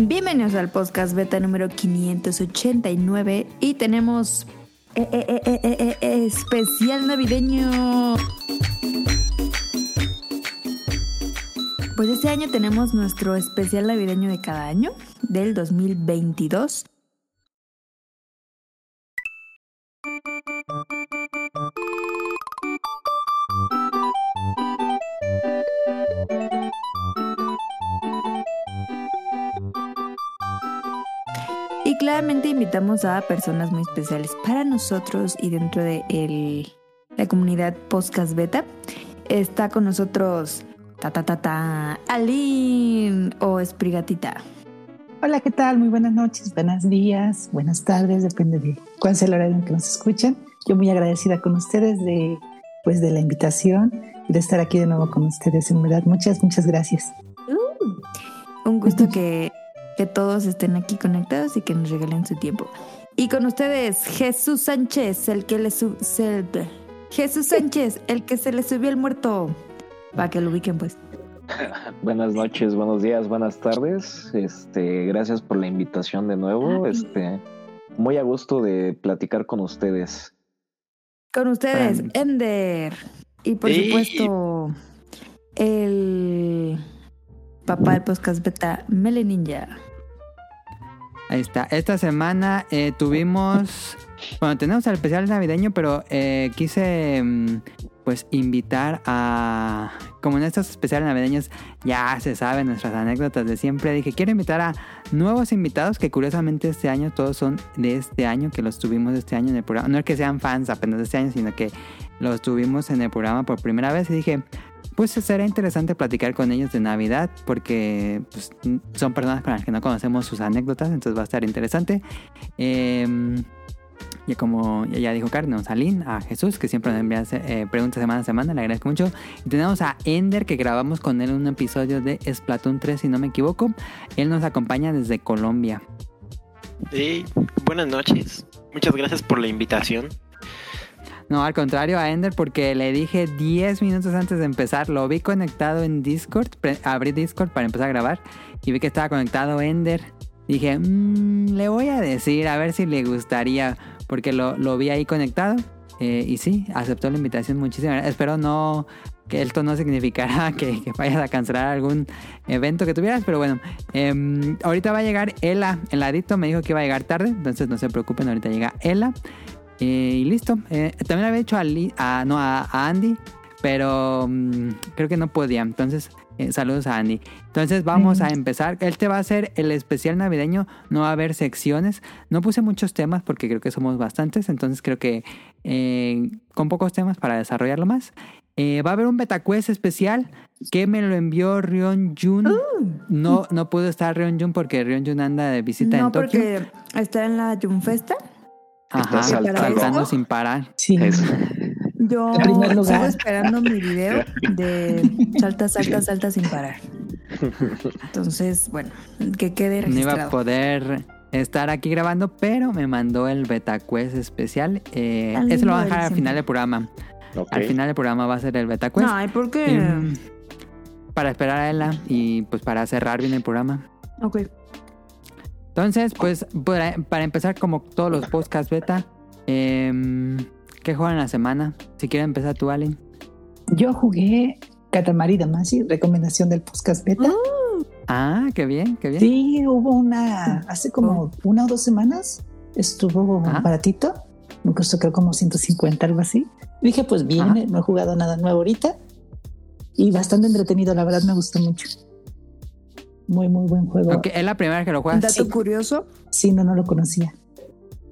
Bienvenidos al podcast beta número 589 y tenemos eh, eh, eh, especial navideño. Pues este año tenemos nuestro especial navideño de cada año del 2022. Claramente invitamos a personas muy especiales para nosotros y dentro de el- la comunidad Podcast Beta. Está con nosotros ta ta ta ta Aline o Esprigatita. Hola, ¿qué tal? Muy buenas noches, buenos días, buenas tardes, depende de cuál sea el horario en que nos escuchan. Yo muy agradecida con ustedes de, pues, de la invitación y de estar aquí de nuevo con ustedes. En verdad, muchas, muchas gracias. Un gusto que, que todos estén aquí conectados y que nos regalen su tiempo. Y con ustedes, Jesús Sánchez, el que le se- Jesús Sánchez, el que se le subió el muerto. Para que lo ubiquen, pues. Buenas noches, buenos días, buenas tardes. Este, gracias por la invitación de nuevo. Ah, Este, muy a gusto de platicar con ustedes. Con ustedes. Ender. Y por Y- supuesto, el papá del podcast beta, Mele Ninja. Ahí está. Esta semana eh, tuvimos. Bueno, tenemos el especial navideño, pero eh, quise mm, pues invitar a. Como en estos especiales navideños ya se saben nuestras anécdotas de siempre, dije, quiero invitar a nuevos invitados que curiosamente este año todos son de este año, que los tuvimos este año en el programa. No es que sean fans apenas de este año, sino que los tuvimos en el programa por primera vez y dije, pues será interesante platicar con ellos de Navidad porque pues, son personas con las que no conocemos sus anécdotas, entonces va a estar interesante. Eh, y como ya dijo Carlos, a a Jesús, que siempre nos envía eh, preguntas semana a semana, le agradezco mucho. Y tenemos a Ender, que grabamos con él un episodio de Splatoon 3, si no me equivoco. Él nos acompaña desde Colombia. Sí, buenas noches. Muchas gracias por la invitación. No, al contrario a Ender porque le dije 10 minutos antes de empezar, lo vi conectado en Discord, abrí Discord para empezar a grabar y vi que estaba conectado Ender. Dije, "Mm, le voy a decir a ver si le gustaría porque lo, lo vi ahí conectado eh, y sí, aceptó la invitación muchísimas. Espero no que esto no significará que, que vayas a cancelar algún evento que tuvieras, pero bueno, em, ahorita va a llegar Ela, el ladito me dijo que iba a llegar tarde, entonces no se preocupen, ahorita llega Ela. Eh, y listo. Eh, también había hecho a, a- no, a, a Andy, pero mm, creo que no podía. Entonces, eh, saludos a Andy. Entonces, vamos a empezar. Este va a ser el especial navideño. No va a haber secciones. No puse muchos temas porque creo que somos bastantes. Entonces, creo que eh, con pocos temas para desarrollarlo más. Eh, va a haber un betacuest especial que me lo envió Rion Jun. No, no pudo estar Rion Jun porque Rion Jun anda de visita No, en Tokio. porque está en la Jumfesta. Ajá, saltando. sin parar. Sí, Es- Yo sigo esperando mi video de salta, salta, salta sin parar. Entonces, bueno, que quede No iba a registrado. poder estar aquí grabando, pero me mandó el betacuest especial. Eh, ese lo va a dejar al final del programa. Al final del programa va a ser el betacuest. No, ¿y por qué? Em, para esperar a ella y pues para cerrar bien el programa. ok. Entonces, pues para, para empezar como todos los podcasts beta, em, ¿qué juegan la semana? Si quieres empezar tú, Allen. yo jugué Katamari Damacy, recomendación del podcast beta. Ah, qué bien, qué bien. Sí, hubo una, hace como una o dos semanas, estuvo Ajá. baratito, me costó creo como 150, algo así. Dije, pues bien, Ajá. no he jugado nada nuevo ahorita y bastante entretenido, la verdad me gustó mucho. Muy, muy buen juego. Es la primera vez que lo Un juegas. dato Sí. curioso, Sí, no, no lo conocía.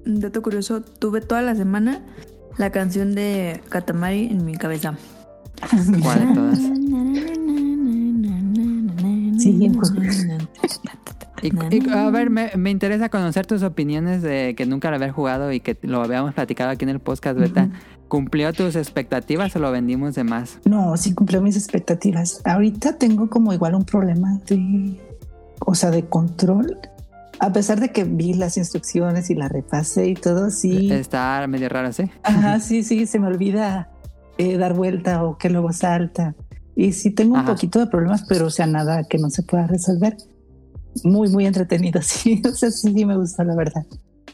un dato curioso, tuve toda la semana la canción de Katamari en mi cabeza. ¿Cuál de todas? Sí, bien, pues. Y, y, a ver, me, me interesa conocer tus opiniones de que nunca lo habías jugado y que lo habíamos platicado aquí en el podcast beta. ¿Cumplió tus expectativas o lo vendimos de más? No, sí cumplió mis expectativas. Ahorita tengo como igual un problema de, o sea, de control. A pesar de que vi las instrucciones y la repasé y todo, sí. Está medio raro, ¿sí? Ajá, sí, sí, se me olvida eh, dar vuelta o que luego salta. Y sí tengo un Ajá. poquito de problemas, pero o sea, nada que no se pueda resolver. muy, muy entretenido, sí. O sea, sí, sí me gustó, la verdad.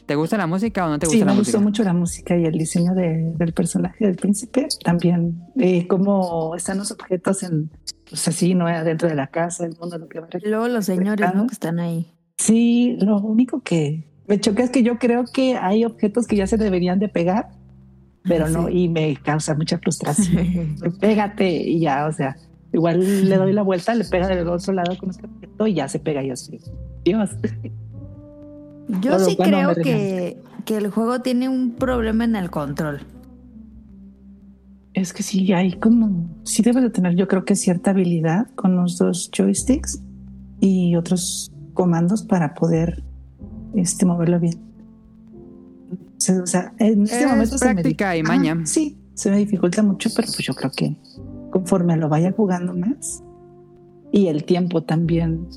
¿Te gusta la música o no te gusta Sí, la me música? gustó mucho la música y el diseño de- del personaje del príncipe. También, eh, cómo están los objetos en, pues así, ¿no? Dentro de la casa, el mundo, lo que va Y luego los señores, ¿no? Que están ahí. Sí, lo único que me choca es que yo creo que hay objetos que ya se deberían de pegar, pero no, y me causa mucha frustración. Pégate y ya, o sea, igual le doy la vuelta, le pega del otro lado con este objeto y ya se pega. y Yo sí, Dios. Yo Todo sí bueno creo que, que el juego tiene un problema en el control. Es que sí, hay como, sí debes de tener, yo creo que cierta habilidad con los dos joysticks y otros comandos para poder este, moverlo bien. O sea, o sea, en este Es momento se me práctica y Ajá, maña. sí, se me dificulta mucho, pero pues yo creo que conforme lo vaya jugando más y el tiempo también,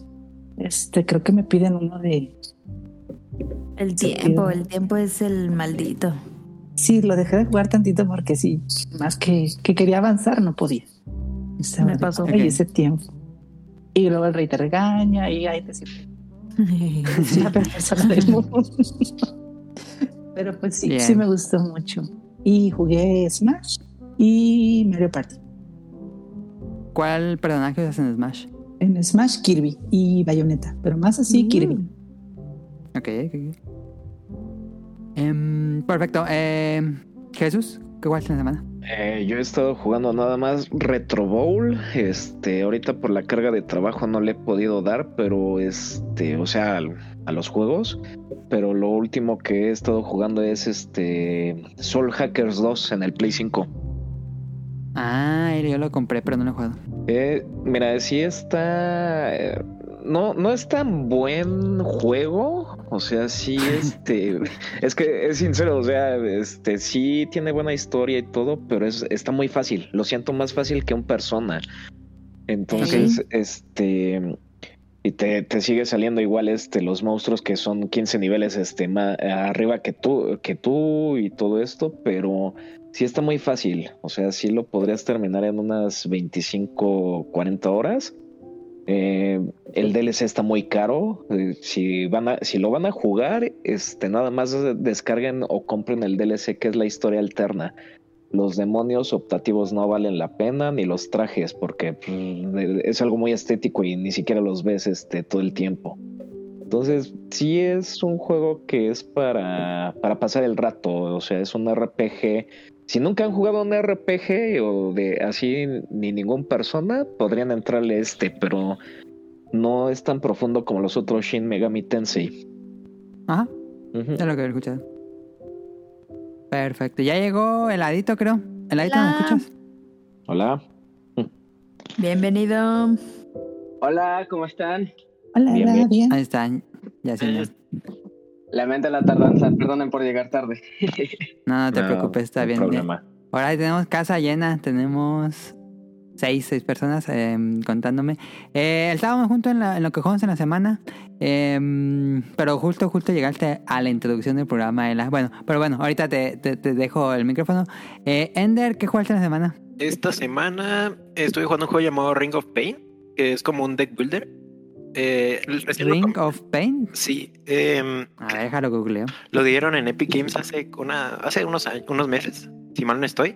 este, creo que me piden uno de, El tiempo, el tiempo es el maldito. Sí, lo dejé de jugar tantito porque sí, más que, que quería avanzar no podía. Estaba Me pasó. "Ay, Ok. ese tiempo. Y luego el rey te regaña y ahí te del mundo. Pero pues sí, Bien. sí me gustó mucho. Y jugué Smash y Mario Party. ¿Cuál personaje usas en Smash? En Smash Kirby y Bayonetta, pero más así Mm. Kirby. Ok, ok. Em, perfecto. Em, Jesús, ¿qué jugaste en la semana? Eh, yo he estado jugando nada más Retro Bowl. Este, ahorita por la carga de trabajo no le he podido dar, pero este, o sea, a los juegos. Pero lo último que he estado jugando es este Soul Hackers 2 en el Play 5. Ah, yo lo compré, pero no lo he jugado. Eh, mira, sí está. No, no es tan buen juego. O sea, sí, este. es que es sincero, o sea, este sí tiene buena historia y todo, pero es, está muy fácil. Lo siento más fácil que un persona. Entonces, este. Y te, te sigue saliendo igual este los monstruos que son 15 niveles este más arriba que tú, que tú y todo esto, pero sí está muy fácil. O sea, sí lo podrías terminar en unas 25, 40 horas. Eh, el DLC está muy caro. Eh, si van a, si lo van a jugar, este nada más descarguen o compren el DLC que es la historia alterna. Los demonios optativos no valen la pena ni los trajes porque pues, es algo muy estético y ni siquiera los ves este todo el tiempo. Entonces, sí es un juego que es para, para pasar el rato, o sea, es un RPG. Si nunca han jugado un RPG o de así ni ningún persona, podrían entrarle este, pero no es tan profundo como los otros Shin Megami Tensei. Ajá, Ujú. es lo que he escuchado. Perfecto. Ya llegó heladito, creo. Heladito, ¿me escuchas? Hola. Bienvenido. Hola, ¿cómo están? Hola, Bien, hola, bien. bien. Ahí están. Ya señor. Lamento la tardanza, perdonen por llegar tarde. No, no te No, preocupes, está no bien. problema. Ahora tenemos casa llena, tenemos seis, seis personas eh, contándome. Eh, estábamos juntos en, la- en lo que jugamos en la semana, eh, pero justo, justo llegaste a la introducción del programa. Bueno, pero bueno, ahorita te, te- te dejo el micrófono. Eh, Ender, ¿qué jugaste en la semana? Esta semana estuve jugando un juego llamado Ring of Pain, que es como un deck builder. Eh, lo Ring com- of Pain. Sí, em, A ver, déjalo googleo. lo dieron en Epic Games hace, una, hace unos, años, unos meses, si mal no estoy.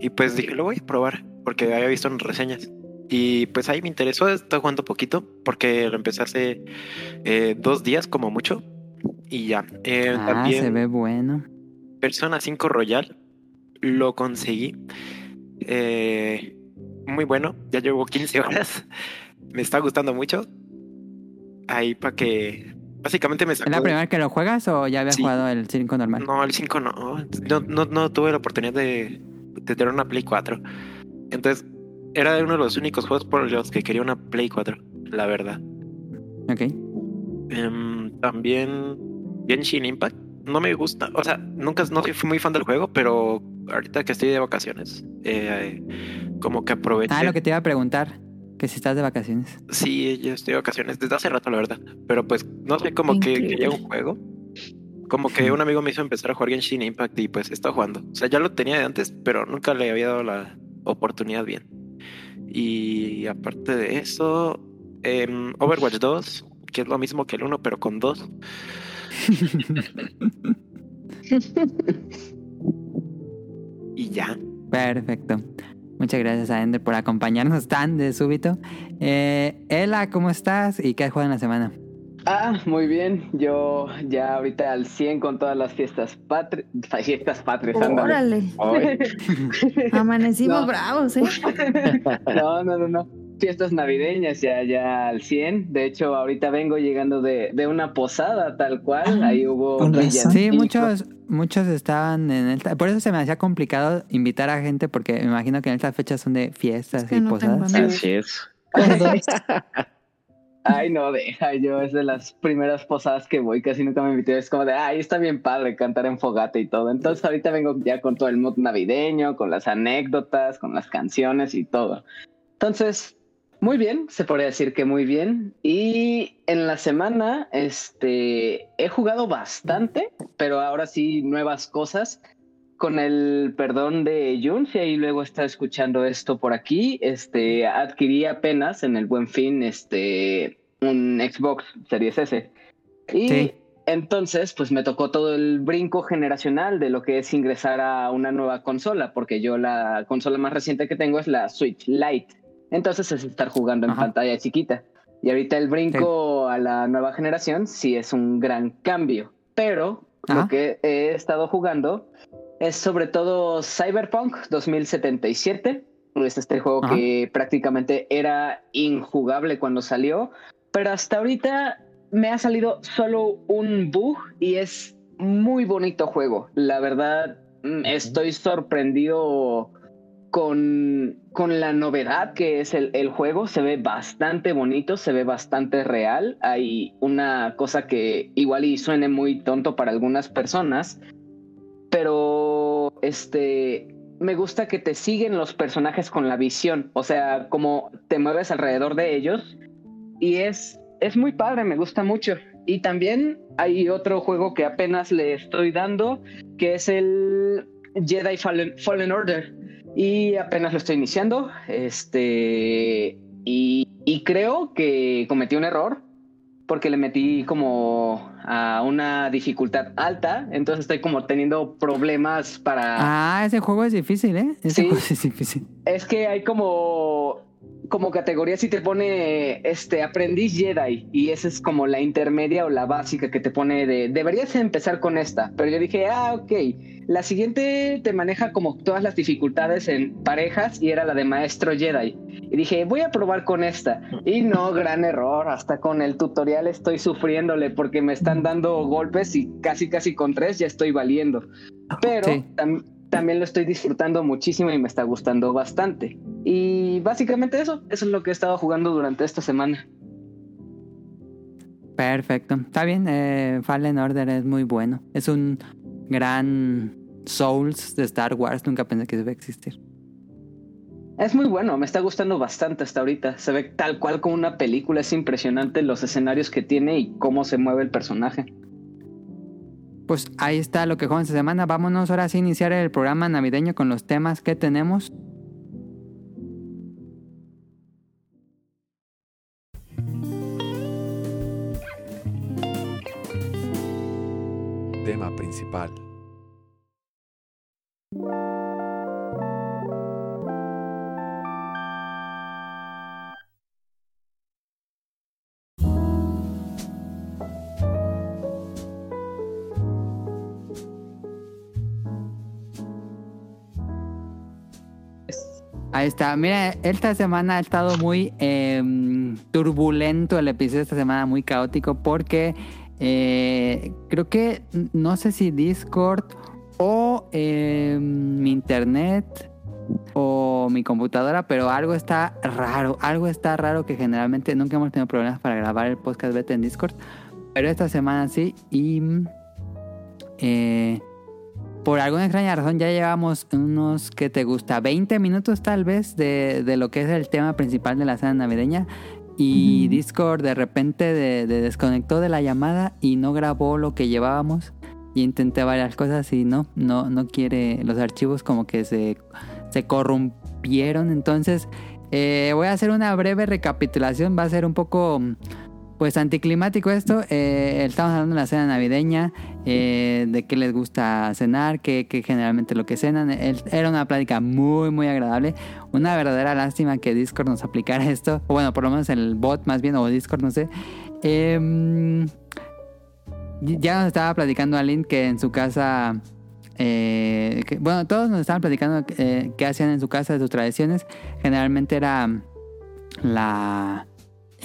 Y pues dije, lo voy a probar, porque había visto en reseñas. Y pues ahí me interesó, estoy jugando poquito, porque lo empecé hace eh, dos días como mucho. Y ya. Eh, Ah, también se ve bueno. Persona 5 Royal lo conseguí. Eh, muy bueno, ya llevo 15 horas. Me está gustando mucho. Ahí para que. Básicamente me ¿Es sacó. la primera vez que lo juegas o ya habías Sí. jugado el 5 normal? No, el 5 no. No, no. no tuve la oportunidad de, de tener una Play 4. Entonces, era uno de los únicos juegos por los que quería una Play 4, la verdad. Ok. Em, también Genshin Impact. No me gusta, o sea, nunca no fui muy fan del juego, pero ahorita que estoy de vacaciones, eh, como que aproveché. Ah, lo que te iba a preguntar, que si estás de vacaciones. Sí, yo estoy de vacaciones desde hace rato, la verdad. Pero pues, no sé, como que quería un juego. Como que un amigo me hizo empezar a jugar Genshin Impact y pues estado jugando. O sea, ya lo tenía de antes, pero nunca le había dado la oportunidad bien. Y aparte de eso, em, Overwatch 2, que es lo mismo que el 1, pero con dos. y ya. Perfecto. Muchas gracias a Ender por acompañarnos tan de súbito. Eh, Ela, ¿cómo estás? ¿Y qué has jugado en la semana? Ah, muy bien. Yo ya ahorita al 100 con todas las fiestas patri fiestas patrias. ándale. Órale. Amanecimos No. bravos, ¿eh? No, no, no, no. Fiestas navideñas ya, ya al 100. De hecho, ahorita vengo llegando de, de una posada tal cual. Ahí hubo. Sí, muchos, muchos estaban en el... Por eso se me hacía complicado invitar a gente, porque me imagino que en estas fechas son de fiestas Es que y no posadas. Así es. Ay, no, deja. Yo es de las primeras posadas que voy, casi nunca me invité. Es como de, ay, está bien padre cantar en fogata y todo. Entonces, ahorita vengo ya con todo el mood navideño, con las anécdotas, con las canciones y todo. Entonces, muy bien, se podría decir que muy bien. Y en la semana, este, he jugado bastante, pero ahora sí nuevas cosas. Con el perdón de Jun, si ahí luego está escuchando esto por aquí, este, adquirí apenas en el Buen Fin, este, un Xbox Series S. Y Sí. entonces, pues me tocó todo el brinco generacional de lo que es ingresar a una nueva consola, porque yo la consola más reciente que tengo es la Switch Lite. Entonces es estar jugando en Ajá. pantalla chiquita. Y ahorita el brinco a la nueva generación sí es un gran cambio. Pero Ajá. lo que he estado jugando es sobre todo Cyberpunk 2077. Es este juego Ajá. que prácticamente era injugable cuando salió. Pero hasta ahorita me ha salido solo un bug y es muy bonito juego. La verdad, mm, estoy sorprendido con, con la novedad que es el, el juego. Se ve bastante bonito, se ve bastante real. Hay una cosa que igual y suene muy tonto para algunas personas, pero este me gusta que te siguen los personajes con la visión, o sea, como te mueves alrededor de ellos y es es muy padre, me gusta mucho. Y también hay otro juego que apenas le estoy dando, que es el Jedi Fallen, Fallen Order. Y apenas lo estoy iniciando. Este. Y, y creo que cometí un error. Porque le metí como a una dificultad alta. Entonces estoy como teniendo problemas para. Ah, ese juego es difícil, ¿eh? Ese Sí. juego es difícil. Es que hay como como categoría si te pone este aprendiz Jedi y esa es como la intermedia o la básica que te pone de deberías empezar con esta. Pero yo dije ah ok. La siguiente te maneja como todas las dificultades en parejas y era la de maestro Jedi. Y dije voy a probar con esta. Y no gran error hasta con el tutorial estoy sufriéndole porque me están dando golpes y casi casi con tres ya estoy valiendo. Pero Sí. tam- también lo estoy disfrutando muchísimo y me está gustando bastante. Y básicamente eso, eso es lo que he estado jugando durante esta semana. Perfecto. Está bien, eh, Fallen Order es muy bueno. Es un gran Souls de Star Wars. Nunca pensé que iba a existir. Es muy bueno, me está gustando bastante hasta ahorita. Se ve tal cual como una película, es impresionante los escenarios que tiene y cómo se mueve el personaje. Pues ahí está lo que jugamos esta semana. Vámonos ahora sí a iniciar el programa navideño con los temas que tenemos. Tema principal. Ahí está. Mira, esta semana ha estado muy eh, turbulento el episodio esta semana, muy caótico, porque eh, creo que no sé si Discord o eh, mi internet o mi computadora, pero algo está raro, algo está raro que generalmente nunca hemos tenido problemas para grabar el podcast beta en Discord, pero esta semana sí y eh, por alguna extraña razón ya llevamos unos que te gusta 20 minutos tal vez de, de lo que es el tema principal de la cena navideña. Y. Discord de repente de, de desconectó de la llamada y no grabó lo que llevábamos. Y intenté varias cosas y no, no, no quiere, los archivos como que se, se corrompieron. Entonces eh, voy a hacer una breve recapitulación, va a ser un poco pues anticlimático esto. Eh, estamos hablando de la cena navideña, eh, de qué les gusta cenar, qué, generalmente lo que cenan. Era una plática muy, muy agradable. Una verdadera lástima que Discord nos aplicara esto. O bueno, por lo menos el bot más bien, o Discord, no sé. Em, ya nos estaba platicando Aline que en su casa... eh, bueno, todos nos estaban platicando eh, qué hacían en su casa, de sus tradiciones. Generalmente era la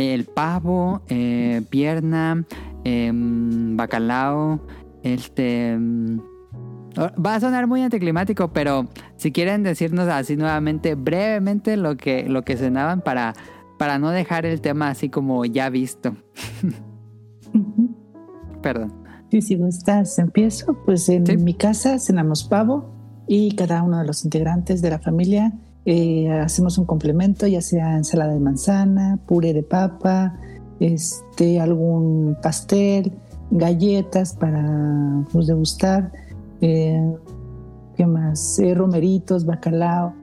el pavo, eh, pierna, em, bacalao, este... mm, Va a sonar muy anticlimático, pero si quieren decirnos así nuevamente, brevemente lo que, lo que cenaban para, para no dejar el tema así como ya visto. Perdón. Sí, si gustas, empiezo. Pues en Sí. mi casa cenamos pavo y cada uno de los integrantes de la familia eh, hacemos un complemento, ya sea ensalada de manzana, puré de papa, este, algún pastel, galletas para pues, degustar, eh, ¿qué más? Eh, romeritos, bacalao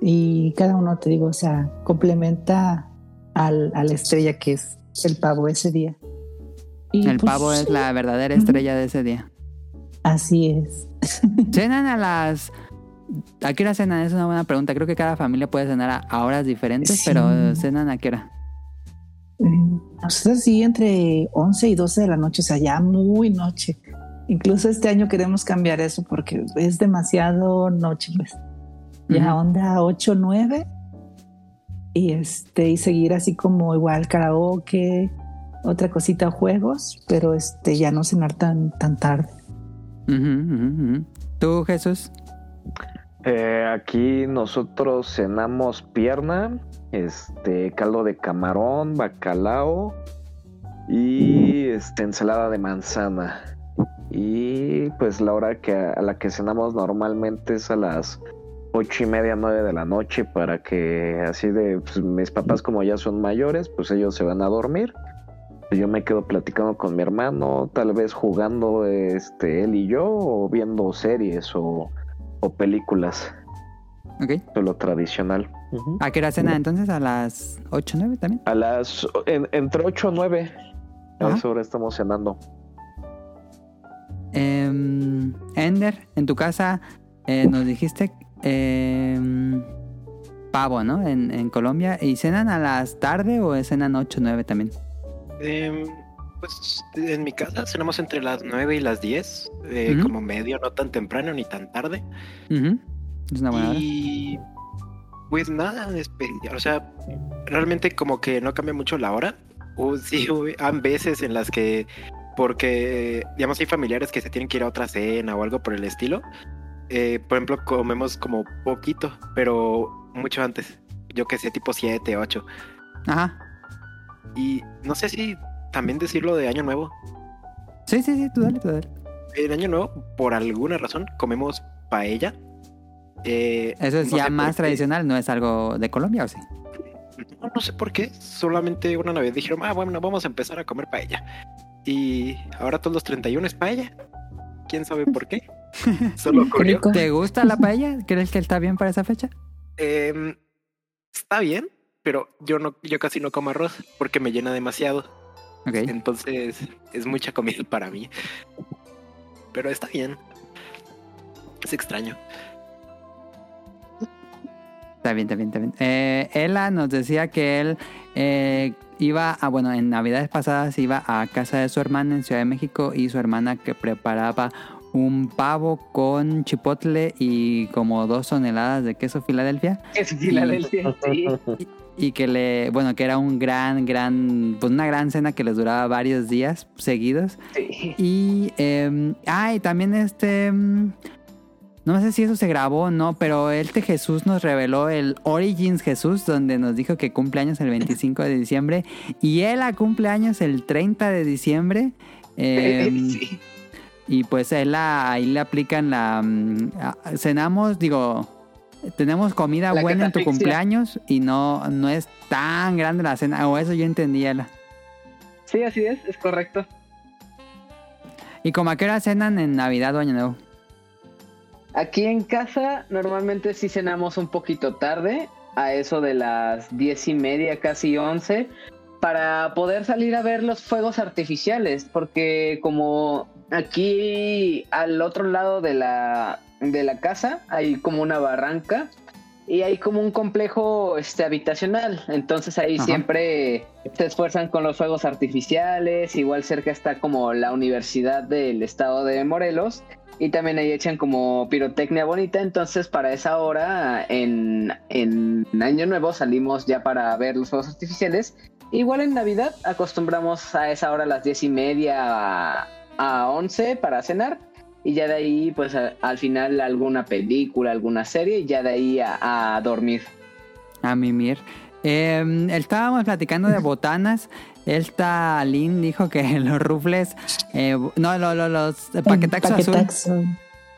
y cada uno, te digo, o sea, complementa al, a la estrella que es el pavo ese día. Y, El pues, pavo es sí, la verdadera estrella de ese día. Así es. ¿Cenan a las... ¿A qué hora cenan? Es una buena pregunta. Creo que cada familia puede cenar a, horas diferentes, Sí. pero ¿cenan a qué hora? Eh, Nosotros sí, entre 11 y 12 de la noche, o sea, ya muy noche. Incluso este año queremos cambiar eso porque es demasiado noche, pues. Ya Ujú. onda 8, 9. Y este, y seguir así como igual karaoke, otra cosita, juegos, pero este, ya no cenar tan, tan tarde. ¿Tú, Jesús? Eh, aquí nosotros cenamos pierna, este caldo de camarón, bacalao y este ensalada de manzana. Y pues la hora que a la que cenamos normalmente es a las ocho y media, nueve de la noche para que así de pues, mis papás como ya son mayores, pues ellos se van a dormir. Pues yo me quedo platicando con mi hermano, tal vez jugando este él y yo o viendo series o o películas, ¿Ok? de lo tradicional. ¿A qué hora cenan entonces? ¿A las 8 9 también? A las en- entre 8 o 9, a esa hora estamos cenando. Em, Ender, en tu casa eh, nos dijiste em, pavo, ¿no? En, en Colombia. ¿Y cenan a las tarde o cenan 8 9 también? Pues en mi casa cenamos entre las 9 y las 10, eh, como medio, no tan temprano ni tan tarde. Es una buena hora. Y pues nada especial, o sea, realmente como que no cambia mucho la hora. O sí, han veces en las que, porque digamos hay familiares que se tienen que ir a otra cena o algo por el estilo. eh, por ejemplo, comemos como poquito, pero mucho antes. Yo que sé, tipo 7, 8. Ajá. Y no sé si también decirlo de Año Nuevo. Sí, sí, sí, tú dale, tú dale. En Año Nuevo, por alguna razón, comemos paella. Eh, Eso es no ya más tradicional, ¿no es algo de Colombia o sí? No, no sé por qué. Solamente una Navidad dijeron, ah, bueno, vamos a empezar a comer paella. Y ahora todos los 31 es paella. ¿Quién sabe por qué? Solo ocurrió. ¿Te gusta la paella? ¿Crees que está bien para esa fecha? Em, está bien, pero yo no, yo casi no como arroz porque me llena demasiado. Ok. Entonces es mucha comida para mí. Pero está bien. Es extraño. Está bien, está bien, está bien. Eh, Ella nos decía que él eh, iba a, bueno, en navidades pasadas iba a casa de su hermana en Ciudad de México y su hermana que preparaba un pavo con chipotle y como dos toneladas de queso Filadelfia Es Filadelfia, sí. y que le, bueno, que era un gran, gran, pues una gran cena que les duraba varios días seguidos sí. y, eh, ah, y también este, mm, no sé si eso se grabó o no, pero este Jesús nos reveló el Origins Jesús, donde nos dijo que cumple años el 25 de diciembre y él a cumpleaños el 30 de diciembre. eh, Sí. Y pues él la- ahí le aplican la... mm, cenamos, digo, tenemos comida La buena en tu cumpleaños y no, no es tan grande la cena, o eso yo entendía. la- Sí, así es, es correcto. ¿Y como a qué hora cenan en Navidad o Año Nuevo? Aquí en casa normalmente sí cenamos un poquito tarde, a eso de las diez y media, casi once, para poder salir a ver los fuegos artificiales, porque como aquí al otro lado de la, de la casa hay como una barranca y hay como un complejo este, habitacional, entonces ahí Ajá. siempre se esfuerzan con los fuegos artificiales, igual cerca está como la Universidad del Estado de Morelos y también ahí echan como pirotecnia bonita, entonces para esa hora en, en Año Nuevo salimos ya para ver los fuegos artificiales. Igual en Navidad acostumbramos a esa hora a las diez y media a, a 11 para cenar y ya de ahí pues a- al final alguna película, alguna serie y ya de ahí a, a dormir. A mimir. Eh, estábamos platicando de botanas. Esta Lynn dijo que los rufles. eh, no, lo- lo- los eh, paquetaxo azul.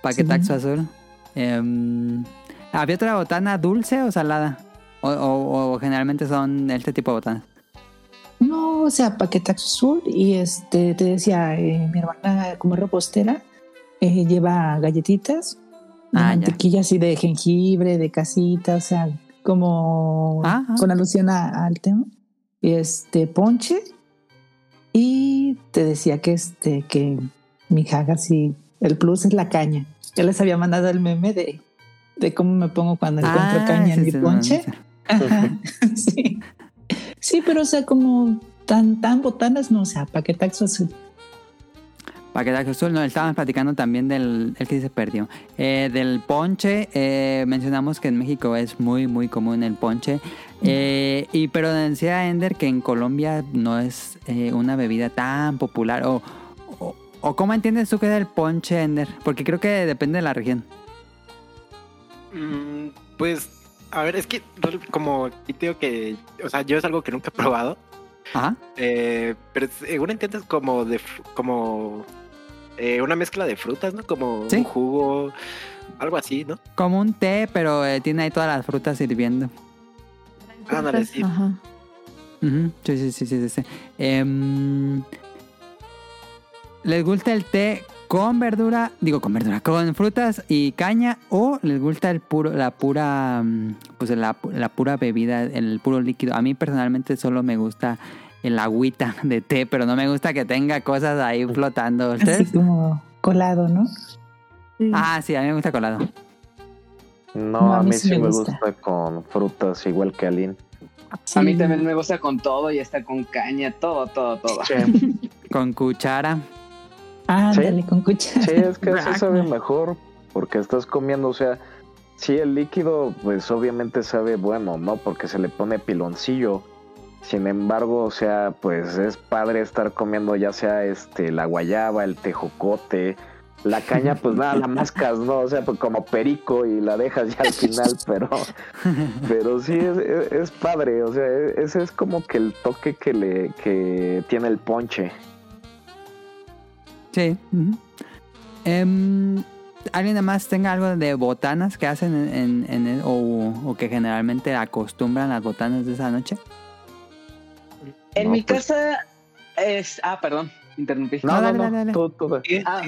Paquetaxo. Azul. Eh, ¿Había otra botana dulce o salada? O, o- o generalmente son este tipo de botanas. No, o sea, paquetaxo azul y este, te decía, eh, mi hermana como repostera eh, lleva galletitas, Ah, ya. mantequilla así de jengibre, de casita, o sea, como con alusión a- al tema. Y este, ponche. Y te decía que este, que mi jaga sí, el plus es la caña. Yo les había mandado el meme de, de cómo me pongo cuando encuentro Ah, caña en mi ponche. Ajá, sí. Sí, pero o sea, como tan, tan botanas, no, o sea, paquetaxo azul. Paquetaxo azul, no, estábamos platicando también del, el que se perdió, Eh, del ponche, eh, mencionamos que en México es muy, muy común el ponche, Eh, y pero decía Ender que en Colombia no es eh, una bebida tan popular, o, o, o ¿cómo entiendes tú que es el ponche, Ender? Porque creo que depende de la región. Mm, pues, a ver, es que como digo que, o sea, yo es algo que nunca he probado, Ajá, eh, pero según entiendes como de, como eh, una mezcla de frutas, ¿no? Como Sí. un jugo, algo así, ¿no? como un té, pero eh, tiene ahí todas las frutas sirviendo. Ándale, sí. Ajá. Ujú, Sí, sí, sí, sí, sí, sí. Em, ¿Les gusta el té con verdura? Digo, con verdura, con frutas y caña o les gusta el puro, la pura, mm, pues la, la pura bebida, el puro líquido? A mí personalmente solo me gusta el agüita de té, pero no me gusta que tenga cosas ahí flotando. Así ¿Ustedes? como colado, ¿no? Sí. Ah, sí, a mí me gusta colado. No, No, a mí sí me gusta. gusta. con frutas, igual que Aline. A mí también me gusta con todo y está con caña, todo, todo, todo. Con cuchara. Ándale, con cuchara. Sí, es que así Ragnar. sabe mejor, porque estás comiendo, o sea, sí, el líquido, pues obviamente sabe bueno, ¿no? Porque se le pone piloncillo. Sin embargo, o sea, pues es padre estar comiendo ya sea este la guayaba, el tejocote, la caña, pues nada, la mascas, ¿no? O sea, pues como perico y la dejas ya al final, pero, pero sí es, es- es padre, o sea, e- ese es como que el toque que le que tiene el ponche. Sí. Em, ¿Alguien además tenga algo de botanas que hacen en, en- en el- o, o que generalmente acostumbran las botanas de esa noche? En No, mi pues- casa es... Ah, perdón, interrumpí. No, No, no, dale, no, dale, dale. tú- tú- Sí, Ah,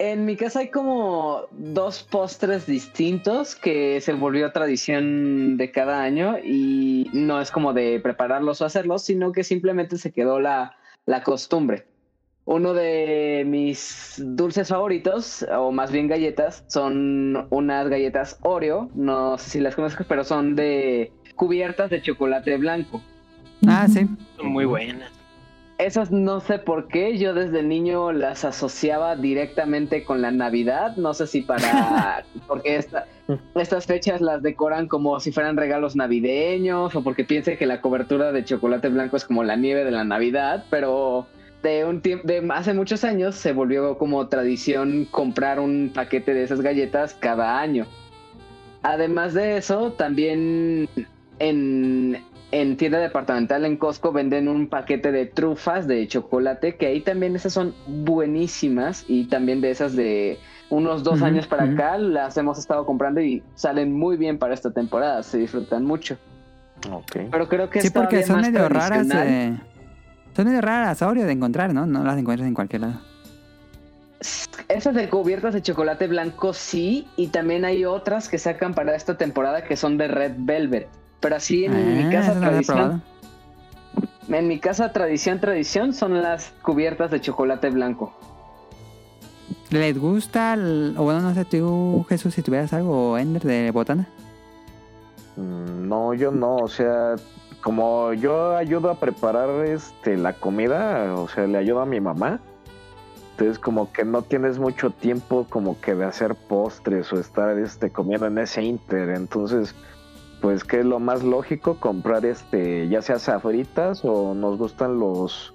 en mi casa hay como dos postres distintos que se volvió tradición de cada año y no es como de prepararlos o hacerlos, sino que simplemente se quedó la, la costumbre. Uno de mis dulces favoritos, o más bien galletas, son unas galletas Oreo, no sé si las conozcas, pero son de cubiertas de chocolate blanco. Ah, sí. Son muy buenas. Esas no sé por qué, yo desde niño las asociaba directamente con la Navidad, no sé si para, porque esta- estas fechas las decoran como si fueran regalos navideños o porque piense que la cobertura de chocolate blanco es como la nieve de la Navidad, pero de un tiempo, de hace muchos años se volvió como tradición comprar un paquete de esas galletas cada año. Además de eso, también en, en tienda departamental en Costco venden un paquete de trufas de chocolate, que ahí también esas son buenísimas y también de esas de unos dos años para acá las hemos estado comprando y salen muy bien para esta temporada, se disfrutan mucho. Ok. Pero creo que Sí, es porque son más medio raras. eh, son medio raras, Oreo, de encontrar, ¿no? No las encuentras en cualquier lado. Esas de cubiertas de chocolate blanco sí, y también hay otras que sacan para esta temporada que son de Red Velvet. Pero así en Ah, mi casa he tradicional, probado. En mi casa, tradición, tradición, son las cubiertas de chocolate blanco. ¿Les gusta? el- o bueno, no sé, tú, Jesús, si tuvieras algo, Ender, de botana. Mm, No, yo no, o sea, como yo ayudo a preparar este la comida, o sea, le ayudo a mi mamá. Entonces como que no tienes mucho tiempo como que de hacer postres o estar este comiendo en ese inter, entonces pues que es lo más lógico comprar este ya sea safritas o nos gustan los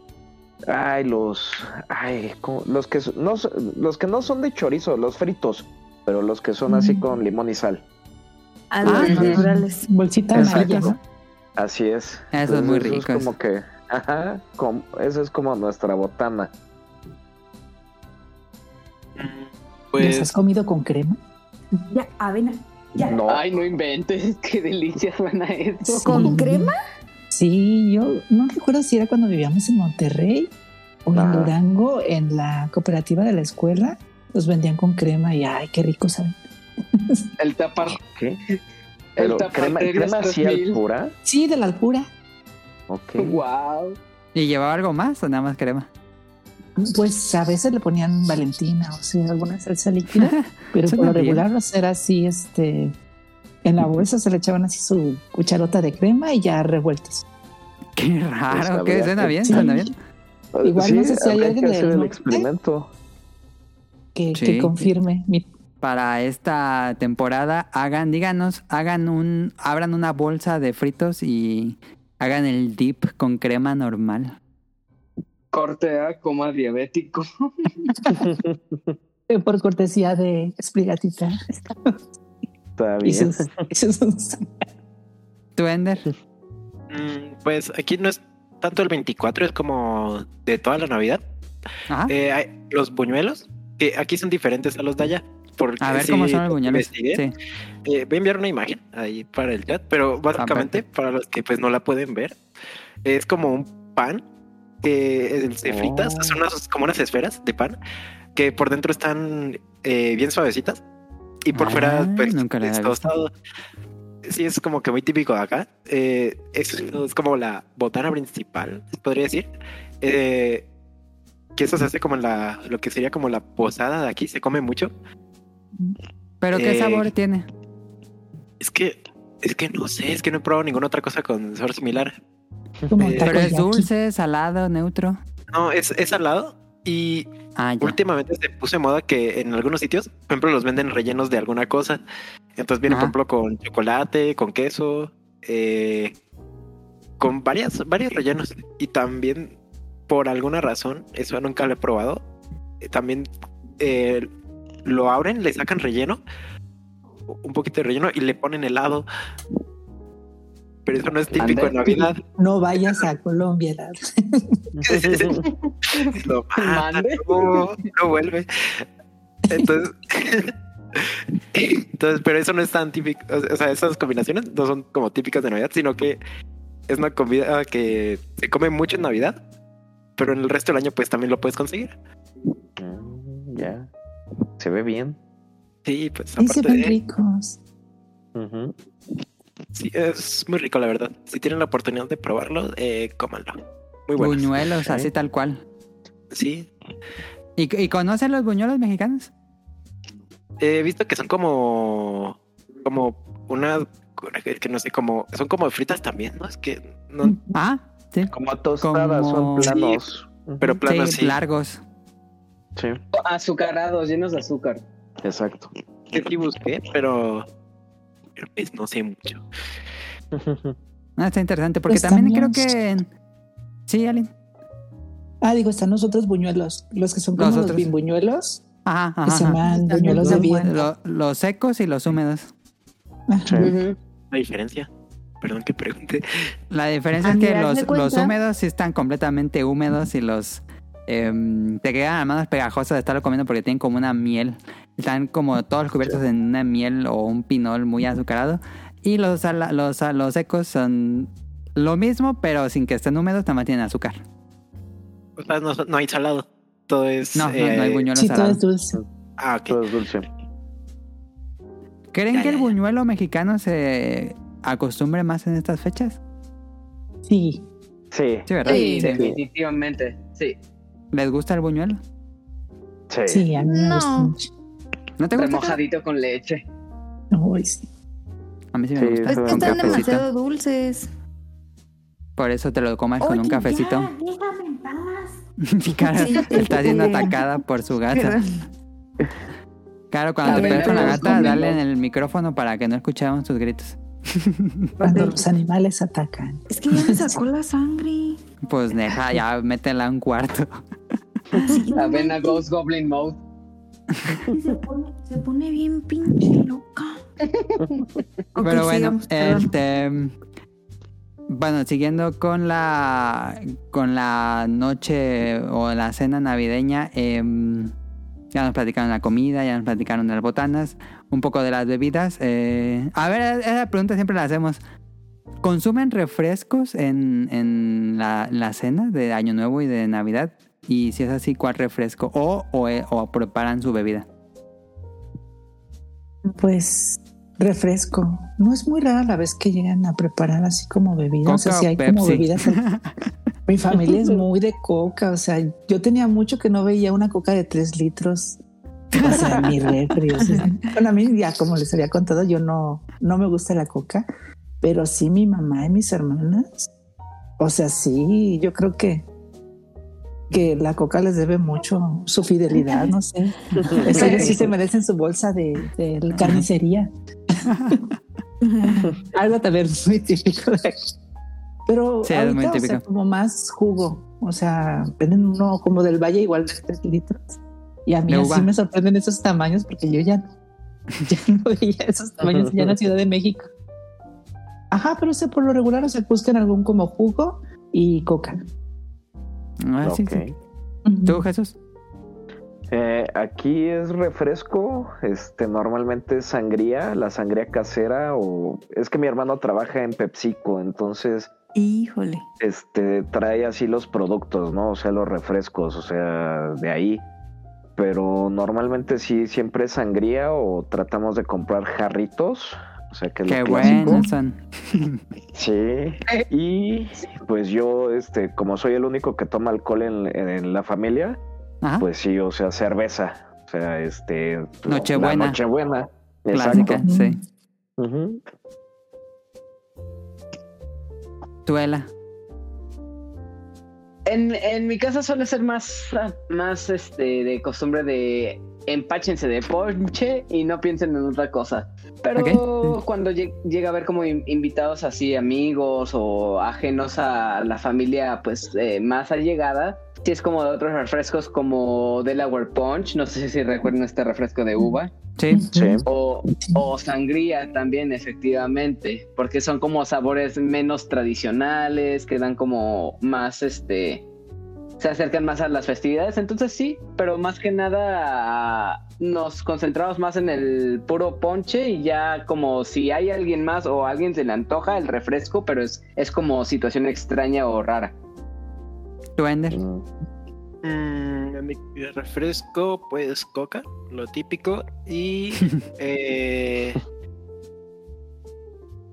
ay los ay los que no los que no son de chorizo, los fritos, pero los que son así con limón y sal. A los Ah, naturales. Bolsita Exacto. amarilla, ¿no? Así es. Eso es muy Entonces, rico, Es como que, ajá, com- eso es como nuestra botana. ¿Los Pues has comido con crema? Ya, avena. Ya. No, Ay, no inventes, qué delicia suena eso. ¿Con crema? Sí, yo no recuerdo si era cuando vivíamos en Monterrey o en Ajá. Durango, en la cooperativa de la escuela, los vendían con crema y ay, qué rico saben. El tapar. ¿qué? El Pero tapar crema, crema así al pura. Sí, de la alpura. Ok. Wow. ¿Y llevaba algo más o nada más crema? Pues a veces le ponían Valentina, o sea, alguna salsa líquida, pero por lo regular era así, este, en la bolsa se le echaban así su cucharota de crema y ya revueltos. Qué Pues raro, habría ¿qué? ¿Suena que- bien? Sí. ¿Suena bien? Igual no sé si hay alguien que hacer el experimento. Que, Sí. que confirme. Mi- Para esta temporada, hagan, díganos, hagan un, abran una bolsa de fritos y hagan el dip con crema normal. Corte A, coma diabético. por cortesía de Espligatita. Está bien. ¿Tú, Ender? mm, pues aquí no es tanto el 24, es como de toda la Navidad. Ajá. Eh, hay los buñuelos, que aquí son diferentes a los de allá. Porque A ver sí, cómo son los buñuelos. Sí. Eh, voy a enviar una imagen ahí para el chat, pero básicamente, para los que pues no la pueden ver, es como un pan que fritas, Oh. son unas, como unas esferas de pan que por dentro están eh, bien suavecitas y por Ah, fuera pues nunca es tostado. Sí, es como que muy típico de acá. Eh, es, es como la botana principal, podría decir. Eh, que eso se hace como en la, lo que sería como la posada de aquí, se come mucho. ¿Pero qué sabor tiene? Es que, es que no sé, es que no he probado ninguna otra cosa con sabor similar. Como eh, ¿Pero es dulce, salado, neutro? No, es, es salado y Ah, últimamente se puso de moda que en algunos sitios, por ejemplo, los venden rellenos de alguna cosa. Entonces vienen, por ejemplo, con chocolate, con queso, eh, con varias, varios rellenos. Y también, por alguna razón, eso nunca lo he probado, eh, también eh, lo abren, le sacan relleno, un poquito de relleno y le ponen helado. Pero eso no es típico en Navidad. No vayas a Colombia. Dad. Lo matan, Mande. no, no vuelve. Entonces, entonces, pero eso no es tan típico. O sea, esas combinaciones no son como típicas de Navidad, sino que es una comida que se come mucho en Navidad, pero en el resto del año, pues también lo puedes conseguir. Mm, ya. Se ve bien. Sí, pues Y se ven de, ricos. Ujú. Sí, es muy rico, la verdad. Si tienen la oportunidad de probarlo, eh, cómanlo. Muy bueno. Buñuelos, Sí. así tal cual. Sí, ¿Y, y conocen los buñuelos mexicanos? he visto que son como, como una, que no sé, como, son como fritas también, ¿no? Es que no, Ah, sí. Como tostadas, Como- son planos. Pero planos sí, sí. largos. Sí, Azucarados, llenos de azúcar. exacto. que sí busqué, pero, pero pues no sé mucho. Ah, está interesante porque Pues también creo que... en- Sí, Alin. Ah, digo, están los otros buñuelos, los que son como Los los, otros. bimbuñuelos, Ajá, que ajá. se llaman buñuelos de. Lo- los secos y los húmedos. La diferencia, perdón que pregunte. La diferencia Ah, es que los, los húmedos sí están completamente húmedos y los em, te quedan las manos pegajosas de estarlo comiendo porque tienen como una miel. Están como todos cubiertos en una miel o un pinol muy azucarado. Y los, los, los secos son lo mismo, pero sin que estén húmedos, también tienen azúcar. O sea, no, no hay salado, todo es... No, no, no hay eh, buñuelos Sí, todo salados. es dulce. Ah, ok. Todo es dulce. ¿Creen Ya, que el ya. buñuelo mexicano se acostumbre más en estas fechas? Sí, Sí, Sí, ¿verdad? Sí, Sí. definitivamente. Sí. ¿Les gusta el buñuelo? sí. Sí, a mí me gusta mucho. ¿No te gusta? Remojadito con leche. Sí. A mí sí me Sí, gusta. Es Con que están cafecito. demasiado dulces. Por eso te lo comes con un cafecito. ya, déjame en paz. Mi cara Sí, está siendo atacada por su gata. Claro, cuando te peleas con la gata, dale en el micrófono para que no escuchemos tus gritos. Cuando los animales atacan. Es que ya me sacó la sangre. Pues deja, ya métela a un cuarto. La vena. Ghost Goblin Mode. Se pone, se pone bien pinche loca. Pero bueno, sigamos, este. Bueno, siguiendo con la con la noche o la cena navideña, em, ya nos platicaron la comida, ya nos platicaron de las botanas, un poco de las bebidas. eh, a ver, esa pregunta siempre la hacemos. ¿Consumen refrescos en, en la, la cena de Año Nuevo y de Navidad? Y si es así, ¿cuál refresco? O, o, eh, o preparan su bebida. Pues refresco. No es muy rara la vez que llegan a preparar así como bebidas. O sea, si hay como Pepsi. bebidas. Mi familia es muy de coca. O sea, yo tenía mucho que no veía una coca de tres litros. O sea, mi refri. o sea, bueno, a mí ya como les había contado, yo no, no me gusta la coca, pero sí mi mamá y mis hermanas. O sea, sí, yo creo que que la coca les debe mucho su fidelidad, no sé. Eso sí se merecen su bolsa de, de carnicería. Algo también muy típico de aquí. Pero Sí, ahorita, muy o sea, típico. como más jugo. O sea, venden uno como del Valle igual de 3 litros. Y a mí así me sorprenden esos tamaños porque yo ya, ya no veía esos tamaños ya en la Ciudad de México. Ajá, pero o sea, por lo regular, o sea, buscan algún como jugo y coca. Ah, sí, Ok. sí. ¿Tú, Jesús? Eh, aquí es refresco, este, normalmente es sangría, la sangría casera o es que mi hermano trabaja en PepsiCo, entonces Híjole. este trae así los productos, ¿no? O sea, los refrescos, o sea, de ahí. Pero normalmente sí, siempre es sangría o tratamos de comprar jarritos, o sea, que es Qué lo clásico. buenos son. Sí, y pues yo, este, como soy el único que toma alcohol en, en la familia, Ajá. pues sí, o sea, cerveza, o sea, este, Nochebuena. la Nochebuena, Clásica, exacto. sí. Tuela. En, en mi casa suele ser más, más este, de costumbre de empáchense de ponche y no piensen en otra cosa. Pero cuando lleg- llega a haber como in- invitados así, amigos o ajenos a la familia, pues eh, más allegada, sí es como de otros refrescos como Delaware Punch, no sé si recuerdan este refresco de uva. Sí. Sí. O, o sangría también, efectivamente, porque son como sabores menos tradicionales, que dan como más, este, se acercan más a las festividades, entonces sí, pero más que nada nos concentramos más en el puro ponche y ya como si hay alguien más o a alguien se le antoja el refresco, pero es, es como situación extraña o rara. ¿Tú, Ender? Mm. Mm, mi refresco, pues coca, lo típico. Y eh,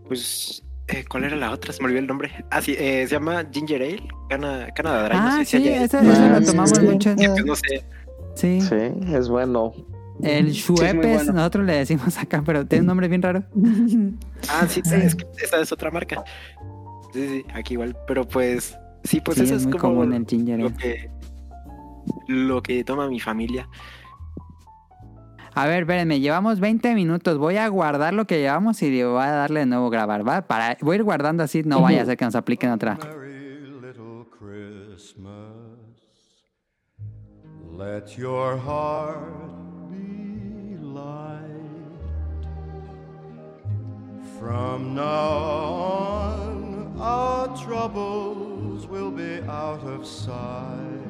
pues, eh, ¿cuál era la otra? Se me olvidó el nombre. Ah, sí, eh, se llama Ginger Ale, cana, cana de Dry. Ah, no sé si sí, haya- eso, Ah, lo sí, tomamos sí. mucho. en- Pues no sé. Sí. Sí, es bueno. El bueno. nosotros le decimos acá, pero tiene un nombre bien raro. Ah, sí, es que esa es otra marca. Sí, sí, aquí igual. Pero pues, sí, pues sí, eso es es, muy como común el ginger lo ale. que, lo que toma mi familia. A ver, espérenme, llevamos 20 minutos. Voy a guardar lo que llevamos y voy a darle de nuevo grabar, ¿va? Para, voy a ir guardando así, no vaya a ser que nos apliquen otra. Merry little Christmas. Let your heart be light. From now on, our troubles will be out of sight.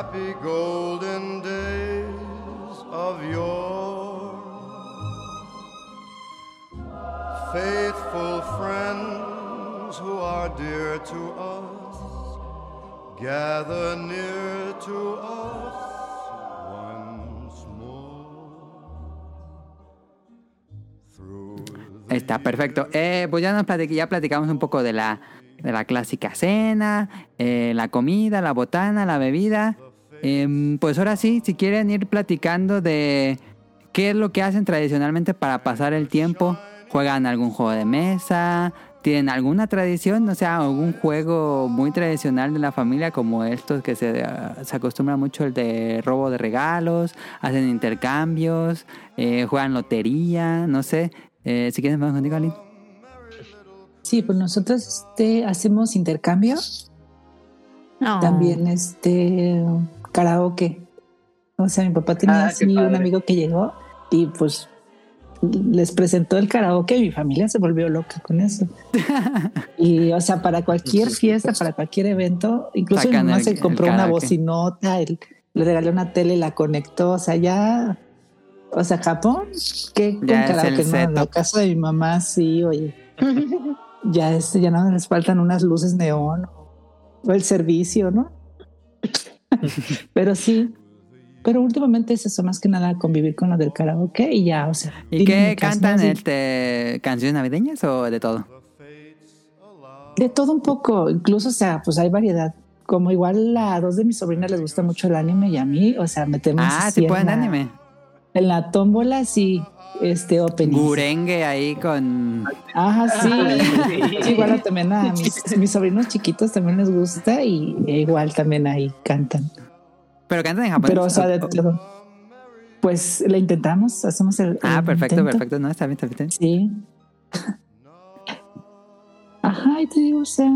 Happy golden days of yore. Faithful friends who are dear to us, gather near to us Está perfecto. Eh, pues ya, nos platic- ya platicamos un poco de la, de la clásica cena, eh, la comida, la botana, la bebida. Em, pues ahora sí, si quieren ir platicando de qué es lo que hacen tradicionalmente para pasar el tiempo, juegan algún juego de mesa, tienen alguna tradición, o sea, algún juego muy tradicional de la familia como estos que se, ah, se acostumbra mucho el de robo de regalos, hacen intercambios, eh, juegan lotería, no sé. Eh, si quieres, vamos contigo, Aline. Sí, pues nosotros este, hacemos intercambio, No. también este karaoke. O sea, mi papá tenía Ah, así un amigo que llegó y pues les presentó el karaoke y mi familia se volvió loca con eso. y o sea, para cualquier fiesta, para cualquier evento, incluso mi mamá el- se compró una bocinota, el- le regaló una tele, la conectó, o sea, ya, o sea, Japón, ¿qué con Ya es karaoke? No, en el caso de mi mamá, sí, oye, ya este, ya no les faltan unas luces neón o el servicio, ¿no? pero sí, pero últimamente es eso, más que nada convivir con lo del karaoke y ya, o sea. ¿Y qué cantan? Este, ¿Canciones navideñas o de todo? De todo un poco, incluso, o sea, pues hay variedad. Como igual a dos de mis sobrinas les gusta mucho el anime y a mí, o sea, metemos. Ah, sí en pueden anime. En la tómbola, sí, este opening. Gurengue ahí con... Ajá, sí. Sí, igual también a mis, mis sobrinos chiquitos también les gusta y igual también ahí cantan. Pero cantan en japonés. Pero, o sea, de todo. Pues le intentamos, hacemos el. Ah, el perfecto, intento. perfecto. No, está bien, está bien. Sí. Ajá, y te digo, o sea,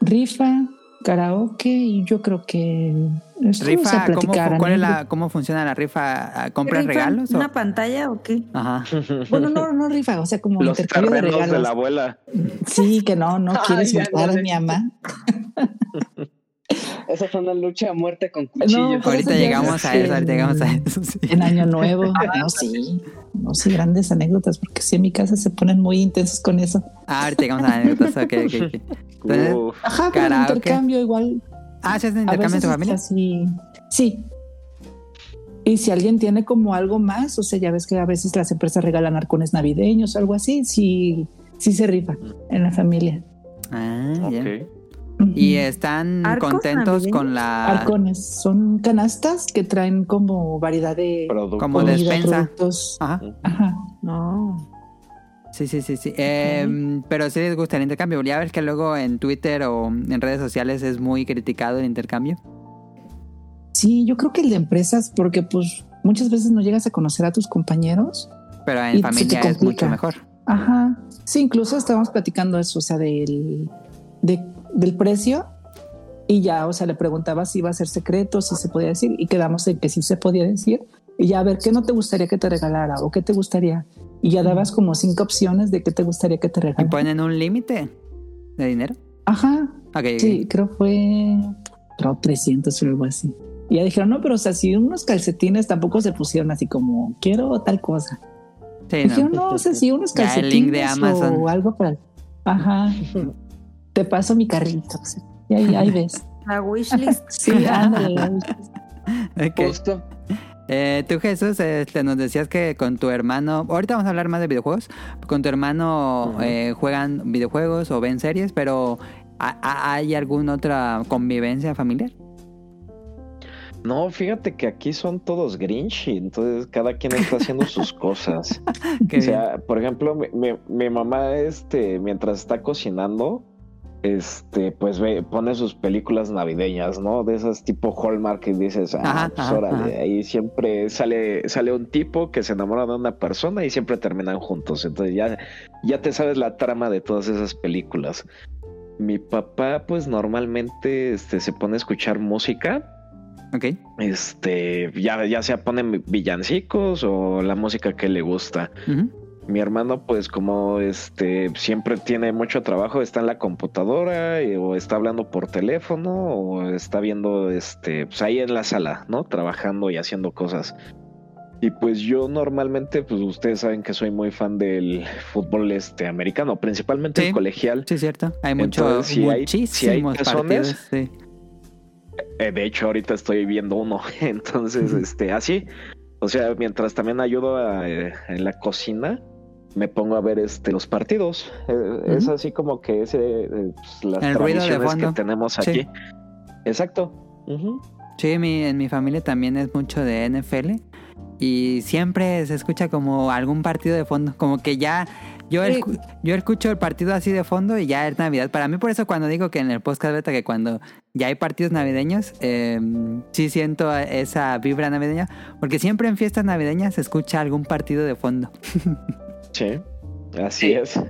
rifa, karaoke y yo creo que Rifa, ¿cómo, platicar, cuál es la. ¿cómo funciona la rifa? ¿Compras ¿Rifan regalos? o- ¿Una pantalla o qué? Ajá. Bueno, no, no rifa, o sea, como Los intercambio de regalos. de la abuela. Sí, que no, no quieres soltar a mi mamá. Esa fue una lucha a muerte con cuchillos. Por Ahorita llegamos a es eso, ahorita en- llegamos a eso. sí. En Año Nuevo. No, sí. No, sí, grandes anécdotas, porque sí, en mi casa se ponen muy intensos con eso. Ah, ahorita llegamos a anécdotas. ok, ok. Entonces. Ajá, pero el intercambio igual. ah, ¿se hacen A intercambio en tu es familia? así. Sí. Y si alguien tiene como algo más, o sea, ya ves que a veces las empresas regalan arcones navideños o algo así, sí, sí se rifa en la familia. Ah, Ok. ya. Ujú. Y están ¿Arcos contentos navideños? con la... Arcones son canastas que traen como variedad de Producto. Como comida, despensa. productos. Ajá. Ajá. No. Sí, sí, sí, sí. Eh, pero sí les gusta el intercambio. Ya ves que luego en Twitter o en redes sociales es muy criticado el intercambio. Sí, yo creo que el de empresas, porque pues muchas veces no llegas a conocer a tus compañeros. Pero en familia es mucho mejor. Ajá. Sí, incluso estábamos platicando eso, o sea, del, de- del precio. Y ya, o sea, le preguntaba si iba a ser secreto, si se podía decir, y quedamos en que sí se podía decir. Y ya a ver, ¿qué no te gustaría que te regalara? ¿O qué te gustaría? Y ya dabas como cinco opciones de qué te gustaría que te ¿Y regalara. ponen un límite de dinero? Ajá. Ok, ok. Sí, creo fue creo 300 o algo así. Y ya dijeron, no, pero o sea, si unos calcetines tampoco se pusieron así como, quiero tal cosa. Sí, Dijeron, no. no, o sea, si unos Ya el link de calcetines Amazon. o algo para... Ajá. Te paso mi carrito. y ahí, ahí ves. La wishlist. Sí, ándale. Justo. Eh, tú, Jesús, este, nos decías que con tu hermano, ahorita vamos a hablar más de videojuegos, con tu hermano eh, juegan videojuegos o ven series, pero ¿ha- ha- ¿hay alguna otra convivencia familiar? No, fíjate que aquí son todos Grinch y entonces cada quien está haciendo sus cosas. O sea, por ejemplo, mi, mi- mi mamá, este, mientras está cocinando, este, pues ve, pone sus películas navideñas, ¿no? De esas tipo Hallmark y dices, ah, Ajá, pues órale, ajá. ahí siempre sale, sale un tipo que se enamora de una persona y siempre terminan juntos. Entonces ya, ya te sabes la trama de todas esas películas. Mi papá, pues normalmente, este, se pone a escuchar música Ok. este, ya, ya sea ponen villancicos o la música que le gusta. Mi hermano, pues como este siempre tiene mucho trabajo, está en la computadora eh, o está hablando por teléfono o está viendo este pues ahí en la sala, ¿no? Trabajando y haciendo cosas. Y pues yo normalmente, pues ustedes saben que soy muy fan del fútbol este americano, principalmente Sí. el colegial. Sí, cierto. Hay mucho, Entonces, si hay- si hay partidos. Sí. Eh, de hecho, ahorita estoy viendo uno. Entonces, este, así. O sea, mientras también ayudo a, eh, en la cocina, me pongo a ver este los partidos. Eh, Es así como que ese, eh, pues, las El ruido de tradiciones que tenemos Sí. aquí. Exacto. Sí, mi, en mi familia también es mucho de NFL y siempre se escucha como algún partido de fondo, como que ya yo, Sí. escu- yo escucho el partido así de fondo y ya es Navidad. Para mí por eso cuando digo que en el podcast beta que cuando ya hay partidos navideños, eh, sí siento esa vibra navideña, porque siempre en fiestas navideñas se escucha algún partido de fondo. Sí, así Sí. es.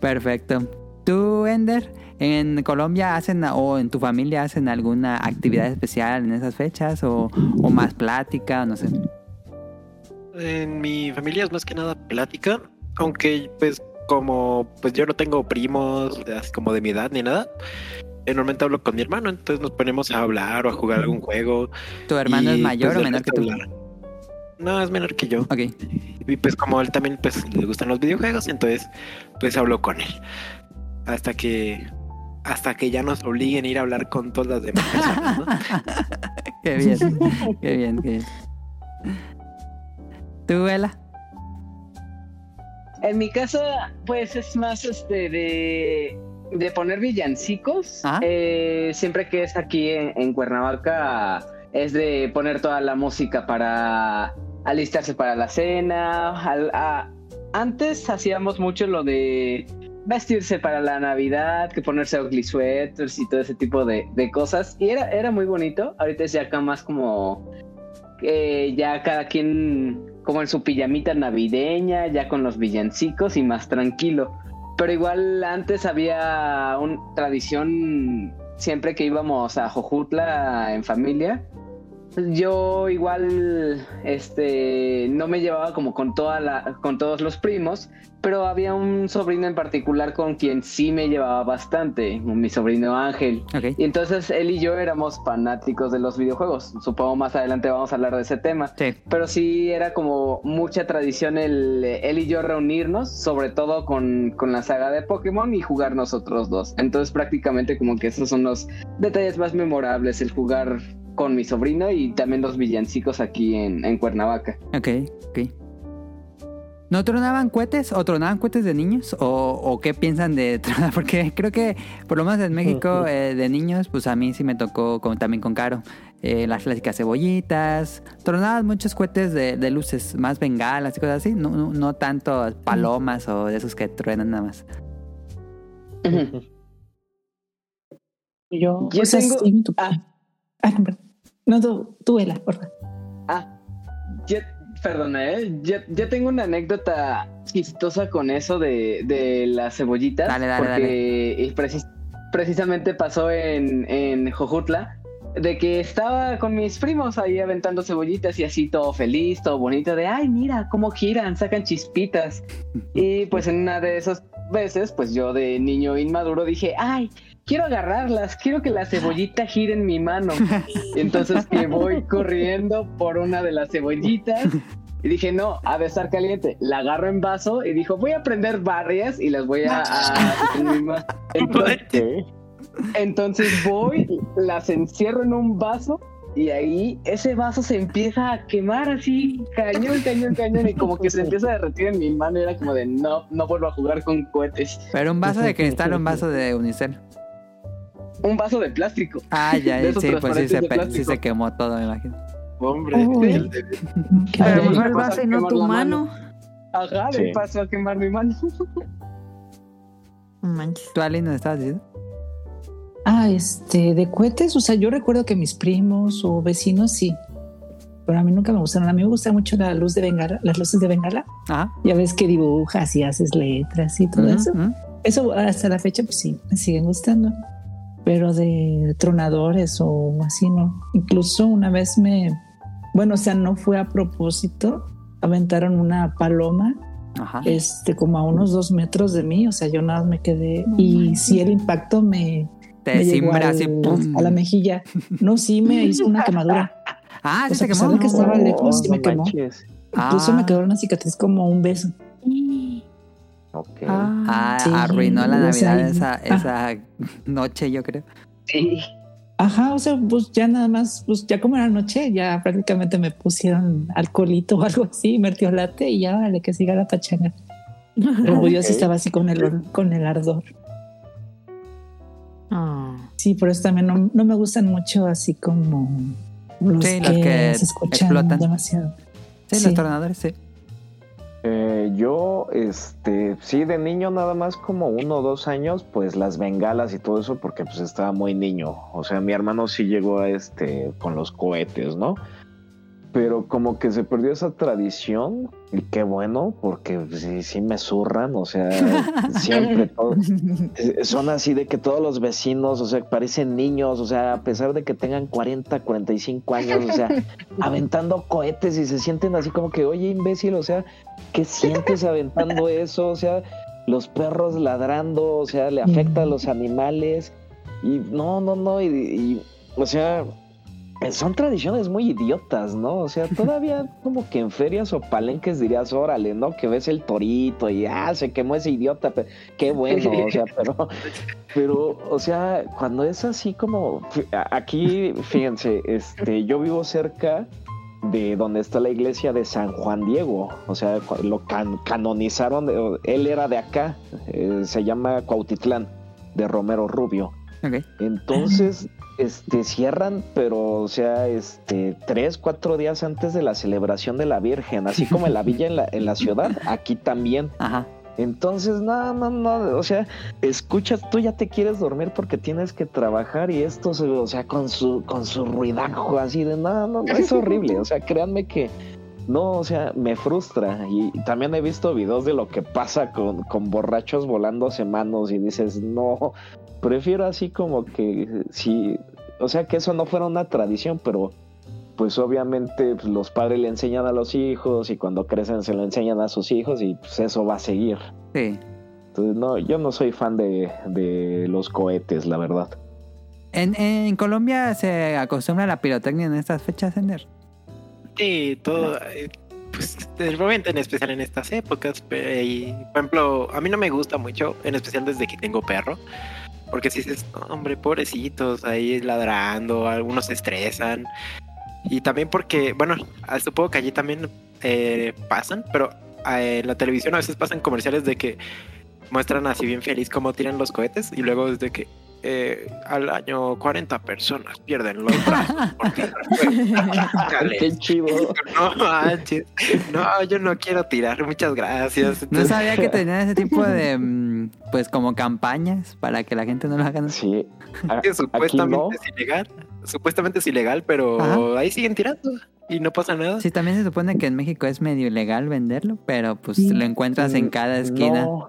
Perfecto. ¿Tú, Ender, en Colombia hacen o en tu familia hacen alguna actividad especial en esas fechas o, o más plática, no sé? En mi familia es más que nada plática, aunque pues como pues yo no tengo primos como de mi edad ni nada. Normalmente hablo con mi hermano, entonces nos ponemos a hablar o a jugar algún juego. ¿Tu hermano y, es mayor pues, o menor que tú? hablar. No, es menor que yo. Ok. Y pues como él también pues le gustan los videojuegos, entonces pues hablo con él. Hasta que hasta que ya nos obliguen a ir a hablar con todas las demás personas, ¿no? qué bien, qué bien, qué bien. ¿Tú, Ela? En mi casa, pues es más este de, de poner villancicos. Ah. Eh, siempre que es aquí en, en Cuernavaca, es de poner toda la música para alistarse para la cena. Antes hacíamos mucho lo de vestirse para la Navidad, que ponerse ugly sweaters y todo ese tipo de, de cosas. Y era, era muy bonito. Ahorita es ya acá más como eh, ya cada quien como en su pijamita navideña, ya con los villancicos y más tranquilo. Pero igual antes había una tradición siempre que íbamos a Jojutla en familia. Yo igual este no me llevaba como con toda la con todos los primos, pero había un sobrino en particular con quien sí me llevaba bastante, mi sobrino Ángel. Y entonces él y yo éramos fanáticos de los videojuegos. Supongo más adelante vamos a hablar de ese tema. Sí. Pero sí era como mucha tradición el, él y yo reunirnos, sobre todo con, con la saga de Pokémon y jugar nosotros dos. Entonces prácticamente como que esos son los detalles más memorables, el jugar con mi sobrino y también los villancicos aquí en, en Cuernavaca. Ok, ok. ¿No tronaban cohetes o tronaban cohetes de niños? ¿O, o qué piensan de tronar? Porque creo que, por lo menos en México, eh, de niños, pues a mí sí me tocó con- también con Caro. eh, las clásicas cebollitas. Tronaban muchos cohetes de, de luces, más bengalas y cosas así. No, no, no tanto palomas o de esos que truenan nada más. Yo, Yo pues, tengo- así, tu- ah. Ah, no, perdón. No, tú, tú, Ela, por favor. Ah, yo, perdona, ¿eh? yo, yo tengo una anécdota chistosa con eso de, de las cebollitas. Dale, dale, porque y precis- precisamente pasó en, en Jojutla. De que estaba con mis primos ahí aventando cebollitas y así todo feliz, todo bonito, de ay, mira cómo giran, sacan chispitas. Y pues en una de esas veces, pues yo de niño inmaduro dije, ay, quiero agarrarlas, quiero que la cebollita gire en mi mano. Entonces que voy corriendo por una de las cebollitas y dije, no, ha de estar caliente. La agarro en vaso y dijo, voy a prender varias y las voy a... a- entonces, entonces voy, las encierro en un vaso y ahí ese vaso se empieza a quemar así, cañón, cañón, cañón, y como que se empieza a derretir en mi mano. Y era como de, no, no vuelvo a jugar con cohetes. Pero un vaso de cristal o un vaso de unicel. Un vaso de plástico. Ah, ya, esos sí, pues sí se, sí quemó todo, me imagino. Hombre, Uy. el de- Qué A lo mejor el vas y no tu la mano. Ajá, Sí. le pasó a quemar mi mano. No manches. ¿Tú, Ali, nos estabas diciendo? Ah, este, de cohetes, o sea, yo recuerdo que mis primos o vecinos sí, pero a mí nunca me gustaron. A mí me gusta mucho la luz de bengala, las luces de bengala. Ajá. Ya ves que dibujas y haces letras y todo eso. Eso hasta la fecha, pues sí, me siguen gustando. Pero de tronadores o así, no. Incluso una vez me, bueno, o sea, no fue a propósito, aventaron una paloma Ajá. este, como a unos dos metros de mí, o sea, yo nada más me quedé y sí el impacto me, Te me llegó simbra al- así. ¡pum! a la mejilla. No, sí me hizo una quemadura. Ah, o sí sea, se a pesar quemó. de que estaba lejos, sí me quemó. manches. Incluso Ah. me quedó una cicatriz como un beso. Ok. Ah, Sí, arruinó la o sea, Navidad esa, ah. esa noche, yo creo. Sí. Ajá, o sea, pues ya nada más, pues ya como era noche, ya prácticamente me pusieron alcoholito o algo así, mertiolate y ya vale que siga la pachanga. Pero pues yo sí Ok. estaba así con el, con el ardor. Ah. Sí, por eso también no, no me gustan mucho así como los, Sí, que, los que se escuchan explotan. demasiado. Sí, Sí. los tornadores, sí. Eh, yo, este, sí, de niño nada más como uno o dos años, pues las bengalas y todo eso, porque pues estaba muy niño. O sea, mi hermano sí llegó a este con los cohetes, ¿no? Pero como que se perdió esa tradición, y qué bueno, porque sí, sí me zurran, o sea, siempre todo, son así de que todos los vecinos, o sea, parecen niños, o sea, a pesar de que tengan 40, 45 años, o sea, aventando cohetes y se sienten así como que, oye, imbécil, o sea, ¿qué sientes aventando eso? O sea, los perros ladrando, o sea, le afecta a los animales. Y no, no, no, y, y, o sea, son tradiciones muy idiotas, ¿no? O sea, todavía como que en ferias o palenques dirías, órale, ¿no? Que ves el torito y, ah, se quemó ese idiota, pero qué bueno, o sea, pero, pero, o sea, cuando es así como, aquí, fíjense, este, yo vivo cerca de donde está la iglesia de San Juan Diego, o sea, lo can- canonizaron, de- él era de acá, eh, se llama Cuautitlán, de Romero Rubio. Entonces, este, cierran, pero, o sea, este, tres, cuatro días antes de la celebración de la Virgen, así como en la villa en la, en la ciudad, aquí también. Ajá. Entonces, no, no, no, o sea, escuchas, tú ya te quieres dormir porque tienes que trabajar y esto, se- o sea, con su, con su ruidajo así de, no, no, no, es horrible, o sea, créanme que, no, o sea, me frustra y también he visto videos de lo que pasa con, con borrachos volándose manos y dices, no, prefiero así como que, sí, o sea, que eso no fuera una tradición, pero pues obviamente pues, los padres le enseñan a los hijos y cuando crecen se lo enseñan a sus hijos y pues eso va a seguir. Sí. Entonces, no, yo no soy fan de, de los cohetes, la verdad. En, en Colombia se acostumbra a la pirotecnia en estas fechas, Ender. Sí, todo. eh, Pues obviamente en especial en estas épocas. pero, y, por ejemplo, a mí no me gusta mucho, en especial desde que tengo perro. Porque si dices, "No, hombre, pobrecitos, ahí ladrando, algunos se estresan. Y también porque, bueno, ah, supongo que allí también eh, pasan, pero eh, en la televisión a veces pasan comerciales de que muestran así bien feliz cómo tiran los cohetes y luego desde que eh, al año 40 personas pierden los brazos por. Qué. No manches. No, yo no quiero tirar. Muchas gracias. No sabía que tenían ese tipo de, mm, pues como campañas para que la gente no lo haga. Sí. A- que aquí supuestamente no. es ilegal. Supuestamente es ilegal, pero Ajá. ahí siguen tirando y no pasa nada. Sí, también se supone que en México es medio ilegal venderlo, pero pues Sí. lo encuentras en cada esquina. No,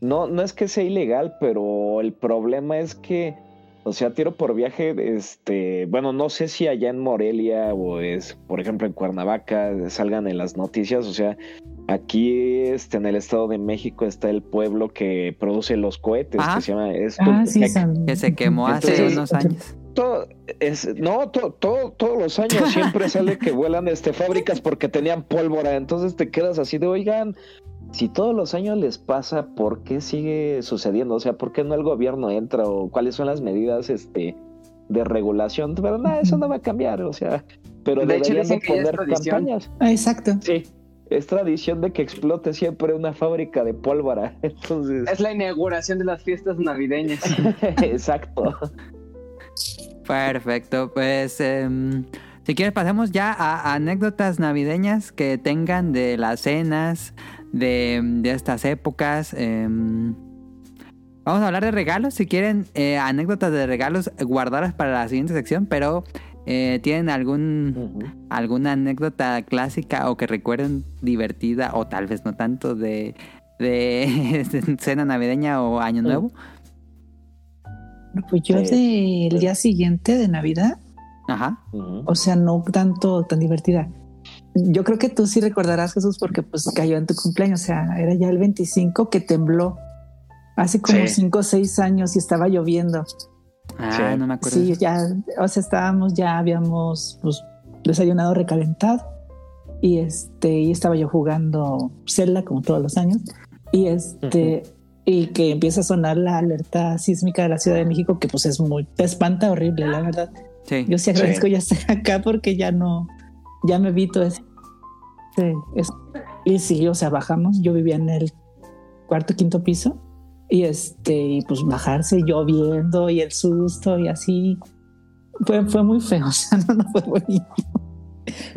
no, no es que sea ilegal, pero el problema es que, o sea, tiro por viaje, este, bueno, no sé si allá en Morelia o es, por ejemplo, en Cuernavaca salgan en las noticias, o sea, aquí, este, en el Estado de México está el pueblo que produce los cohetes, que se llama, es Ah, sí, Que se quemó hace Entonces- unos años. Todo- es, no, to- todo- todos los años siempre sale que vuelan este, fábricas porque tenían pólvora. Entonces te quedas así de, oigan, si todos los años les pasa, ¿por qué sigue sucediendo? O sea, ¿por qué no el gobierno entra o cuáles son las medidas este, de regulación? Pero nada, eso no va a cambiar, o sea, pero De hecho, dicen que poner tradición. campañas. Ah, exacto. Sí, es tradición de que explote siempre una fábrica de pólvora. Entonces, Es la inauguración de las fiestas navideñas. exacto. Perfecto, pues em, si quieres pasemos ya a anécdotas navideñas que tengan de las cenas, de, de estas épocas. em. vamos a hablar de regalos, si quieren eh, anécdotas de regalos, guardarlas para la siguiente sección, pero eh, ¿tienen algún, alguna anécdota clásica o que recuerden divertida o tal vez no tanto de, de cena navideña o año nuevo? Pues yo Sí. del día siguiente de Navidad, Ajá. Ujú. o sea, no tanto tan divertida. yo creo que tú sí recordarás, Jesús, porque pues cayó en tu cumpleaños, o sea, era ya el 25 que tembló. Hace como Sí. 5 o 6 años y estaba lloviendo. Ah, Sí. no me acuerdo. Sí, ya, o sea, estábamos, ya habíamos pues, desayunado recalentado y este, y estaba yo jugando Zelda como todos los años y este, y que empieza a sonar la alerta sísmica de la Ciudad de México, que pues es muy, te espanta horrible, la verdad. Sí. Yo sí agradezco ya estar acá porque ya no, ya me evito ese, ese- ese- y sí, o sea, bajamos, yo vivía en el cuarto, quinto piso y este, y pues bajarse lloviendo y el susto y así, fue, fue muy feo, o sea, no, no fue bonito.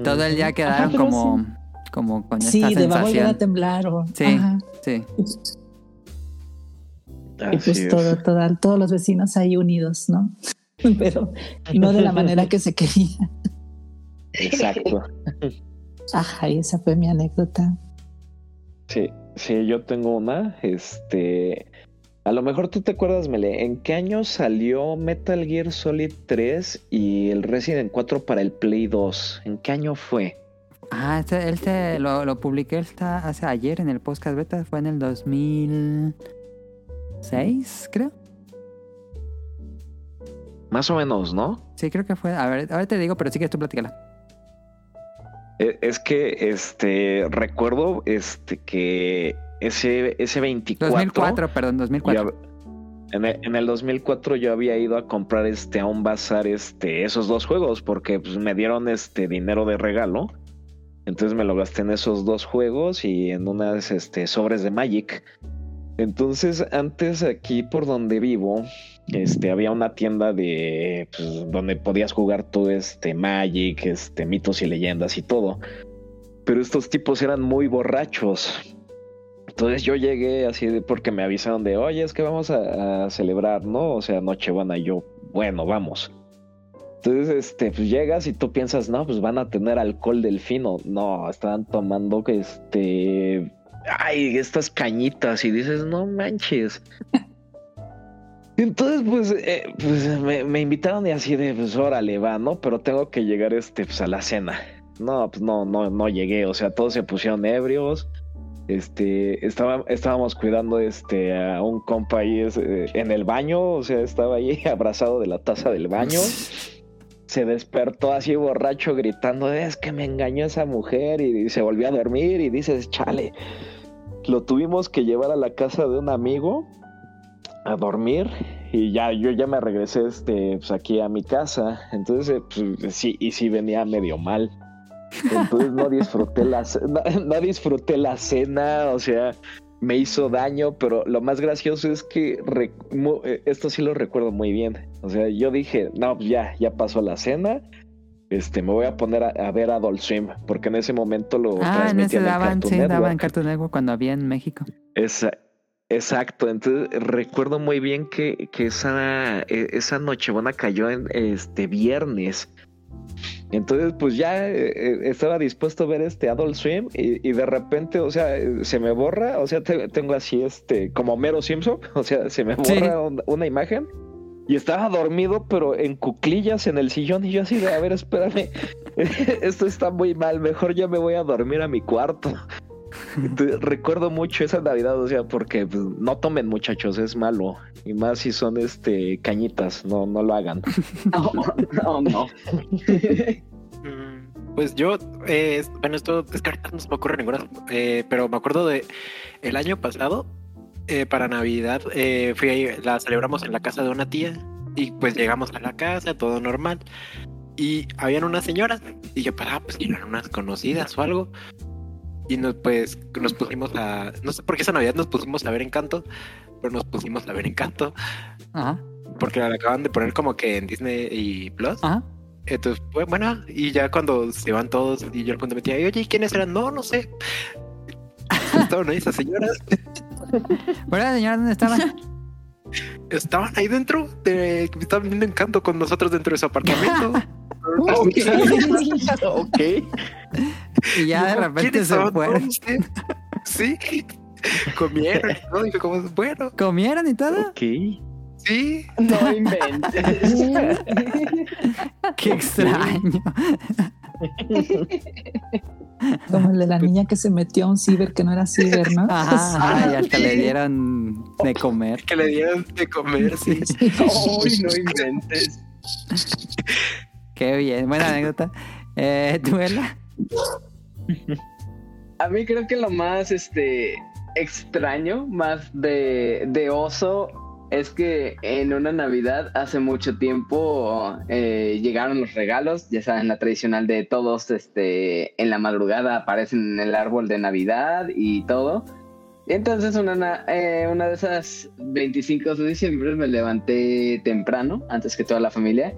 Todo el día quedaron pero como, como con Sí, esta de va a volver a sensación. temblar o, Sí. ajá. Sí. Y pues es. todo, todo- todos los vecinos ahí unidos, ¿no? Pero no de la manera que se quería. Exacto. Ajá, y esa fue mi anécdota. Sí, sí, yo tengo una. Este. A lo mejor tú te acuerdas, Mele, ¿en qué año salió Metal Gear Solid 3 y el Resident 4 para el Play 2? ¿En qué año fue? Ah, este, este lo, lo publiqué esta, hace ayer en el podcast beta. Fue en el 2006, creo. Más o menos, ¿no? Sí, creo que fue. A ver, ahora te digo, pero sí que tú platícala. E- Es que este recuerdo este que ese ese 24 2004, perdón, 2004. yo- en, el, en el 2004 yo había ido a comprar este a un bazar este esos dos juegos porque pues, me dieron este dinero de regalo. Entonces me lo gasté en esos dos juegos y en unas este sobres de Magic. Entonces, antes aquí por donde vivo, este había una tienda de pues, donde podías jugar todo este Magic, este mitos y leyendas y todo. Pero estos tipos eran muy borrachos. Entonces yo llegué así de- porque me avisaron de, oye, es que vamos a, celebrar, ¿no? O sea, Nochebuena. Y yo, bueno, vamos. Entonces, este, pues llegas y tú piensas, no, pues van a tener alcohol del fino. No, estaban tomando, este, ay, estas cañitas y dices, no manches. Entonces, pues, eh, pues me, invitaron y así de, pues, órale, va, ¿no? Pero tengo que llegar, este, pues, a la cena. No, pues no, no, no llegué. O sea, todos se pusieron ebrios. Este, estaba, estábamos cuidando, este, a un compa ahí eh, en el baño. O sea, estaba ahí abrazado de la taza del baño. Se despertó así borracho gritando, es que me engañó esa mujer y, se volvió a dormir y dices, chale, lo tuvimos que llevar a la casa de un amigo a dormir y ya yo ya me regresé este pues aquí a mi casa. Entonces eh, pues, sí y sí venía medio mal. Entonces no disfruté la no disfruté la cena o sea me hizo daño pero lo más gracioso es que eh, esto sí lo recuerdo muy bien o sea yo dije no pues ya ya pasó la cena este me voy a poner a, a ver Adult Swim porque en ese momento lo Ah, en ese transmitían daban, Cartoon sí, daban en Network. Cartoon Network cuando había en México. Esa- exacto, entonces recuerdo muy bien que, que esa, e- esa Nochebuena cayó en este viernes. Entonces, pues ya eh, eh, estaba dispuesto a ver este Adult Swim y, y de repente, o sea, se me borra, o sea, te- tengo así este, como Mero Simpson, o sea, se me Sí. borra un- una imagen y estaba dormido, pero en cuclillas en el sillón y yo así de, a ver, espérame, esto está muy mal, mejor ya me voy a dormir a mi cuarto. Recuerdo mucho esa Navidad, o sea, porque pues, no tomen muchachos, es malo. Y más si son este cañitas, no, no lo hagan. No, no, no. Mm, Pues yo, eh, bueno, esto descartar no se me ocurre ninguna, eh, pero me acuerdo de el año pasado, eh, para Navidad, eh, fui ahí, la celebramos en la casa de una tía y pues llegamos a la casa, todo normal. Y habían unas señoras y yo, pues, ah, pues eran unas conocidas o algo. Y nos, pues, nos pusimos a, no sé por qué esa Navidad nos pusimos a ver Encanto, pero nos pusimos a ver Encanto Ajá, porque la acaban de poner como que en Disney y Plus. ajá. Entonces, pues, bueno, y ya cuando se van todos, y yo le pregunté a mi tía, oye, ¿y quiénes eran? No, no sé. Estaban ahí esas señoras, Bueno, señora, ¿dónde estaban? estaban ahí dentro, de, estaban viendo encanto con nosotros dentro de su apartamento. ok. ok. Y ya de repente ¿quiénes se fueron. Sí, comieron, ¿no? Y fue como, bueno, ¿Comieron y todo? Ok. sí. No inventes. Qué extraño. Como el de la niña que se metió a un ciber que no era ciber, ¿no? Ajá, ajá, y hasta le dieron de comer. Que le dieron de comer, sí. Uy, no inventes. Qué bien, buena anécdota. Eh, ¿Duela? A mí creo que lo más este extraño, más de, de oso, es que en una Navidad hace mucho tiempo eh, llegaron los regalos, ya saben, la tradicional de todos este, en la madrugada aparecen en el árbol de Navidad y todo. Entonces una, na- eh, una de esas 25 de diciembre me levanté temprano, antes que toda la familia.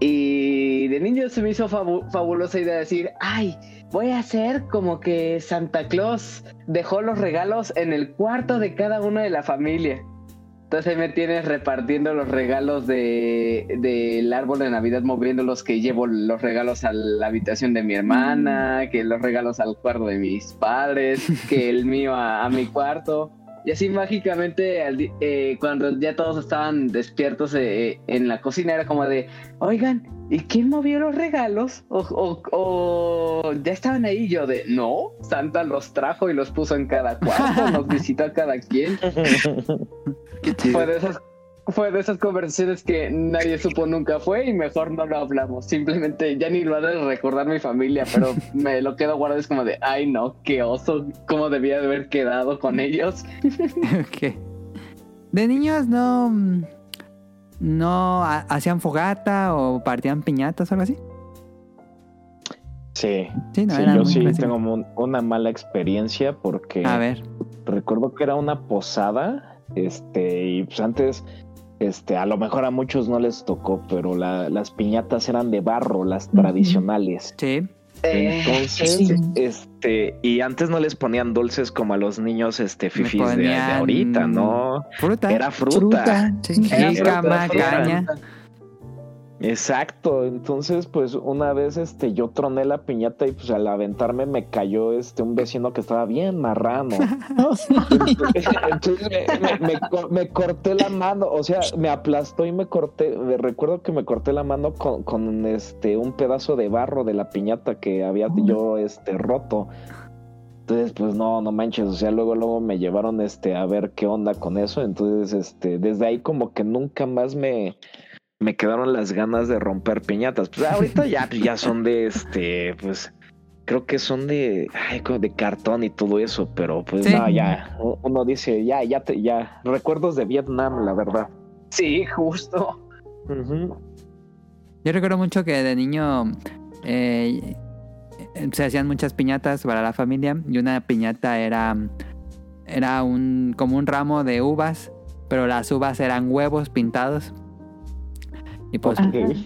Y de niño se me hizo fabu- fabulosa idea decir, ay, voy a hacer como que Santa Claus dejó los regalos en el cuarto de cada uno de la familia. Entonces ahí me tienes repartiendo los regalos de del árbol de Navidad, moviéndolos, que llevo los regalos a la habitación de mi hermana, que los regalos al cuarto de mis padres, que el mío a, a mi cuarto. Y así mágicamente, eh, cuando ya todos estaban despiertos eh, en la cocina, era como de, oigan, ¿y quién movió los regalos? O, o- o ya estaban ahí yo de, no, Santa los trajo y los puso en cada cuarto, nos visitó a cada quien. Fue de esas, fue de esas conversaciones que nadie supo nunca fue y mejor no lo hablamos. Simplemente ya ni lo ha de recordar mi familia, pero me lo quedo guardado. Es como de, ay no, qué oso, cómo debía de haber quedado con ellos. Ok. De niños no. No ha- hacían fogata o partían piñatas o algo así. Sí, Sí, no, sí, yo sí tengo una mala experiencia porque A ver. recuerdo que era una posada, este, y pues antes, este, a lo mejor a muchos no les tocó, pero la- las piñatas eran de barro, las tradicionales. Sí. Eh, Entonces, sí. este, y antes no les ponían dulces como a los niños, este, fifis de, ahorita, ¿no? Fruta. Era fruta. Fruta. Era fruta, fruta. caña. Exacto, entonces pues una vez este yo troné la piñata y pues al aventarme me cayó este un vecino que estaba bien marrano. Entonces me, me- me co- me corté la mano, o sea, me aplastó y me corté. me- Recuerdo que me corté la mano con, con, este un pedazo de barro de la piñata que había yo este roto. Entonces, pues no, no manches, o sea, luego, luego me llevaron este a ver qué onda con eso. Entonces, este, desde ahí como que nunca más me, me quedaron las ganas de romper piñatas. Pues ahorita ya, pues, ya son de este, pues creo que son de, ay, como de cartón y todo eso, pero pues Sí. no, ya, uno dice, ya, ya, te, ya, recuerdos de Vietnam, la verdad. sí, justo. Yo recuerdo mucho que de niño eh, se hacían muchas piñatas para la familia y una piñata era era un como un ramo de uvas, pero las uvas eran huevos pintados. Y pues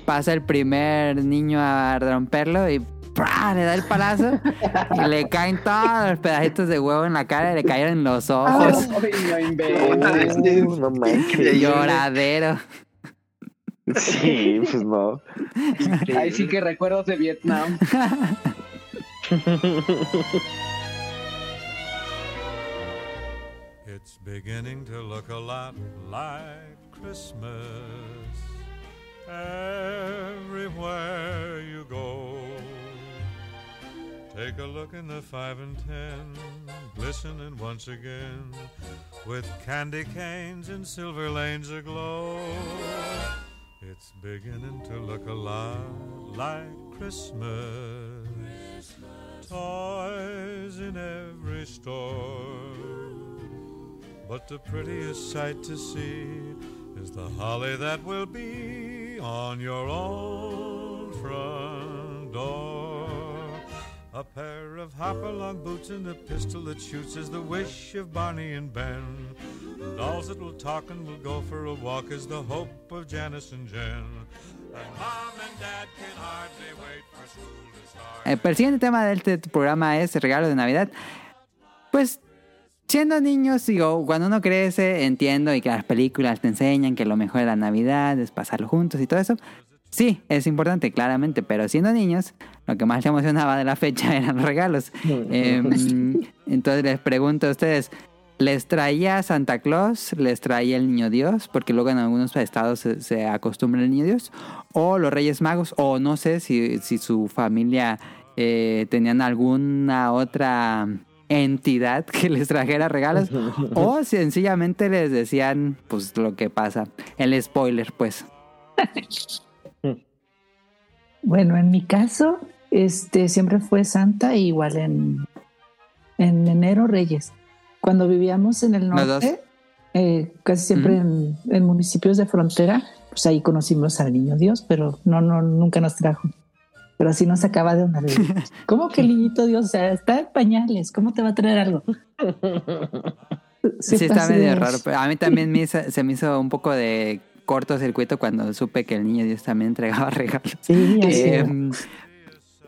pasa el primer niño a romperlo y ¡pra! le da el palazo y le caen todos los pedacitos de huevo en la cara y le cayeron en los ojos. Ay, no no manches. Lloradero. Sí, pues no. Ahí sí que recuerdos de Vietnam. It's beginning to look a lot like Christmas everywhere you go. Take a look in the five and ten, glistening once again with candy canes and silver lanes aglow. It's beginning to look a lot like Christmas. Toys in every store. But the prettiest sight to see is the holly that will be on your own front door. A pair of hopalong boots and a pistol that shoots is the wish of Barney and Ben. Dolls that will talk and will go for a walk is the hope of Janice and Jen. And mom and dad can hardly wait for school to start. Eh, el siguiente tema de este programa es regalo de Navidad. Pues, siendo niños, digo, cuando uno crece, entiendo y que las películas te enseñan que lo mejor de la Navidad es pasarlo juntos y todo eso. Sí, es importante, claramente, pero siendo niños, lo que más te emocionaba de la fecha eran los regalos. Em, entonces les pregunto a ustedes, ¿les traía Santa Claus? ¿Les traía el Niño Dios? Porque luego en algunos estados se, se acostumbra el Niño Dios. ¿O los Reyes Magos? O no sé si, si su familia eh, tenían alguna otra entidad que les trajera regalos o sencillamente les decían pues lo que pasa. El spoiler, pues. Bueno, en mi caso, este siempre fue Santa, igual en, en enero Reyes. Cuando vivíamos en el norte, eh, casi siempre en, en municipios de frontera, pues ahí conocimos al niño Dios, pero no, no, nunca nos trajo. Pero así nos acaba de una vez. ¿Cómo que el niñito Dios? O sea, está en pañales, ¿cómo te va a traer algo? Sí, está así medio raro. Pero a mí también me hizo- se me hizo un poco de cortocircuito cuando supe que el niño Dios también entregaba regalos. Sí, así Eh, es.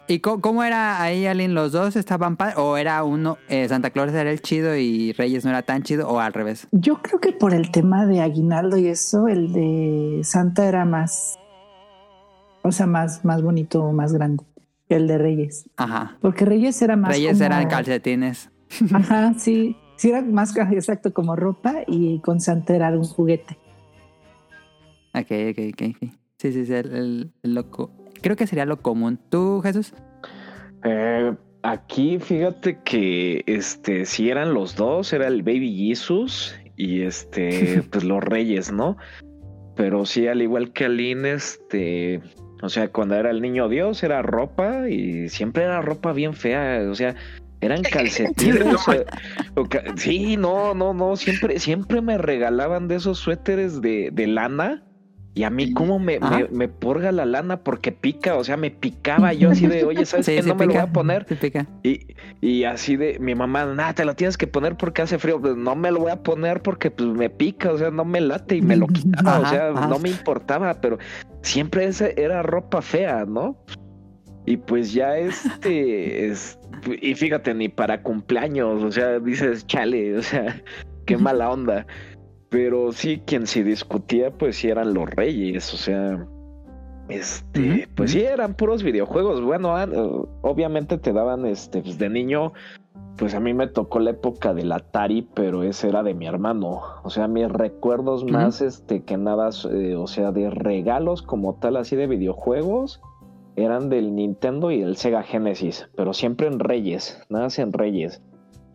¿Y cómo, era ahí, Aline? ¿Los dos estaban padres? ¿O era uno, eh, Santa Claus era el chido y Reyes no era tan chido? ¿O al revés? Yo creo que por el tema de aguinaldo y eso, el de Santa era más, o sea, más, más bonito, más grande que el de Reyes. Ajá. Porque Reyes era más. Reyes como- eran calcetines. Ajá, sí. Sí, era más exacto como ropa y con Santa era un juguete. Ok, ok, ok. ok. Sí, sí, sí. El, el- el loco. Creo que sería lo común. ¿Tú, Jesús? Eh, aquí fíjate que este si eran los dos, era el Baby Jesus y este pues los Reyes, ¿no? Pero sí, al igual que Aline, este, o sea, cuando era el niño Dios era ropa y siempre era ropa bien fea, o sea, eran calcetines. o- o ca- sí, no, no, no, siempre, siempre me regalaban de esos suéteres de, de lana. Y a mí, ¿cómo me, me, me porga la lana? Porque pica, o sea, me picaba yo así de, oye, ¿sabes qué? No me lo voy a poner. Pica. Y, y así de mi mamá, nada, te lo tienes que poner porque hace frío. Pues no me lo voy a poner porque pues me pica, o sea, no me late y me lo quitaba, o sea, ajá. no me importaba, pero siempre ese era ropa fea, ¿no? Y pues ya este, es, y fíjate, ni para cumpleaños, o sea, dices, chale, o sea, qué mala onda. Pero sí, quien se discutía, pues sí eran los reyes, o sea, este, pues sí eran puros videojuegos. Bueno, ah, obviamente te daban, este, pues de niño, pues a mí me tocó la época del Atari, pero ese era de mi hermano. O sea, mis recuerdos más, este, que nada, eh, o sea, de regalos como tal, así de videojuegos, eran del Nintendo y del Sega Genesis, pero siempre en Reyes, nada más en Reyes.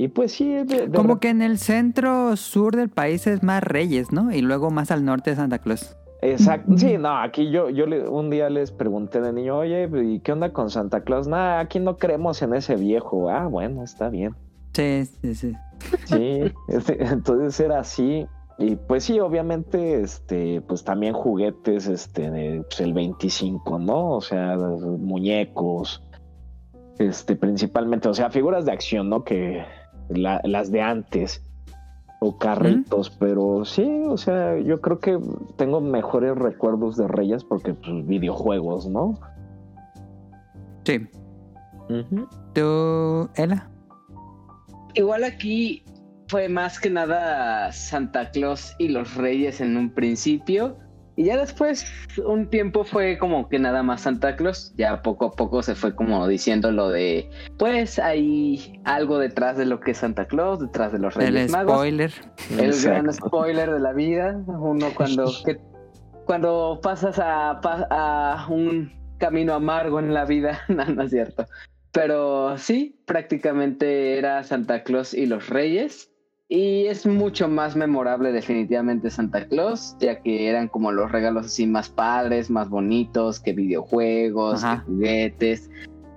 Y pues sí, de, de Como que en el centro sur del país es más Reyes, ¿no? Y luego más al norte Santa Claus. Exacto. Sí, no, aquí yo, yo le- un día les pregunté de niño, oye, ¿y qué onda con Santa Claus? Nada, aquí no creemos en ese viejo. Ah, bueno, está bien. Sí, sí, sí. Sí, este, entonces era así. Y pues sí, obviamente, este, pues también juguetes, este, de, pues, el 25, ¿no? O sea, muñecos, este, principalmente, o sea, figuras de acción, ¿no? Que la- las de antes, o carritos, pero sí, o sea, yo creo que tengo mejores recuerdos de Reyes porque, pues, videojuegos, ¿no? Sí. ¿Tú, Ela? Igual aquí fue más que nada Santa Claus y los Reyes en un principio. Y ya después, un tiempo fue como que nada más Santa Claus. Ya poco a poco se fue como diciendo lo de, pues hay algo detrás de lo que es Santa Claus, detrás de los Reyes El Magos. spoiler. El gran spoiler de la vida. Uno cuando, que- cuando pasas a, a un camino amargo en la vida. No, no es cierto. Pero sí, prácticamente era Santa Claus y los Reyes. Y es mucho más memorable definitivamente Santa Claus, ya que eran como los regalos así más padres, más bonitos, que videojuegos, Ajá. que juguetes.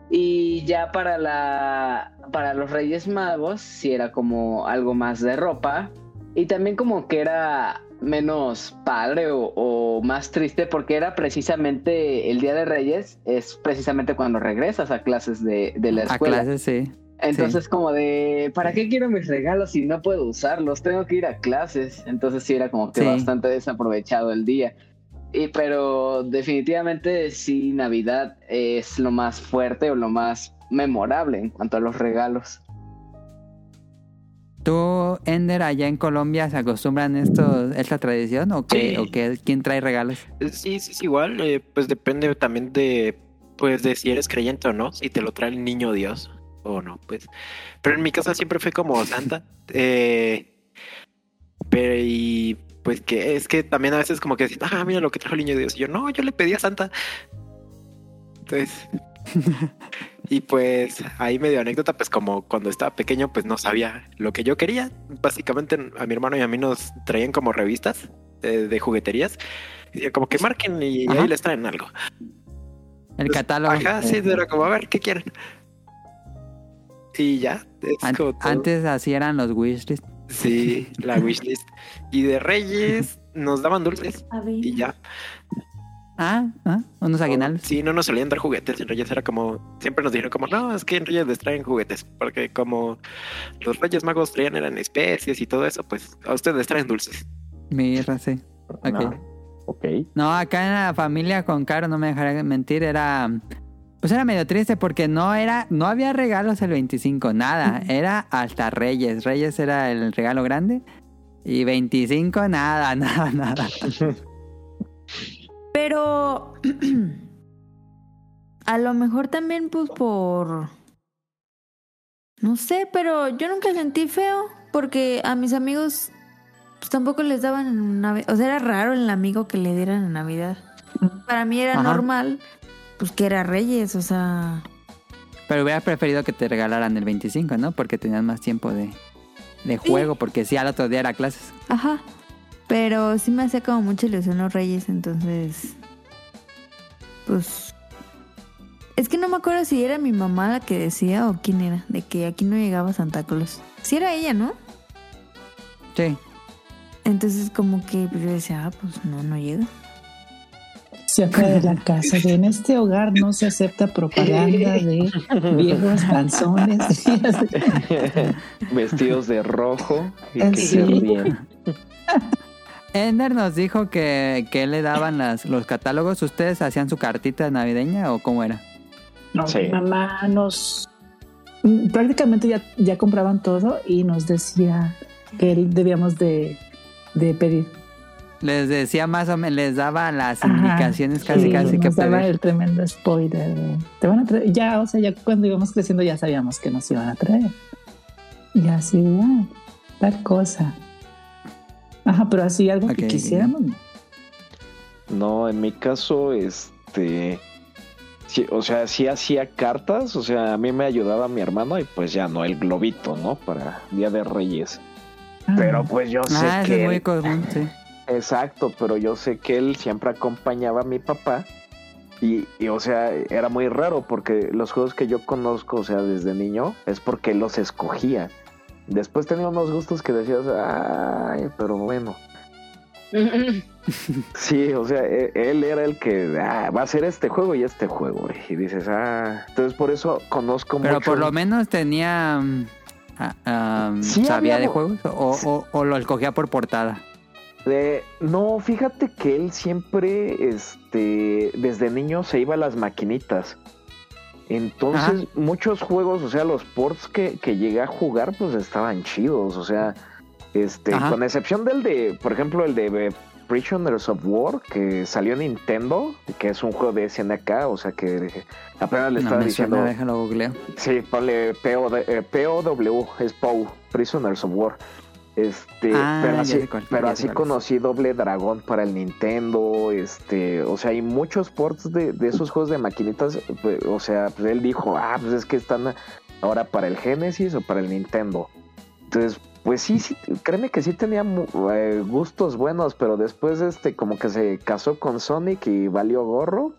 Y ya para la para los Reyes Magos sí era como algo más de ropa y también como que era menos padre o, o más triste porque era precisamente el Día de Reyes es precisamente cuando regresas a clases de, de la A escuela. clases, sí. Entonces como de ¿para qué quiero mis regalos si no puedo usarlos? Tengo que ir a clases. Entonces sí era como que Sí. bastante desaprovechado el día. Y, pero definitivamente sí, Navidad es lo más fuerte o lo más memorable en cuanto a los regalos. ¿Tú, Ender, allá en Colombia se acostumbran esto, esta tradición? ¿O qué? Sí. ¿O qué? ¿Quién trae regalos? Sí, sí, es igual. eh, pues depende también de, pues, de si eres creyente o no, si te lo trae el niño Dios o no, pues. Pero en mi casa siempre fue como Santa. eh, pero y pues que es que también a veces como que decís, ah, mira lo que trajo el niño Dios. Y yo, no, yo le pedí a Santa. Entonces, Y pues ahí medio anécdota, pues como cuando estaba pequeño, pues no sabía lo que yo quería. Básicamente a mi hermano y a mí nos traían como revistas de, de jugueterías. Como que marquen y Ajá. ahí les traen algo. El catálogo. Ajá, sí, era como, a ver, ¿qué quieren? Y ya, An- todo. antes así eran los wishlist. Sí, la wishlist. Y de Reyes nos daban dulces A ver. y ya. Ah, ah, unos aguinaldos. Sí, no nos solían dar juguetes. En Reyes era como, siempre nos dijeron como, no, es que en Reyes les traen juguetes. Porque como los Reyes Magos traían eran especies y todo eso, pues a ustedes les traen dulces. Mirra, sí. Ok. No. Ok. No, acá en la familia con Caro, no me dejaré mentir, era. Pues era medio triste porque no era, no había regalos el 25, nada. Era hasta Reyes. Reyes era el regalo grande. Y 25, nada, nada, nada. Pero a lo mejor también pues por... No sé, pero yo nunca sentí feo porque a mis amigos pues tampoco les daban en Navidad. O sea, era raro el amigo que le dieran en Navidad. Para mí era Ajá. normal, pues que era Reyes, o sea... Pero hubieras preferido que te regalaran el 25, ¿no? Porque tenías más tiempo de, de juego, porque sí, al otro día era clases. Ajá. Pero sí me hacía como mucha ilusión los Reyes, entonces... Pues... Es que no me acuerdo si era mi mamá la que decía o quién era, de que aquí no llegaba Santa Claus. Sí era ella, ¿no? Sí. Entonces como que yo decía, ah, pues no, no llega. Se fue de la casa. De en este hogar no se acepta propaganda de viejos panzones. Vestidos de rojo y que Sí. se ríen. Ender nos dijo que, que le daban las, los catálogos. ¿Ustedes hacían su cartita navideña o cómo era? No, Sí. mi mamá nos mm, prácticamente ya, ya compraban todo y nos decía que debíamos de, de pedir. Les decía más o menos, les daba las Ajá, indicaciones casi sí, casi que daba pedir. el tremendo spoiler. de, te van a traer, ya, o sea, ya cuando íbamos creciendo ya sabíamos que nos iban a traer. Y así, ya, tal cosa. Ajá, pero así algo que quisiéramos. no. En mi caso, este. sí, o sea, sí hacía cartas, o sea, a mí me ayudaba mi hermano y pues ya no, el globito, ¿no? Para Día de Reyes. Ah, Pero pues yo sé Ah, que. es muy común, sí. Exacto, pero yo sé que él siempre acompañaba a mi papá. Y, y, o sea, era muy raro porque los juegos que yo conozco, o sea, desde niño, es porque él los escogía. Después tenía unos gustos que decías, ay, pero bueno. Sí, o sea, e- él era el que ah, va a ser este juego y este juego. Y dices, ah, entonces por eso conozco Pero mucho. por lo menos tenía... mm, Sí, ¿Sabía de juegos? O, o- o lo escogía por portada? Eh, no, fíjate que él siempre, este, desde niño se iba a las maquinitas. Entonces, muchos juegos, o sea, los ports que, que llegué a jugar, pues estaban chidos. O sea, este, Ajá. con excepción del de, por ejemplo, el de eh, Prisoners of War, que salió en Nintendo, que es un juego de SNK, o sea, que apenas le No estaba diciendo. suena, déjalo. Sí, ponle PO, eh, POW, es POW, Prisoners of War. Este, Ah, pero así, cuál, pero conocí Doble Dragón para el Nintendo, este, o sea, hay muchos ports de, de esos juegos de maquinitas, pues, o sea, pues él dijo, ah, pues es que están ahora para el Genesis o para el Nintendo. Entonces, pues sí, sí, créeme que sí tenía eh, gustos buenos, pero después, este, como que se casó con Sonic y valió gorro.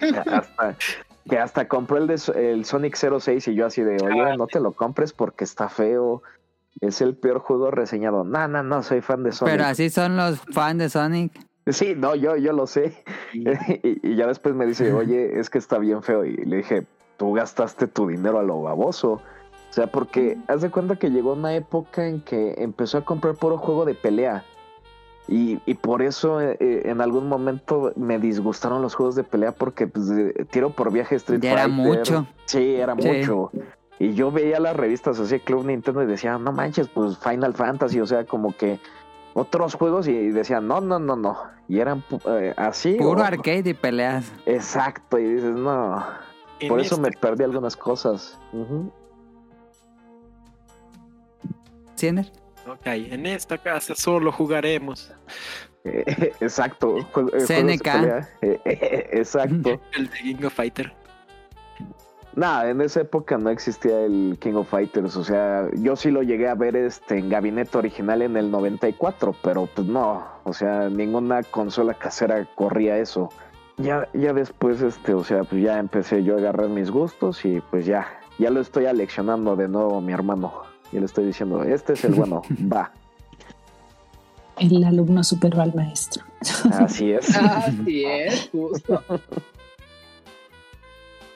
hasta, que hasta compró el, de, el Sonic 06 y yo así de, oye, no te lo compres porque está feo. Es el peor juego reseñado. No, no, no, soy fan de Sonic. Pero así son los fans de Sonic. Sí, no, yo, yo lo sé. y, y ya después me dice, oye, es que está bien feo. Y le dije, tú gastaste tu dinero a lo baboso. O sea, porque haz de cuenta que llegó una época en que empezó a comprar puro juego de pelea. Y, y por eso eh, eh, en algún momento me disgustaron los juegos de pelea porque pues, eh, tiro por viaje Street Ya era Fighter. mucho. Sí, era Sí. mucho. Y yo veía las revistas así, Club Nintendo, y decía, no manches, pues Final Fantasy, o sea, como que otros juegos, y decía, no, no, no, no. Y eran eh, así. Puro o- arcade y peleas. Exacto, y dices, no. Por eso esta- me perdí algunas cosas. ¿Sí, Ender? Ok, en esta casa solo jugaremos Eh, exacto. jue- eh, CNK. exacto. el de King of Fighter. Nada, en esa época no existía el King of Fighters, o sea, yo sí lo llegué a ver este en gabinete original en el 94, pero pues no, o sea, ninguna consola casera corría eso. Ya, ya después, este, o sea, pues ya empecé yo a agarrar mis gustos y pues ya, ya lo estoy aleccionando de nuevo a mi hermano. Y le estoy diciendo, este es el bueno, va. El alumno superó al maestro. Así es. Así es, justo.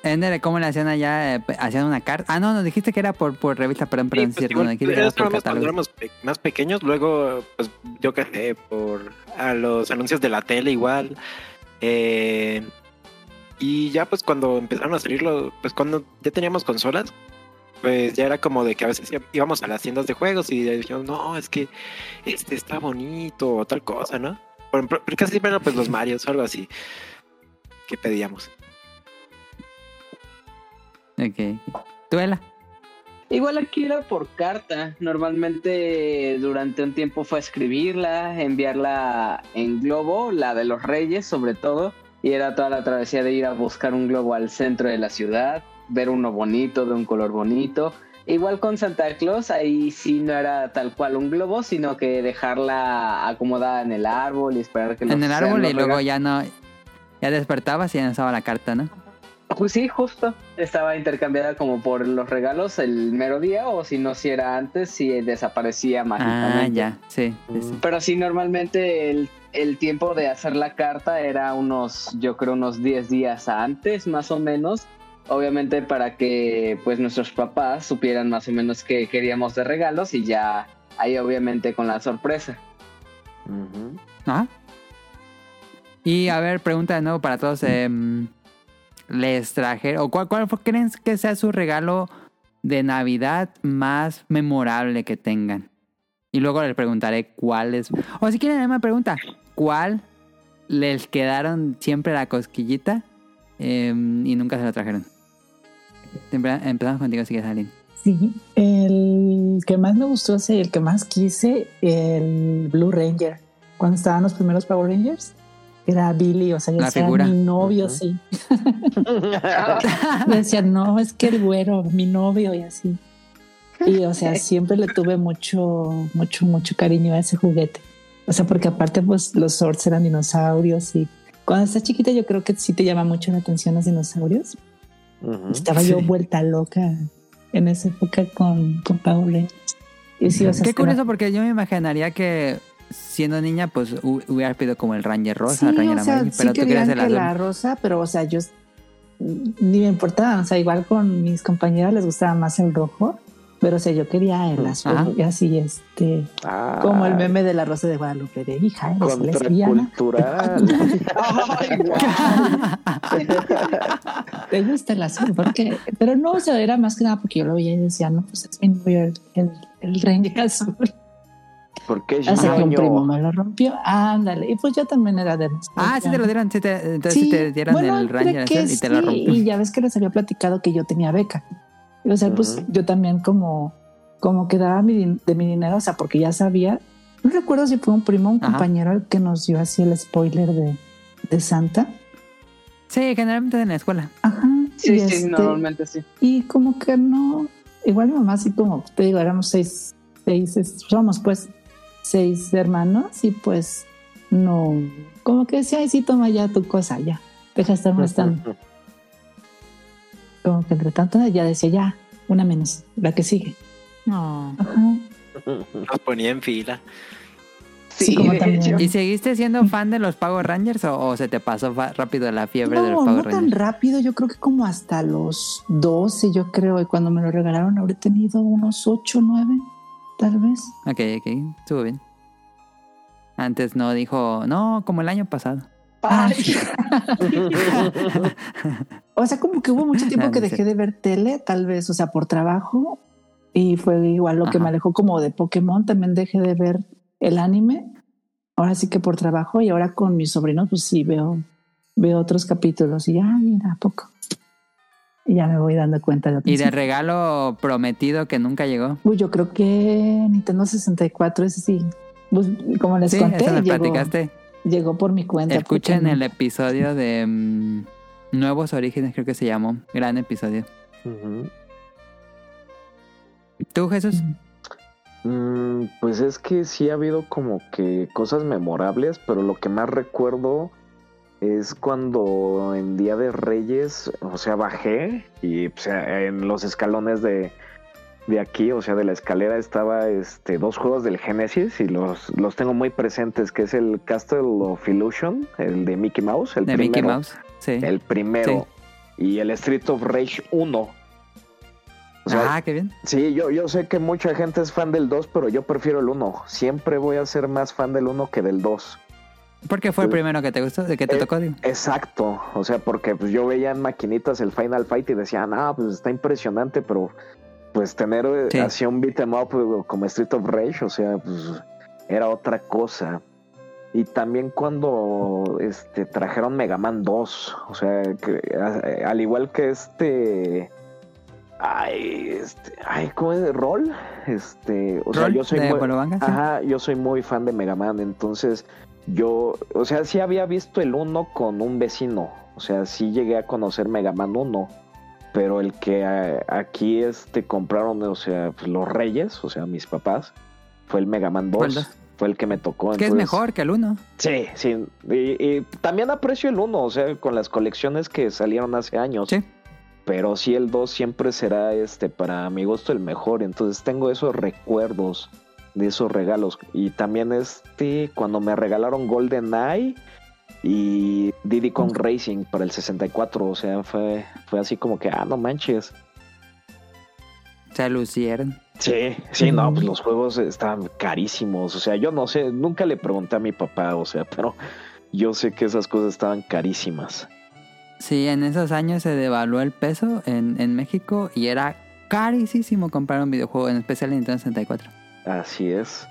Ender, ¿cómo le hacían allá? Eh, ¿Hacían una carta? Ah, no, nos dijiste que era por, por revista, perdón, Sí, perdón, pues, cierto, por cuando éramos pe- más pequeños, luego, pues yo que sé, por a los anuncios de la tele igual. Eh, y ya pues cuando empezaron a salir los, pues cuando ya teníamos consolas, pues ya era como de que a veces íbamos a las tiendas de juegos y decíamos, no, es que este está bonito o tal cosa, ¿no? Por ejemplo, pero casi siempre eran pues los Marios o algo así que pedíamos. Ok. ¿Tuela? Igual aquí era por carta. Normalmente durante un tiempo fue escribirla, enviarla en globo, la de los reyes sobre todo. Y era toda la travesía de ir a buscar un globo al centro de la ciudad, ver uno bonito, de un color bonito. Igual con Santa Claus, ahí sí no era tal cual un globo, sino que dejarla acomodada en el árbol y esperar que En el árbol y luego ya no... Ya despertabas y ya no estaba la carta, ¿no? Pues sí, justo. Estaba intercambiada como por los regalos el mero día, o si no, si era antes, si desaparecía mágicamente. Ah, ya, sí, sí, sí. Pero sí, normalmente el, el tiempo de hacer la carta era unos, yo creo, unos 10 días antes, más o menos. Obviamente para que pues nuestros papás supieran más o menos qué queríamos de regalos y ya ahí obviamente con la sorpresa. Ajá. Y a ver, pregunta de nuevo para todos. em, ¿Les trajeron, o cuál, cuál creen que sea su regalo de Navidad más memorable que tengan? Y luego les preguntaré cuál es. O si quieren, la misma pregunta. ¿Cuál les quedaron siempre la cosquillita em, y nunca se lo trajeron? Empezamos contigo, si quieres, Aline. Sí, el que más me gustó es el que más quise, el Blue Ranger. Cuando estaban los primeros Power Rangers, era Billy, o sea, yo decía, figura. mi novio, sí. Yo decía, no, es que el güero, mi novio y así. Y, o sea, siempre le tuve mucho, mucho, mucho cariño a ese juguete. O sea, porque aparte, pues, los Swords eran dinosaurios y cuando estás chiquita yo creo que sí te llama mucho la atención los dinosaurios. Estaba yo vuelta loca en esa época con, con Rangers. Y sí, o sea, Qué curioso, porque yo me imaginaría que siendo niña, pues hu- hubieras pedido como el Ranger rosa, Sí, el Ranger o sea, amarillo, sí pero tú querías el que azul. la rosa, pero o sea, yo ni me importaba, o sea, igual con mis compañeras les gustaba más el rojo, pero o sea, yo quería el azul Ajá. y así, este, Ah, como el meme de la rosa de Guadalupe, de hija, eres lesbiana. Ay, guau. te gusta el azul, porque, pero no, o sea, era más que nada porque yo lo veía y decía, no, pues es mi novio el, el, el Ranger azul. Porque es Hasta que un primo me lo rompió. Ándale. Y pues yo también era de los- ah, sí te lo dieron, sí te, entonces sí te dieron bueno, el Ranger y te lo sí, rompió. Y ya ves que les había platicado que yo tenía beca. O sea, pues yo también como, como que daba mi din- de mi dinero, o sea, porque ya sabía. No recuerdo si fue un primo o un Ajá. compañero el que nos dio así el spoiler de, de Santa. Sí, generalmente en la escuela. Ajá. Sí, y sí, este, normalmente sí. Y como que no, igual mi mamá así como, te digo, éramos seis, seis, somos pues seis hermanos y pues no, como que decía, ay, sí, toma ya tu cosa, ya, deja de estar molestando. Como que entre tanto ya decía, ya, una menos, la que sigue. No. Ajá. Nos ponía en fila. Sí, como. ¿Y seguiste siendo fan de los Power Rangers o, o se te pasó rápido la fiebre de los No, Power no tan Rangers? rápido, yo creo que como hasta los 12, yo creo, y cuando me lo regalaron habré tenido unos 8, 9, tal vez. Ok, ok, estuvo bien. Antes no dijo, no, como el año pasado. O sea, como que hubo mucho tiempo No, que dejé de ver tele, tal vez, o sea, por trabajo. Y fue igual lo que Ajá. me alejó como de Pokémon. También dejé de ver el anime. Ahora sí que por trabajo. Y ahora con mis sobrinos, pues sí veo, veo otros capítulos. Y ya, mira, ¿a poco. Y ya me voy dando cuenta de Y de regalo prometido que nunca llegó. Uy, yo creo que Nintendo 64, ese sí. Pues, como les Sí, conté, eso me llegó, platicaste. llegó por mi cuenta. Escuchen porque- el episodio de mm, Nuevos Orígenes, creo que se llamó. Gran episodio. ¿Tú, Jesús? Mm, pues es que sí ha habido como que cosas memorables, pero lo que más recuerdo es cuando en Día de Reyes, o sea, bajé y o sea, en los escalones de, de aquí, o sea, de la escalera estaba este dos juegos del Genesis y los, los tengo muy presentes, que es el Castle of Illusion, el de Mickey Mouse, el De primero, Mickey Mouse. Sí. el primero, y el Street of Rage 1. O sea, ah, qué bien. Sí, yo, yo sé que mucha gente es fan del 2, pero yo prefiero el 1. Siempre voy a ser más fan del 1 que del 2. ¿Por qué fue el primero que te gustó? ¿De que te Eh, tocó? digo? Exacto. O sea, porque pues, yo veía en maquinitas el Final Fight y decía, ah, pues está impresionante, pero pues tener eh, Sí. así un beat 'em up eh, como Street of Rage, o sea, pues era otra cosa. Y también cuando este trajeron Mega Man 2, o sea, que, al igual que este ay, este, ay, ¿cómo es? Roll, este, o sea, ¿Roll yo soy de muy. Ajá, yo soy muy fan de Mega Man, entonces yo, o sea, sí había visto el 1 con un vecino, o sea, sí llegué a conocer Mega Man 1, pero el que eh, aquí este compraron, o sea, pues, los Reyes, o sea, mis papás, fue el Mega Man 2, Fue el dos. fue el que me tocó. Que es mejor que el uno. Sí, sí, y, y también aprecio el 1, o sea, con las colecciones que salieron hace años. Sí. Pero sí el 2 siempre será este para mi gusto el mejor. Entonces tengo esos recuerdos de esos regalos. Y también este cuando me regalaron Golden Eye y Diddy Kong Racing para el 64. O sea, fue, fue así como que, ah, no manches. Se lucieron. Sí, sí, no, pues los juegos estaban carísimos. O sea, yo no sé, nunca le pregunté a mi papá, o sea, pero yo sé que esas cosas estaban carísimas. Sí, en esos años se devaluó el peso en, en México y era carísimo comprar un videojuego, en especial en Nintendo 64. Así es.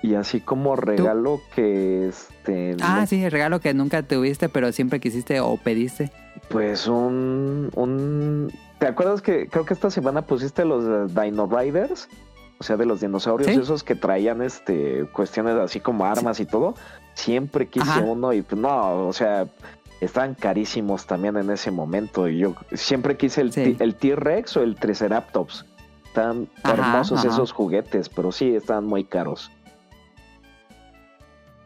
Y así como regalo que este Ah, no- sí, el regalo que nunca tuviste, pero siempre quisiste o pediste. pues un un ¿Te acuerdas que creo que esta semana pusiste los Dino Riders? O sea, de los dinosaurios Sí. esos que traían este cuestiones así como armas y todo. Siempre quise Ajá. uno y pues no, o sea, estaban carísimos también en ese momento y yo siempre quise el Sí. El T-Rex o el Triceratops. Están hermosos ajá. esos juguetes, pero sí estaban muy caros.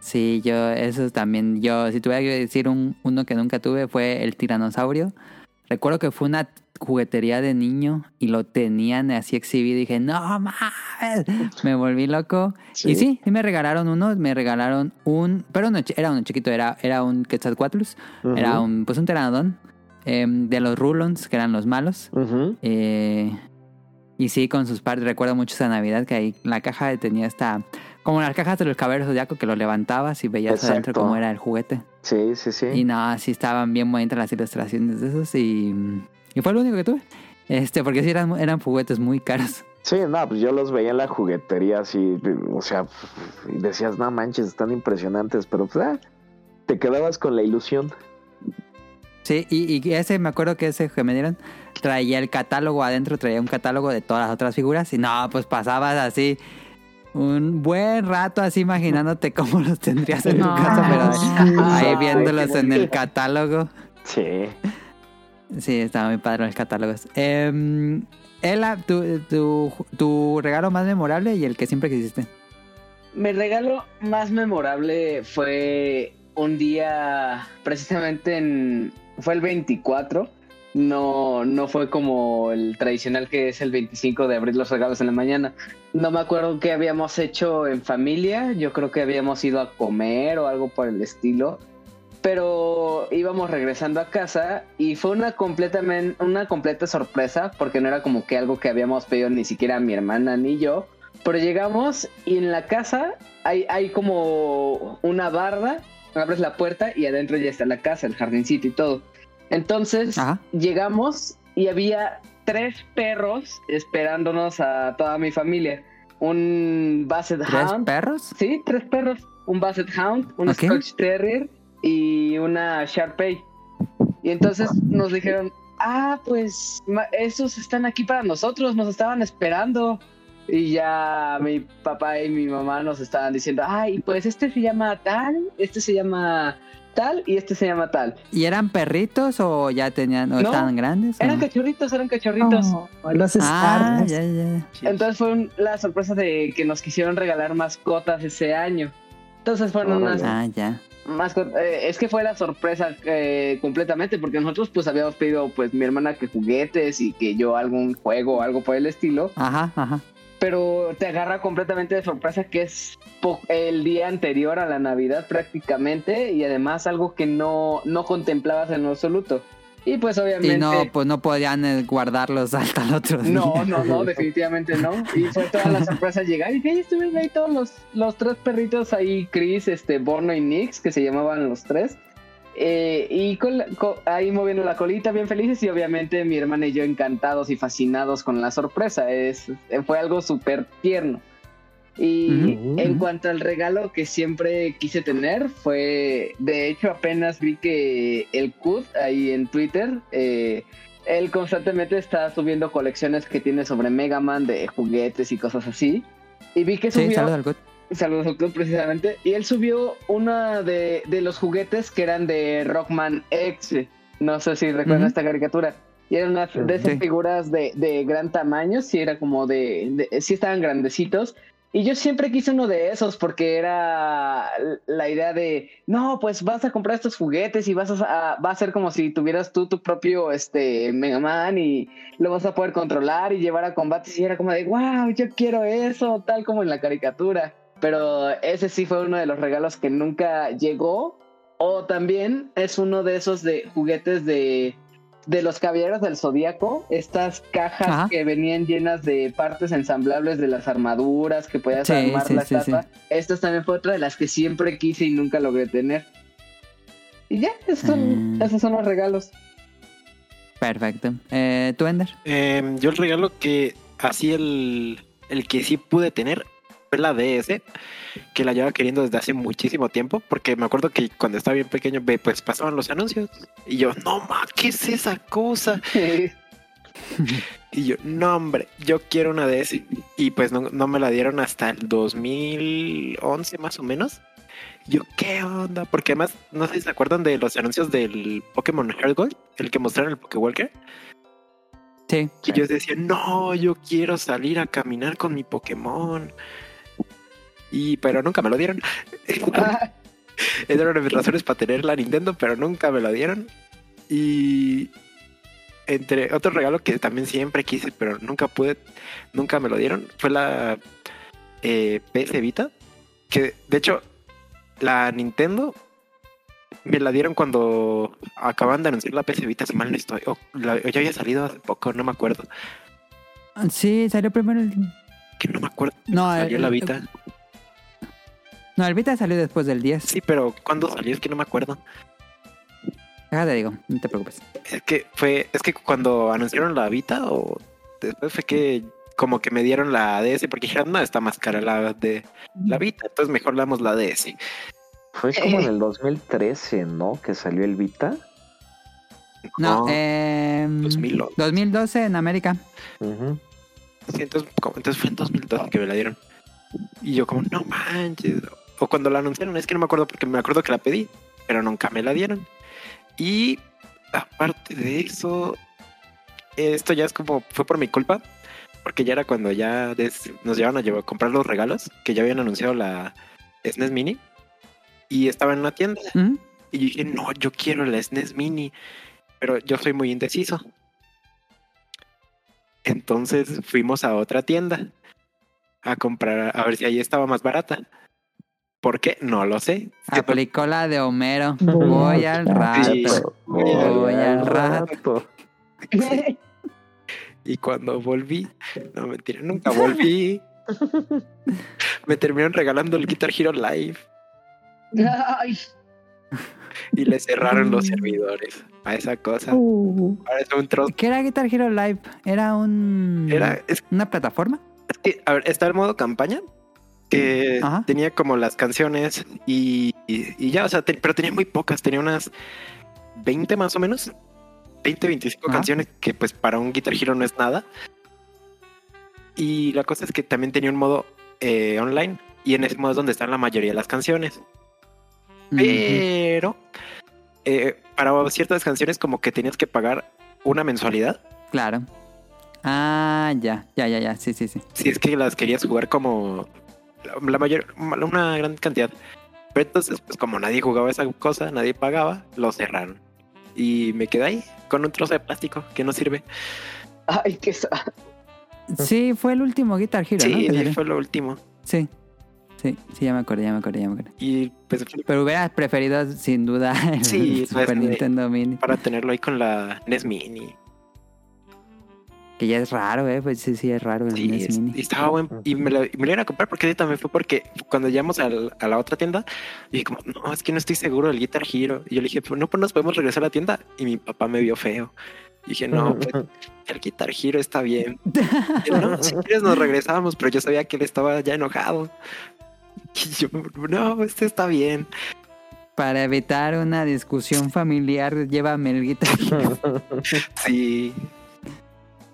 Sí, yo, eso también, yo, si tuviera que decir un, uno que nunca tuve fue el tiranosaurio. Recuerdo que fue una juguetería de niño y lo tenían así exhibido y dije, no mames, me volví loco. Sí. Y sí, sí me regalaron uno, me regalaron un, pero no, era uno chiquito, era, era un Quetzalcoatlus, era Ujú, un, pues un pteranodón em, de los Rulons, que eran los malos. Eh, y sí, con sus partes, recuerdo mucho esa Navidad que ahí la caja tenía esta, como las cajas de los caballeros zodiaco que lo levantabas y veías adentro cómo era el juguete. Sí, sí, sí. Y no, sí estaban bien bonitas las ilustraciones de esos y, y fue lo único que tuve. Este, porque sí eran, eran juguetes muy caros. Sí, no, pues yo los veía en la juguetería así, o sea, decías, no manches, están impresionantes, pero pues, ah, te quedabas con la ilusión. Sí, y, y ese, me acuerdo que ese que me dieron, traía el catálogo adentro, traía un catálogo de todas las otras figuras. Y no, pues pasabas así un buen rato así imaginándote cómo los tendrías en tu No. casa, pero ahí viéndolos en el catálogo. Sí. Sí, estaba muy padre los catálogos. Eh, Ela, tu, tu, tu regalo más memorable y el que siempre quisiste. Mi regalo más memorable fue un día, precisamente en. Fue el 24. No, no fue como el tradicional que es el 25 de abrir los regalos en la mañana. No me acuerdo qué habíamos hecho en familia. Yo creo que habíamos ido a comer o algo por el estilo. Pero íbamos regresando a casa y fue una, completamente, una completa sorpresa porque no era como que algo que habíamos pedido ni siquiera mi hermana ni yo. Pero llegamos y en la casa hay, hay como una barda, abres la puerta y adentro ya está la casa, el jardincito y todo. Entonces Ajá. llegamos y había tres perros esperándonos a toda mi familia. Un Basset ¿Tres Hound. perros? Sí, tres perros. Un Basset Hound, un Ok. Scotch Terrier y una Sharpei. Y entonces nos dijeron, ah, pues esos están aquí para nosotros, nos estaban esperando. Y ya mi papá y mi mamá nos estaban diciendo, ay, pues este se llama tal, este se llama tal y este se llama tal. ¿Y eran perritos o ya tenían, o No, estaban grandes? Eran cachorritos, eran cachorritos. Oh, los Ah, ya, ya. Entonces fue un- la sorpresa de que nos quisieron regalar mascotas ese año. Entonces fueron unas Ah, ya. mascotas. eh, es que fue la sorpresa eh, completamente, porque nosotros pues habíamos pedido pues mi hermana que juguetes y que yo algún juego o algo por el estilo. Ajá, ajá. Pero te agarra completamente de sorpresa que es el día anterior a la Navidad prácticamente y además algo que no, no contemplabas en absoluto. Y pues obviamente... Y no, pues no podían eh, guardarlos hasta el otro día. No, no, no, definitivamente no. Y fue toda la sorpresa llegar y que ahí estuvieron ahí todos los, los tres perritos ahí, Chris, este, Borno y Nix, que se llamaban los tres. Eh, y con la- ahí moviendo la colita bien felices y obviamente mi hermana y yo encantados y fascinados con la sorpresa. Es, fue algo súper tierno. Y en cuanto al regalo que siempre quise tener, fue, de hecho apenas vi que el Kud ahí en Twitter, eh, él constantemente está subiendo colecciones que tiene sobre Mega Man de juguetes y cosas así. Y vi que Sí, subió... saludos al Gut. Saludos al club precisamente. Y él subió uno de, de los juguetes que eran de Rockman X. No sé si recuerdan esta caricatura. Y eran unas de esas figuras de, de gran tamaño. Sí, era como de, de- Sí estaban grandecitos. Y yo siempre quise uno de esos porque era la idea de, no, pues vas a comprar estos juguetes y vas a, va a ser como si tuvieras tú tu propio este, Mega Man y lo vas a poder controlar y llevar a combates. Y era como de, wow, yo quiero eso, tal como en la caricatura. Pero ese sí fue uno de los regalos que nunca llegó. O también es uno de esos de juguetes de, de los caballeros del zodiaco. Estas cajas Ajá. que venían llenas de partes ensamblables de las armaduras que podías Sí, armar sí, la sí, estatua. Esta también fue otra de las que siempre quise y nunca logré tener. Y ya, esos son, Ah. esos son los regalos. Perfecto. Eh, ¿Tú, Ender? Em, yo el regalo que así el, el que sí pude tener fue la DS, que la llevaba queriendo desde hace muchísimo tiempo, porque me acuerdo que cuando estaba bien pequeño, pues pasaban los anuncios y yo, no ma, ¿qué es esa cosa? Y yo, no hombre, yo quiero una DS. Y pues no, no me la dieron hasta el 2011 más o menos. Yo, ¿qué onda? Porque además, no sé si se acuerdan de los anuncios del Pokémon Heart Gold, el que mostraron el Pokéwalker. Sí. Que yo decía, no, yo quiero salir a caminar con mi Pokémon. Y, pero nunca me lo dieron. Ah, Era una de mis razones para tener la Nintendo, pero nunca me lo dieron. Y entre otro regalo que también siempre quise, pero nunca pude, nunca me lo dieron, fue la eh, PS Vita. Que de hecho, la Nintendo me la dieron cuando acaban de anunciar la PS Vita, si mal no estoy. O la- o ya había salido hace poco, no me acuerdo. Sí, salió primero el... Que no me acuerdo. No, Salió el, la Vita. No, el Vita salió después del 10. Sí, pero ¿cuándo salió? Es que no me acuerdo. Déjate, digo, no te preocupes. Es que fue, es que cuando anunciaron la Vita o después fue que como que me dieron la DS porque dijeron, no, está más cara la de la Vita, entonces mejor le damos la DS. Fue como en el 2013, ¿no? Que salió el Vita. No, No, eh, 2011. 2012 en América. Ujú. Sí, entonces, entonces fue en 2012 que me la dieron. Y yo como, no manches. O cuando la anunciaron, es que no me acuerdo porque me acuerdo que la pedí, pero nunca me la dieron. Y aparte de eso, esto ya es como, fue por mi culpa, porque ya era cuando ya des- nos llevaban a llevar a comprar los regalos, que ya habían anunciado la SNES Mini. Y estaba en una tienda. Ujú. Y yo dije, no, yo quiero la SNES Mini. Pero yo soy muy indeciso. Entonces fuimos a otra tienda a comprar, a ver si ahí estaba más barata. ¿Por qué? No lo sé. Aplicó la de Homero. Voy al rato. Sí. Voy al rato. Y cuando volví, no mentira, nunca volví. Me terminaron regalando el Guitar Hero Live Ay, y le cerraron los servidores a esa cosa. Uh, un trozo. ¿Qué era Guitar Hero Live? ¿Era un... Era, es una plataforma? Es que, a ver, está el modo campaña, que Ajá. tenía como las canciones y, y- y ya, o sea, te- pero tenía muy pocas, tenía unas 20 más o menos, 20, 25 Ajá. canciones, que pues para un Guitar Hero no es nada. Y la cosa es que también tenía un modo eh, online, y en ese modo es donde están la mayoría de las canciones. Pero eh, para ciertas canciones como que tenías que pagar una mensualidad. Claro. Ah, ya, ya, ya, ya. Sí, sí, sí. Si es que las querías jugar como la, mayor, una gran cantidad. Pero entonces, pues como nadie jugaba esa cosa, nadie pagaba, lo cerraron. Y me quedé ahí con un trozo de plástico que no sirve. Ay, qué sa- Sí, fue el último Guitar Hero, ¿no? Sí, salió. fue lo último. Sí. Sí, sí, ya me acordé, ya me acordé, ya me acordé. Y pues Pero hubieras preferido sin duda el Sí, Super pues, de- Nintendo Mini. para tenerlo ahí con la NES Mini. Que ya es raro, ¿eh? Pues sí, sí, es raro el Sí, es- Mini. y estaba bueno. Y me lo, y me lo iban a comprar porque también fue porque cuando llegamos al- a la otra tienda, dije como, no, es que no estoy seguro del Guitar Hero. Y yo le dije, pues no, pues nos podemos regresar a la tienda. Y mi papá me vio feo. Y dije, no, pues, el Guitar Hero está bien. Y yo, no, si quieres nos regresamos, pero yo sabía que él estaba ya enojado. Y yo, no, este está bien. Para evitar una discusión familiar, llévame el Guitar Hero. Sí.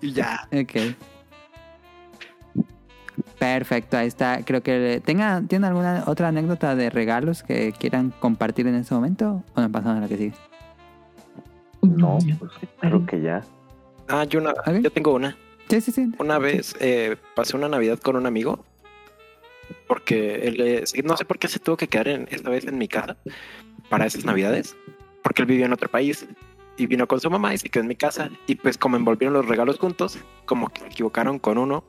Y ya. ok. Perfecto, ahí está. Creo que tenga, ¿tiene alguna otra anécdota de regalos que quieran compartir en este momento? O nos pasamos a la que sigue. No, pues creo que ya. Ah, yo, una, yo tengo una. Sí, sí, sí. Una vez eh, pasé una Navidad con un amigo porque él, eh, no sé por qué se tuvo que quedar en, esta vez en mi casa para esas Navidades, porque él vivía en otro país y vino con su mamá y se quedó en mi casa y pues como envolvieron los regalos juntos, como que se equivocaron con uno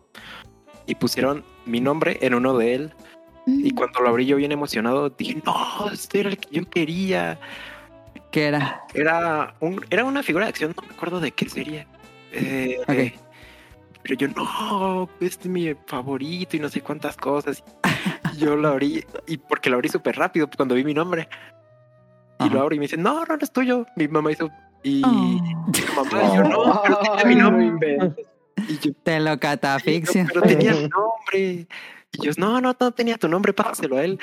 y pusieron mi nombre en uno de él y cuando lo abrí yo bien emocionado dije, no, este era el que yo quería. ¿Qué era? Era, un, era una figura de acción, no me acuerdo de qué serie. Eh, Ok. Pero yo, no, este es mi favorito y no sé cuántas cosas. Yo lo abrí, y porque lo abrí súper rápido cuando vi mi nombre. Y Ajá. lo abro y me dice, no, no, no es tuyo. Mi mamá hizo, y Oh. mamá, y yo, no, pero tenía mi no nombre. Y yo, Te lo catafixia. pero tenía mi nombre. Y yo, no, no, no tenía tu nombre, pásaselo a él.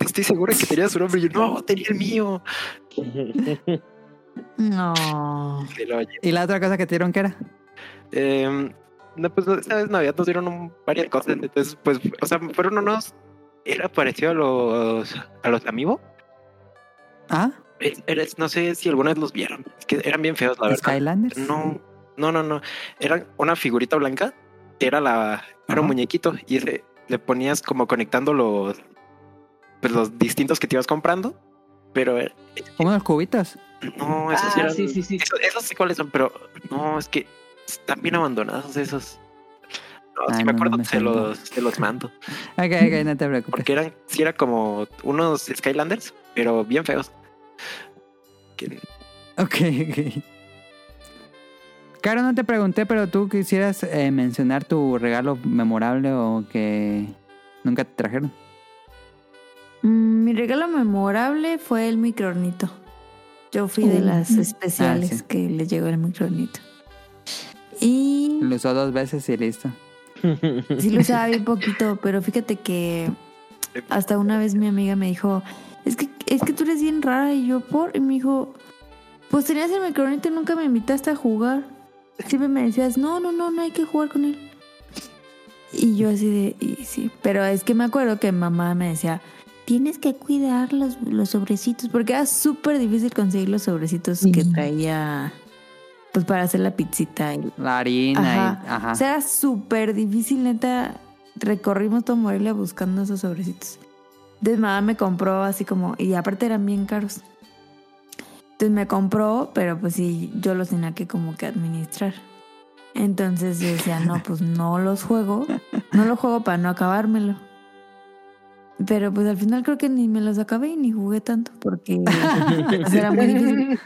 Estoy seguro que tenía su nombre. Y yo, no, tenía el mío. No. Y lo ¿Y la otra cosa que te dieron qué era? Eh, no, pues esta vez Navidad nos dieron un- varias cosas. Entonces, pues, o sea, fueron unos. Era parecido a los. a los Amiibo. ¿Ah? Era- no sé si alguna vez los vieron. Es que eran bien feos, la verdad. ¿Skylanders? No, no, no, no. Era una figurita blanca. Era la. Era un muñequito. Y ese le ponías como conectando los. Pues los distintos que te ibas comprando. Pero eh, Como unos cubitos. no, esos Ah, eran. sí, sí, sí. Esos, esos sé cuáles son, pero no, es que están bien abandonados esos. No, Ah, si me no, acuerdo, no me se, los, se los mando. Ok, ok, no te preocupes. Porque eran, sí era como unos Skylanders, pero bien feos. Que- Ok, ok. Caro, no te pregunté, pero tú quisieras eh, mencionar tu regalo memorable o que nunca te trajeron. Mm, Mi regalo memorable fue el microornito. Yo fui de las especiales Ah, sí. que le llegó el microornito. Y Lo usó dos veces y listo. sí lo usaba bien poquito, pero fíjate que hasta una vez mi amiga me dijo, es que, es que tú eres bien rara y yo por, y me dijo, pues tenías el microornito y nunca me invitaste a jugar. Siempre me decías, no, no, no, no hay que jugar con él. Y yo así de, y sí, pero es que me acuerdo que mamá me decía, tienes que cuidar los, los sobrecitos, porque era súper difícil conseguir los sobrecitos que traía, pues para hacer la pizzita. Y, La harina Ajá. y. Ajá. O sea, era súper difícil, neta. Recorrimos todo Morelia buscando esos sobrecitos. Entonces mamá me compró así como, y aparte eran bien caros. Entonces me compró, pero pues sí, yo los tenía que como que administrar. Entonces yo decía, no, pues no los juego. No los juego para no acabármelo. Pero pues al final creo que ni me los acabé y ni jugué tanto porque pues, era muy difícil.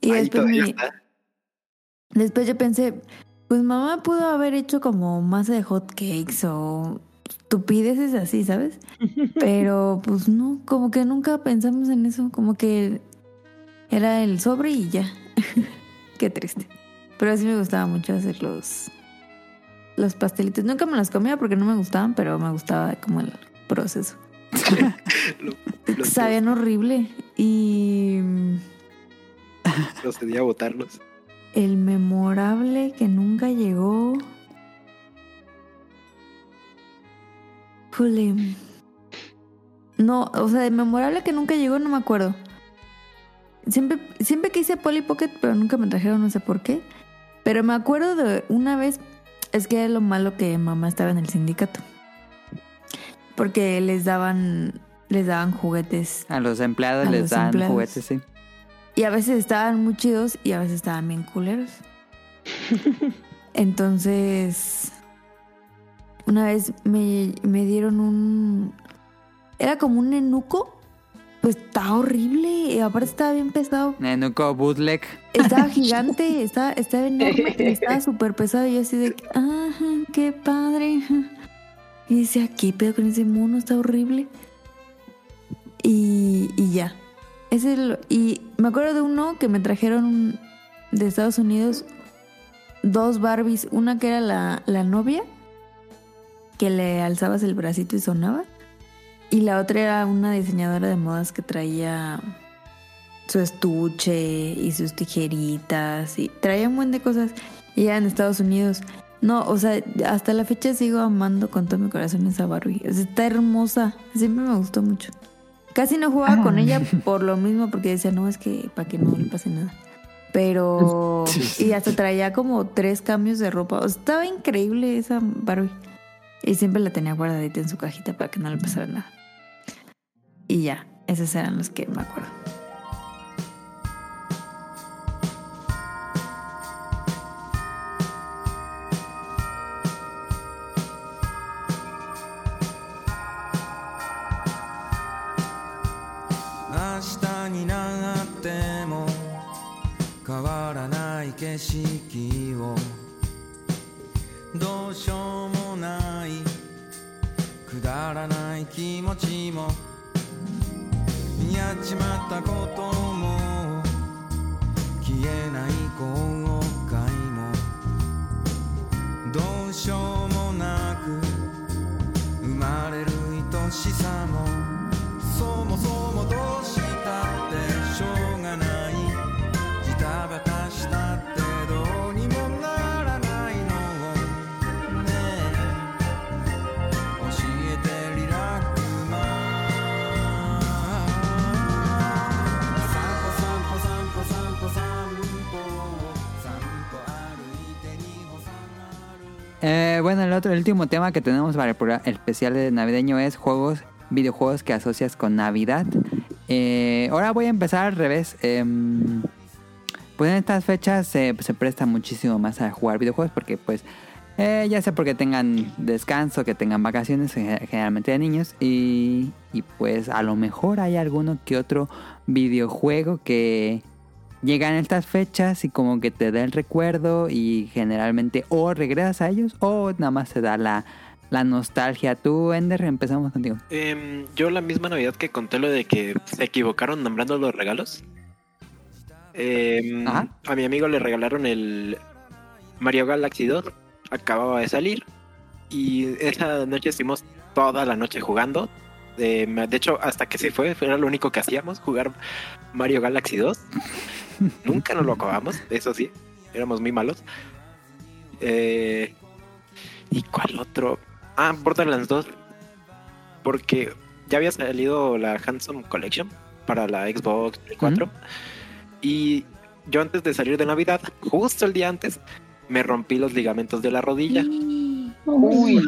Y Ahí después mi-. Después yo pensé, pues mamá pudo haber hecho como masa de hot cakes o estupideces así, ¿sabes? Pero pues no, como que nunca pensamos en eso, como que era el sobre y ya. Qué triste. Pero sí me gustaba mucho hacer los, los pastelitos. Nunca me los comía porque no me gustaban, pero me gustaba como el proceso. Sabían horrible y procedí a botarlos. el memorable que nunca llegó. No, o sea, de memorable que nunca llegó no me acuerdo. Siempre, siempre quise Polly Pocket, pero nunca me trajeron, no sé por qué. Pero me acuerdo de una vez, es que era lo malo que mamá estaba en el sindicato. Porque les daban, les daban juguetes. A los empleados A les los dan empleados. juguetes, sí. Y a veces estaban muy chidos y a veces estaban bien culeros. Entonces, una vez me, me dieron un... Era como un enuco. Pues estaba horrible. Y aparte estaba bien pesado. Nenuco Bootleg. Estaba gigante, estaba, estaba enorme estaba súper pesado. Y yo así de, ajá, qué padre. Y decía, ¿qué pedo con ese mono? Está horrible. Y, y ya. Ese es lo- y me acuerdo de uno que me trajeron de Estados Unidos dos Barbies. Una que era la, la novia, que le alzabas el bracito y sonaba. Y la otra era una diseñadora de modas que traía su estuche y sus tijeritas y traía un buen de cosas. Y era en Estados Unidos. No, o sea, hasta la fecha sigo amando con todo mi corazón esa Barbie. Está hermosa. Siempre me gustó mucho. Casi no jugaba con ella por lo mismo, porque decía, no, es que para que no le pase nada. Pero. Y hasta traía como tres cambios de ropa. O sea, estaba increíble esa Barbie. Y siempre la tenía guardadita en su cajita para que no le pasara nada. Y ya, esos eran los que me acuerdo. 明日になっても変わらない景色をどうしようも ない。くだらない気持ちも。やっちまったことも。消えない後悔も。どうしようもなく。生まれる愛しさも。そもそもどうした Eh, bueno, el otro, el último tema que tenemos para el, programa- especial de navideño es juegos, videojuegos que asocias con Navidad. Eh, ahora voy a empezar al revés. Em, pues en estas fechas se- presta muchísimo más a jugar videojuegos porque pues eh, ya sea porque tengan descanso, que tengan vacaciones, ge- generalmente de niños, y, y pues a lo mejor hay alguno que otro videojuego que llega en estas fechas y como que te da el recuerdo y generalmente o regresas a ellos o nada más te da la, la nostalgia. Tú, Ender, empezamos contigo. Em, yo la misma Navidad que conté lo de que se equivocaron nombrando los regalos. Em, a mi amigo le regalaron el Mario Galaxy 2. Acababa de salir. Y esa noche estuvimos toda la noche jugando. Eh, de hecho, hasta que se fue, era lo único que hacíamos, jugar Mario Galaxy 2. Nunca nos lo acabamos, eso sí. Éramos muy malos. Eh, ¿Y cuál otro? Ah, Borderlands 2. Porque ya había salido la Handsome Collection para la Xbox Play 4. Y yo antes de salir de Navidad, justo el día antes, me rompí los ligamentos de la rodilla. Uy,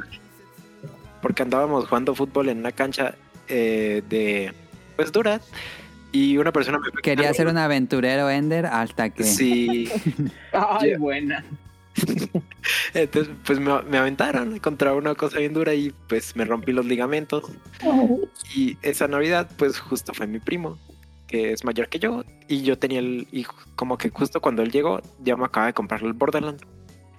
Porque andábamos jugando fútbol en una cancha eh, de pues dura. Y una persona me Quería ser un aventurero, Ender, hasta que... Sí. ay, buena. Entonces, pues me, me aventaron contra una cosa bien dura y pues me rompí los ligamentos. Y esa Navidad, pues justo fue mi primo, que es mayor que yo. Y yo tenía el. Y como que justo cuando él llegó, ya me acaba de comprar el Borderlands.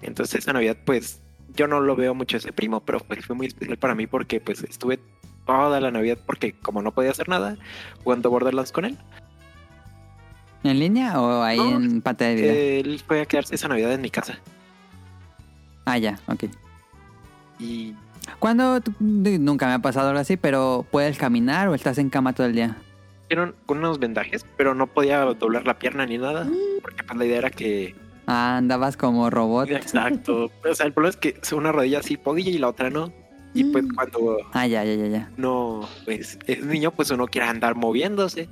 Entonces esa Navidad, pues yo no lo veo mucho ese primo, pero pues, fue muy especial para mí porque pues estuve toda la Navidad, porque como no podía hacer nada, jugando Borderlands con él. ¿En línea o ahí No, en pantalla de video? Él fue a quedarse esa Navidad en mi casa. Ah, ya, ok. Y ¿Cuándo? Nunca me ha pasado algo así, pero ¿puedes caminar o estás en cama todo el día? hicieron unos vendajes, pero no podía doblar la pierna ni nada, porque pues la idea era que Ah, andabas como robot. Exacto. O sea, el problema es que una rodilla sí podía y la otra no. Y pues cuando Ah, ya, ya, ya, ya. no, pues es niño, pues uno quiere andar moviéndose.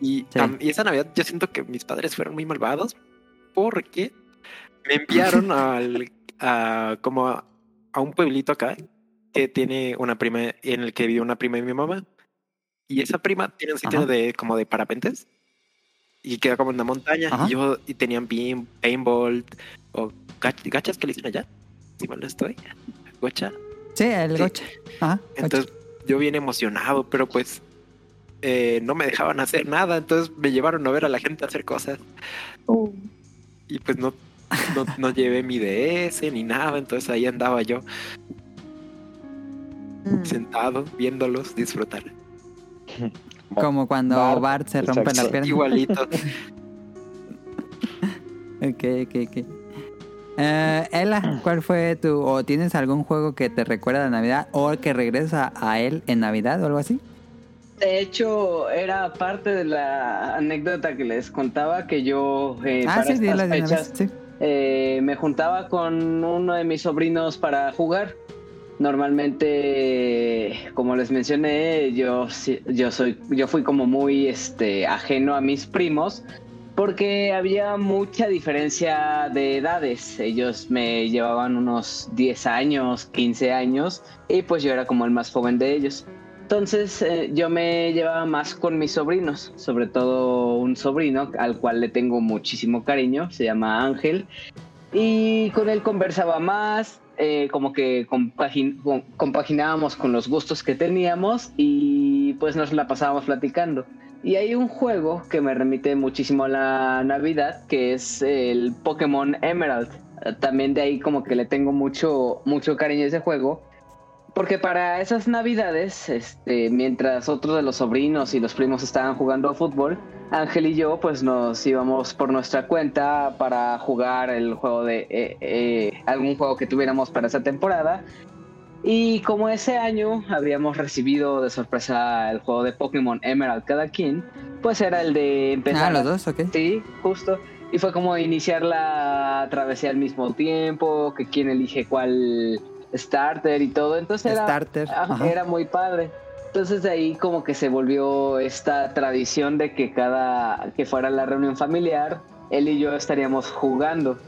Y, Sí. am- y esa Navidad yo siento que mis padres fueron muy malvados porque me enviaron al, a, como a, a un pueblito acá que tiene una prima en el que vive una prima de mi mamá. Y esa prima tiene un sitio Ajá. de como de parapentes y queda como en una montaña. Ajá. Y yo y tenían pain- paintball o gach- gachas que le dicen allá. Si mal no estoy. Gocha. Sí, el Sí. gocha. Ajá. gocha. Entonces yo bien emocionado, pero pues eh, no me dejaban hacer nada, entonces me llevaron a ver a la gente hacer cosas y pues no, no, no llevé mi DS ni nada, entonces ahí andaba yo Mm. sentado viéndolos disfrutar. Como cuando Bart, Bart, se rompe exacto. la pierna. Igualito. Ok, ok, ok. Eh, Ela, ¿cuál fue tu... o tienes algún juego que te recuerda a Navidad o que regresa a él en Navidad o algo así? De hecho, era parte de la anécdota que les contaba que yo eh, ah, para sí, estas fechas vez. Sí. eh, me juntaba con uno de mis sobrinos para jugar. Normalmente, como les mencioné, yo, soy, yo fui como muy este, ajeno a mis primos porque había mucha diferencia de edades. Ellos me llevaban unos 10 años, 15 años y pues yo era como el más joven de ellos. Entonces eh, yo me llevaba más con mis sobrinos, sobre todo un sobrino al cual le tengo muchísimo cariño, se llama Ángel, y con él conversaba más, eh, como que compagin- com- compaginábamos con los gustos que teníamos y pues nos la pasábamos platicando. Y hay un juego que me remite muchísimo a la Navidad, que es el Pokémon Emerald. También de ahí como que le tengo mucho, mucho cariño a ese juego. Porque para esas navidades, este, mientras otros de los sobrinos y los primos estaban jugando fútbol, Ángel y yo pues nos íbamos por nuestra cuenta para jugar el juego de eh, eh, algún juego que tuviéramos para esa temporada. Y como ese año habíamos recibido de sorpresa el juego de Pokémon Emerald cada quien, pues era el de empezar Ah, a- los dos, ok. Sí, justo. Y fue como iniciar la travesía al mismo tiempo, que quién elige cuál starter y todo. Entonces era, Starter. Ajá, era muy padre. Entonces de ahí como que se volvió esta tradición de que cada que fuera la reunión familiar, él y yo estaríamos jugando.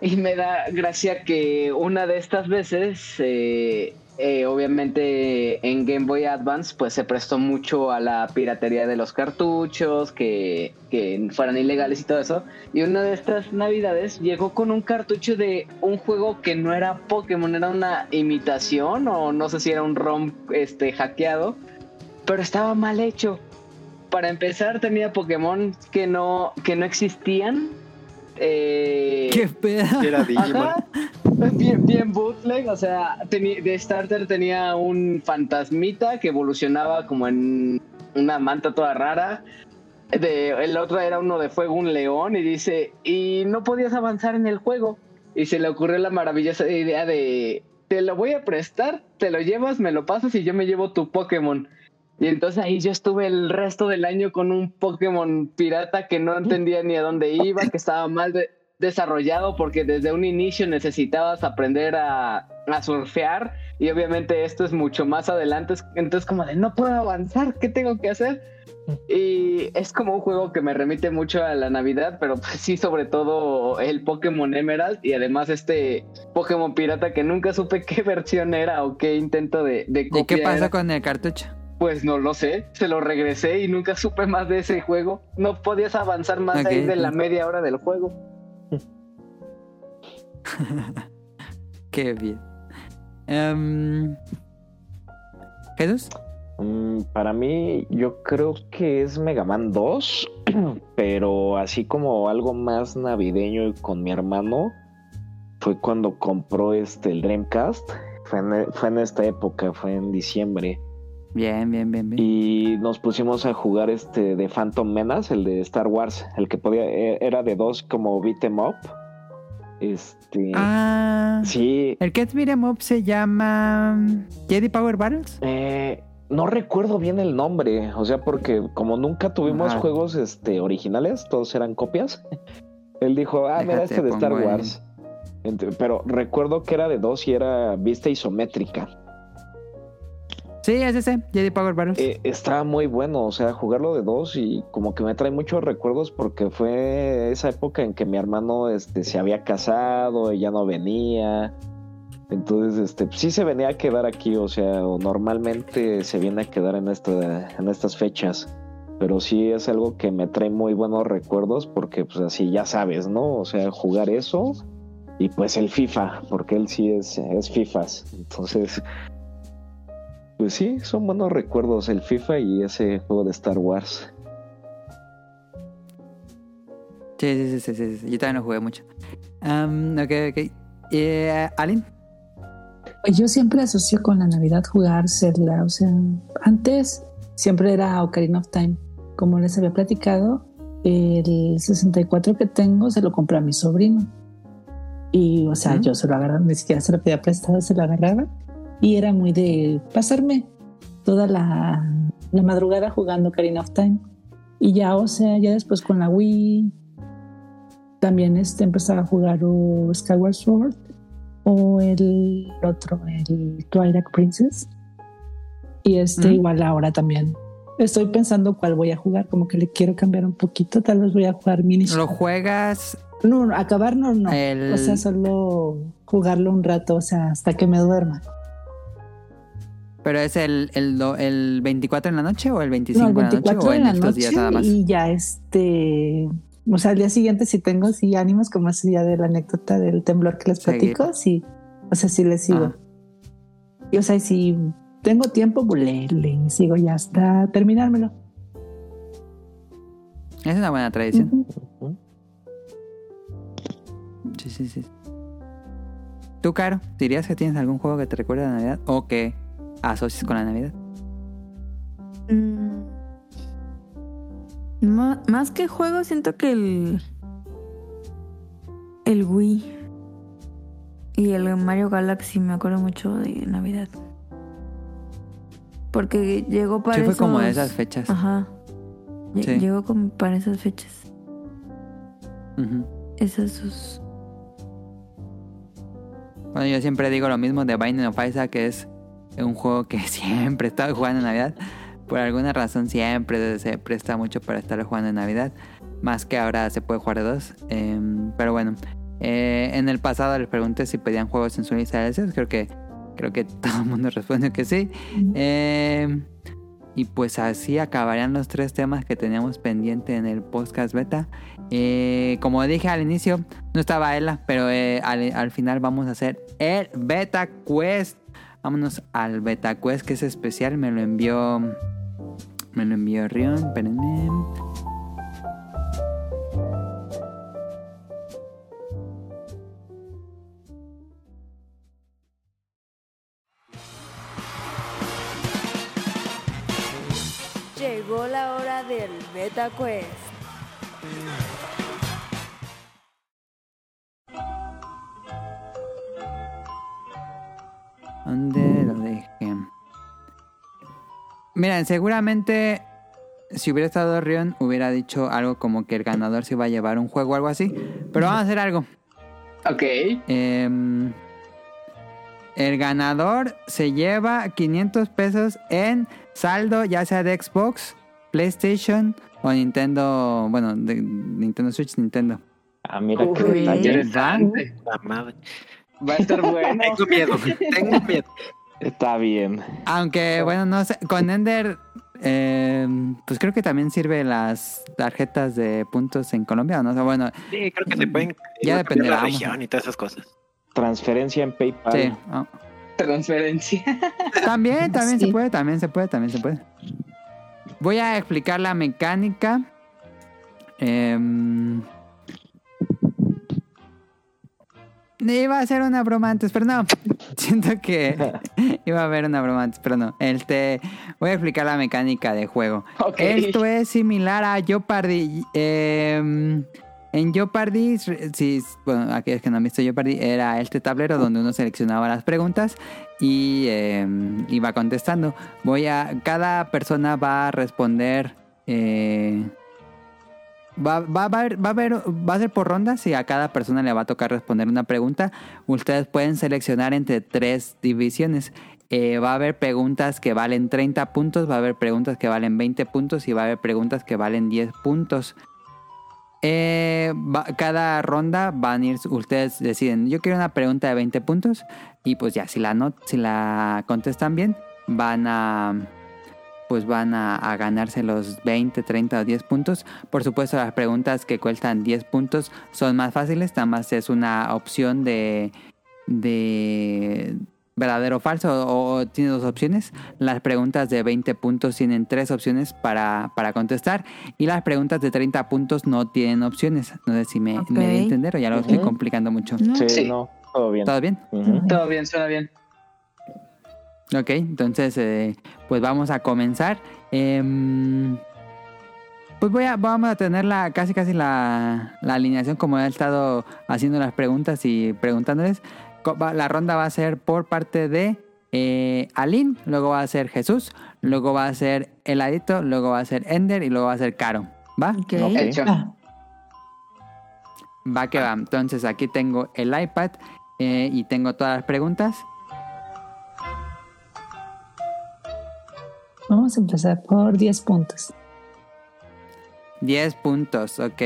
Y me da gracia que una de estas veces, eh, eh, obviamente en Game Boy Advance, pues se prestó mucho a la piratería de los cartuchos, que, que fueran ilegales y todo eso. Y una de estas navidades llegó con un cartucho de un juego que no era Pokémon, era una imitación o no sé si era un ROM este, hackeado, pero estaba mal hecho. Para empezar tenía Pokémon que no, que no existían. Eh, ¿Qué pedo? Era Digimon. Ajá. Bien, bien bootleg, o sea, de starter tenía un fantasmita que evolucionaba como en una manta toda rara. De, el otro era uno de fuego, un león, y dice, y no podías avanzar en el juego. Y se le ocurrió la maravillosa idea de, te lo voy a prestar, te lo llevas, me lo pasas y yo me llevo tu Pokémon. Y entonces ahí yo estuve el resto del año con un Pokémon pirata que no entendía ni a dónde iba, que estaba mal de- desarrollado porque desde un inicio necesitabas aprender a, a surfear y obviamente esto es mucho más adelante. es- Entonces como de no puedo avanzar, ¿qué tengo que hacer? Y es como un juego que me remite mucho a la Navidad, pero pues sí, sobre todo el Pokémon Emerald y además este Pokémon pirata que nunca supe qué versión era o qué intento de, de ¿Y copia qué pasó era. con el cartucho? Pues no lo sé, se lo regresé y nunca supe más de ese juego. No podías avanzar más Ok, ahí de la media hora del juego. Qué bien. Em, ¿Jesús? Mm, para mí, yo creo que es Mega Man 2, pero así como algo más navideño y con mi hermano, fue cuando compró este el Dreamcast. Fue en, fue en esta época, fue en diciembre. Bien, bien, bien, bien. Y nos pusimos a jugar este de Phantom Menace, el de Star Wars, el que podía, e- era de dos como beat 'em up. Este. Ah, Sí, el Get Beat'em Up se llama Jedi Power Battles. Eh, no recuerdo bien el nombre, o sea, porque como nunca tuvimos Ajá. juegos este, originales, todos eran copias. Él dijo, ah, mira este de Star el- Wars. Pero recuerdo que era de dos y era vista isométrica. Sí, es ese, JD Power Battles. Eh, está muy bueno, o sea, jugarlo de dos y como que me trae muchos recuerdos porque fue esa época en que mi hermano este, se había casado y ya no venía. Entonces, este, pues, sí se venía a quedar aquí, o sea, normalmente se viene a quedar en, esta, en estas fechas. Pero sí es algo que me trae muy buenos recuerdos porque, pues así ya sabes, ¿no? O sea, jugar eso y pues el FIFA, porque él sí es, es FIFAs. Entonces, pues sí, son buenos recuerdos el FIFA y ese juego de Star Wars. Sí, sí, sí, sí, sí, sí. Yo también lo jugué mucho. Um, ok, ok. Eh, ¿Alin? Pues yo siempre asocio con la Navidad jugar Zelda. O sea, antes siempre era Ocarina of Time. Como les había platicado, el 64 que tengo se lo compré a mi sobrino. Y, o sea, yo se lo agarraba, ni siquiera se lo pedía prestado, se lo agarraba. Y era muy de pasarme toda la, la madrugada jugando Ocarina of Time. Y ya, o sea, ya después con la Wii, también este, empezaba a jugar o Skyward Sword o el otro, el Twilight Princess. Y este, igual ahora también. Estoy pensando cuál voy a jugar, como que le quiero cambiar un poquito. Tal vez voy a jugar mini. ¿Lo juegas No, no, acabar no, no. El- O sea, solo jugarlo un rato, o sea, hasta que me duerma. Pero es el, el, el 24 en la noche o el 25 No, el en la noche 24 o en en la estos noche días nada más. y ya este, o sea, al día siguiente si tengo sí ánimos como ese día de la anécdota del temblor que les platico, sí, o sea, sí le sigo. Y o sea, si tengo tiempo, pues le, le sigo ya hasta terminármelo. Es una buena tradición. Ujú. Sí, sí, sí. ¿Tú, Caro, dirías que tienes algún juego que te recuerde a Navidad o que asocies con la Navidad? Mm. Más que juego, siento que el. El Wii. Y el Mario Galaxy me acuerdo mucho de Navidad. Porque llegó para Sí, fue como de esas fechas. Ajá. Sí. Llegó como para esas fechas. Ujú. Esas sus. Bueno, yo siempre digo lo mismo de Binding of Isaac, que es un juego que siempre he estado jugando en Navidad. Por alguna razón siempre se presta mucho para estar jugando en Navidad. Más que ahora se puede jugar de dos. Em, pero bueno, eh, en el pasado les pregunté si pedían juegos en su lista de deseos. Creo que, creo que todo el mundo respondió que sí. Em, y pues así acabarían los tres temas que teníamos pendiente en el podcast beta. Eh, como dije al inicio, no estaba Ella, pero eh, al, al final vamos a hacer el Beta Quest. Vámonos al Beta Quest, que es especial. Me lo envió. Me lo envió Rion. Espérenme. Llegó la hora del Beta ¿Dónde lo dejé? Miren, seguramente si hubiera estado Rion, hubiera dicho algo como que el ganador se iba a llevar un juego o algo así. Pero vamos a hacer algo. Ok. Em, el ganador se lleva 500 pesos en saldo, ya sea de Xbox, PlayStation o Nintendo. Bueno, de Nintendo Switch, Nintendo. Ah, mira qué Uy, detalle. interesante. La madre. Va a estar bueno. Tengo miedo, tengo miedo. Está bien. Aunque, bueno, no sé. Con Ender, em, pues creo que también sirve las tarjetas de puntos en Colombia, ¿no? O sea, bueno, Sí, creo que se pueden. Ya dependerá, la región y todas esas cosas. Transferencia en PayPal. sí. ah. Transferencia. También, también Sí. se puede, también se puede, también se puede. Voy a explicar la mecánica. Em, iba a hacer una broma antes, pero no. Siento que iba a haber una broma antes, pero no. Este, voy a explicar la mecánica de juego. Esto es similar a Jeopardy. Em, en Jeopardy, si, bueno, aquellos que no han visto Jeopardy, era este tablero donde uno seleccionaba las preguntas y em, iba contestando. Voy a, cada persona va a responder. eh, Va, va, a haber- va a haber- va a ser por rondas y a cada persona le va a tocar responder una pregunta. Ustedes pueden seleccionar entre tres divisiones. Eh, va a haber preguntas que valen 30 puntos, va a haber preguntas que valen 20 puntos y va a haber preguntas que valen 10 puntos. Eh, va- cada ronda van a ir, ustedes deciden, yo quiero una pregunta de 20 puntos y pues ya, si la, no, si la contestan bien, van a pues van a, a ganarse los 20, 30 o 10 puntos. Por supuesto, las preguntas que cuestan 10 puntos son más fáciles, nada más es una opción de, de verdadero o falso o, o tiene dos opciones. Las preguntas de 20 puntos tienen tres opciones para, para contestar y las preguntas de 30 puntos no tienen opciones. No sé si me, me di a Ok. entender o ya lo estoy complicando mucho. Sí, Sí. no, todo bien. ¿Todo bien? Todo bien, suena bien. Ok, entonces eh, pues vamos a comenzar. Em, pues voy a, vamos a tener la, casi casi la, la alineación como he estado haciendo las preguntas y preguntándoles. La ronda va a ser por parte de eh, Aline, luego va a ser Jesús, luego va a ser Heladito, luego va a ser Ender y luego va a ser Caro. ¿Va? Ok. Ok. Hecho. Ah, Va que va. Entonces aquí tengo el iPad eh, y tengo todas las preguntas. Vamos a empezar por 10 puntos. 10 puntos, ok.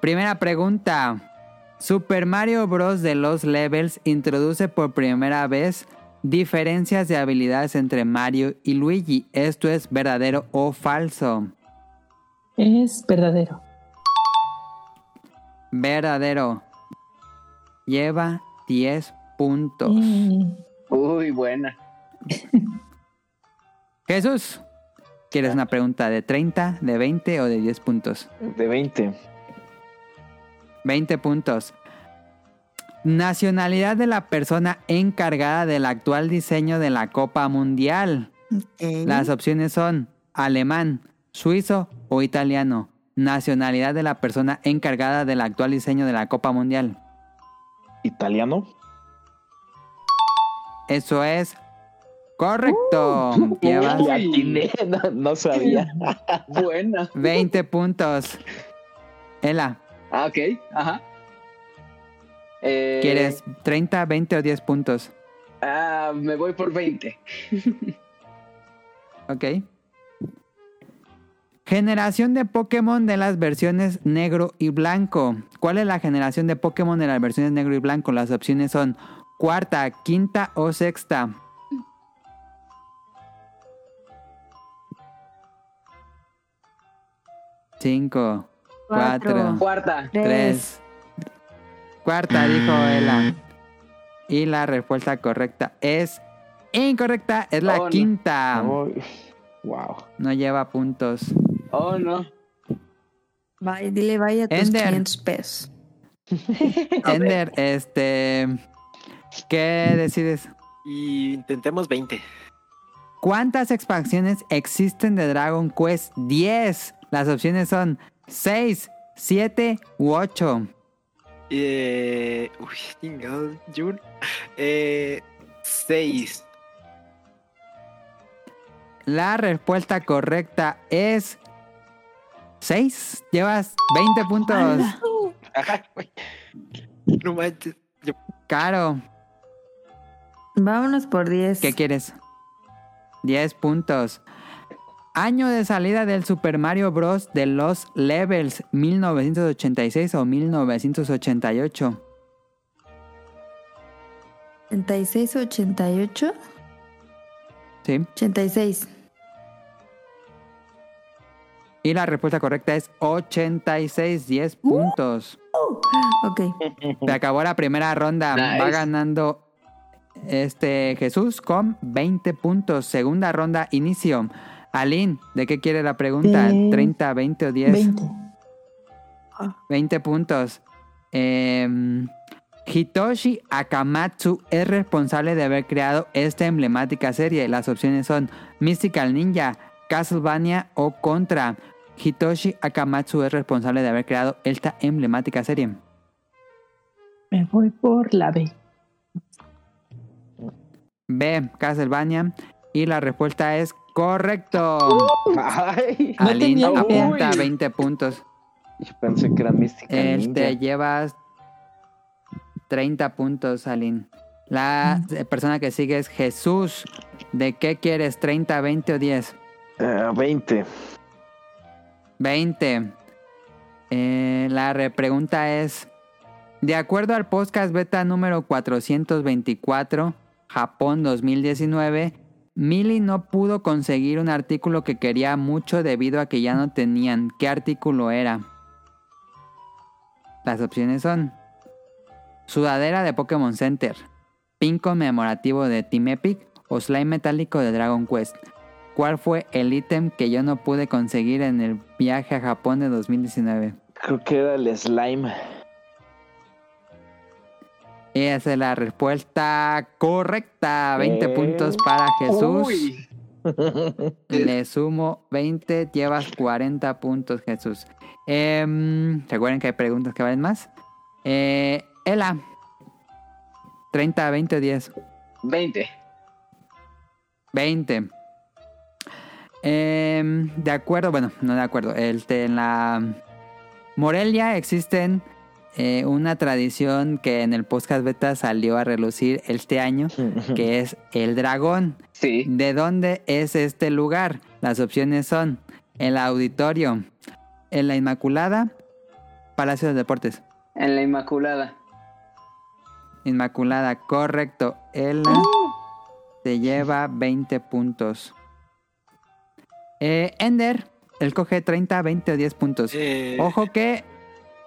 Primera pregunta. Super Mario Bros. de los levels introduce por primera vez diferencias de habilidades entre Mario y Luigi. ¿Esto es verdadero o falso? Es verdadero. Verdadero. Lleva 10 puntos. Uy, buena. Jesús, ¿quieres una pregunta de 30, de 20 o de 10 puntos? De 20. 20 puntos. Nacionalidad de la persona encargada del actual diseño de la Copa Mundial. Las opciones son alemán, suizo o italiano. Nacionalidad de la persona encargada del actual diseño de la Copa Mundial. ¿Italiano? Eso es correcto. Llevas Le atiné, no, no sabía. Buena. 20 puntos. Ela, Ah, ok. Ajá. Eh, ¿quieres 30, 20 o 10 puntos? Ah, me voy por 20. Ok. Generación de Pokémon de las versiones negro y blanco. ¿Cuál es la generación de Pokémon de las versiones negro y blanco? Las opciones son cuarta, quinta o sexta. Cinco, Cuatro. cuatro, Cuarta. Tres. tres. Cuarta, dijo Ela. Y la respuesta correcta es incorrecta. Es la Oh, no. quinta. Uy, wow. No lleva puntos. Oh, no. Vaya, dile vaya a tus Ender. 500 pesos. Ender, este. ¿Qué decides? Y intentemos 20. ¿Cuántas expansiones existen de Dragon Quest 10? Las opciones son 6, 7 u 8. Eh, uy, chingado, Jun. Eh, 6. La respuesta correcta es 6. Llevas 20 puntos. No manches. Caro, Vámonos por 10. ¿qué quieres? 10 puntos. Año de salida del Super Mario Bros. de los Levels, 1986 o 1988. 86 o 88. Sí. 86. Y la respuesta correcta es 86, 10 puntos. Ok. Se acabó la primera ronda. Nice. Va ganando este Jesús con 20 puntos. Segunda ronda, inicio. Aline, ¿de qué quiere la pregunta? De- ¿30, 20 o 10? 20. 20 puntos. Em, Hitoshi Akamatsu es responsable de haber creado esta emblemática serie. Las opciones son Mystical Ninja, Castlevania o Contra. Hitoshi Akamatsu es responsable de haber creado esta emblemática serie. Me voy por la B. B, Castlevania. Y la respuesta es correcto. Ay, No Aline apunta Uy. 20 puntos. yo pensé que era mística. Este, ninja. llevas 30 puntos, Aline. La eh, persona que sigue es Jesús. ¿De qué quieres? ¿30, 20 o 10? Eh, 20. 20. Eh, la repregunta es, de acuerdo al podcast beta número 424, Japón 2019, Mili no pudo conseguir un artículo que quería mucho debido a que ya no tenían. ¿Qué artículo era? Las opciones son sudadera de Pokémon Center, pin conmemorativo de Team Epic o slime metálico de Dragon Quest. ¿Cuál fue el ítem que yo no pude conseguir en el viaje a Japón de 2019? Creo que era el slime. Y esa es la respuesta correcta. 20 Eh. puntos para Jesús. Uy, Le sumo 20, llevas 40 puntos, Jesús. Em, Recuerden que hay preguntas que valen más. Eh, Ela. 30, 20 o 10. 20. 20. Em, de acuerdo, bueno, no de acuerdo. Este, en la Morelia existen eh, una tradición que en el podcast beta salió a relucir este año, que es el dragón. Sí. ¿De dónde es este lugar? Las opciones son el auditorio, en la Inmaculada, Palacio de Deportes. En la Inmaculada. Inmaculada, correcto. Él se lleva 20 puntos. Eh, Ender, él coge 30, 20 o 10 puntos. Eh, Ojo que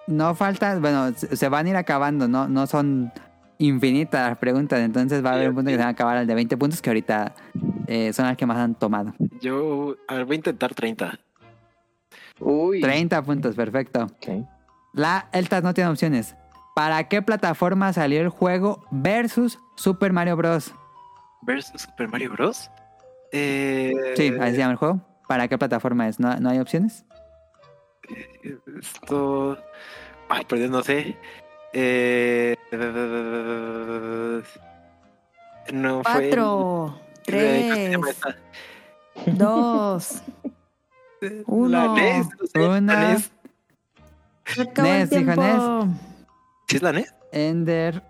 no falta, bueno, se van a ir acabando, no, no son infinitas las preguntas, entonces va a haber un punto que se van a acabar al de 20 puntos que ahorita eh, son las que más han tomado. Yo a ver, voy a intentar 30. Uy. 30 puntos, perfecto. Ok. La Eltas no tiene opciones. ¿Para qué plataforma salió el juego versus Super Mario Bros? Versus Super Mario Bros. Eh, Sí, ahí se llama el juego. ¿Para qué plataforma es? ¿No, no hay opciones? Esto. Ay, perdón, no sé. Eh... No fue. Cuatro, eh, ¿cómo se tres, dos. La uno. NES, no sé, la Una. NES. Nes, tiempo. Nes. ¿Sí es la NES? Ender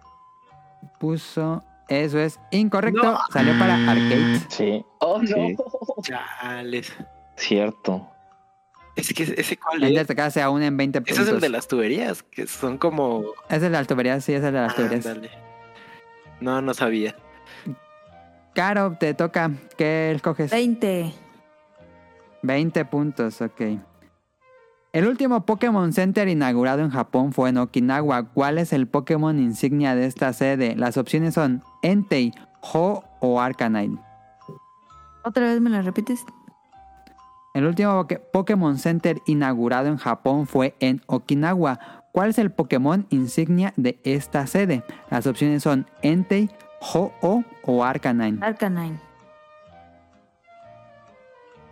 puso. Eso es incorrecto. Salió para arcade. Sí, Oh, no. Sí. Chales. cierto. Ese, que, ese cuál es? te quedas aún en 20 puntos. Ese es el de las tuberías, que son como. Es el de las tuberías, sí, es el de las tuberías. Ándale. No, no sabía. Caro, te toca. ¿Qué escoges? 20. 20 puntos, ok. El último Pokémon Center inaugurado en Japón fue en Okinawa. ¿Cuál es el Pokémon insignia de esta sede? Las opciones son Entei, Ho o Arcanine. ¿Otra vez me la repites? El último Poké- Pokémon Center inaugurado en Japón fue en Okinawa. ¿Cuál es el Pokémon insignia de esta sede? Las opciones son Entei, Ho-Oh o Arcanine. Arcanine.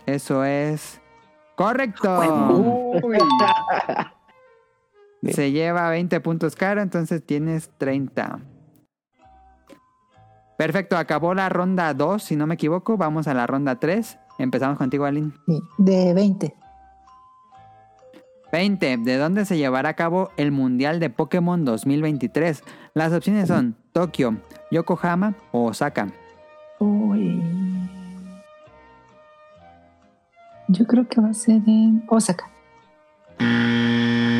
Eso es correcto. Uy. Se lleva 20 puntos caro, entonces tienes 30. Perfecto, acabó la ronda 2, si no me equivoco. Vamos a la ronda 3. Empezamos contigo, Aline. Sí, de 20. 20. ¿De dónde se llevará a cabo el Mundial de Pokémon 2023? Las opciones son Tokio, Yokohama o Osaka. Uy. Yo creo que va a ser en Osaka.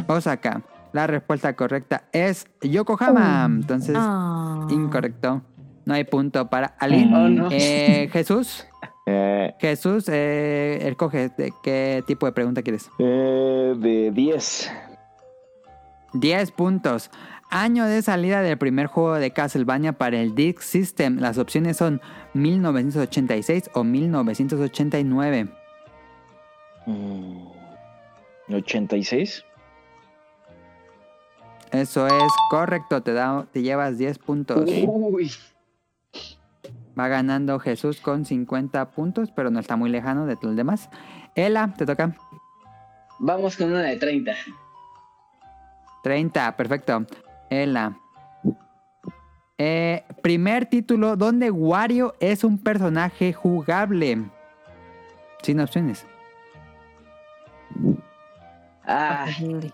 Osaka. La respuesta correcta es Yokohama. Oh. Entonces, Ah. incorrecto. No hay punto para Aline. Oh, no. Eh, Jesús. Eh, Jesús, eh, escoge de qué tipo de pregunta quieres. eh, de 10. 10 puntos. Año de salida del primer juego de Castlevania para el Disk System. Las opciones son 1986 o 1989. Mm, 86. Eso es correcto, te, da, te llevas 10 puntos. Uy. Va ganando Jesús con 50 puntos, pero no está muy lejano de los demás. Ela, te toca. Vamos con una de 30. 30, perfecto. Ela. Eh, primer título donde Wario es un personaje jugable. Sin opciones. Ah, Horrible.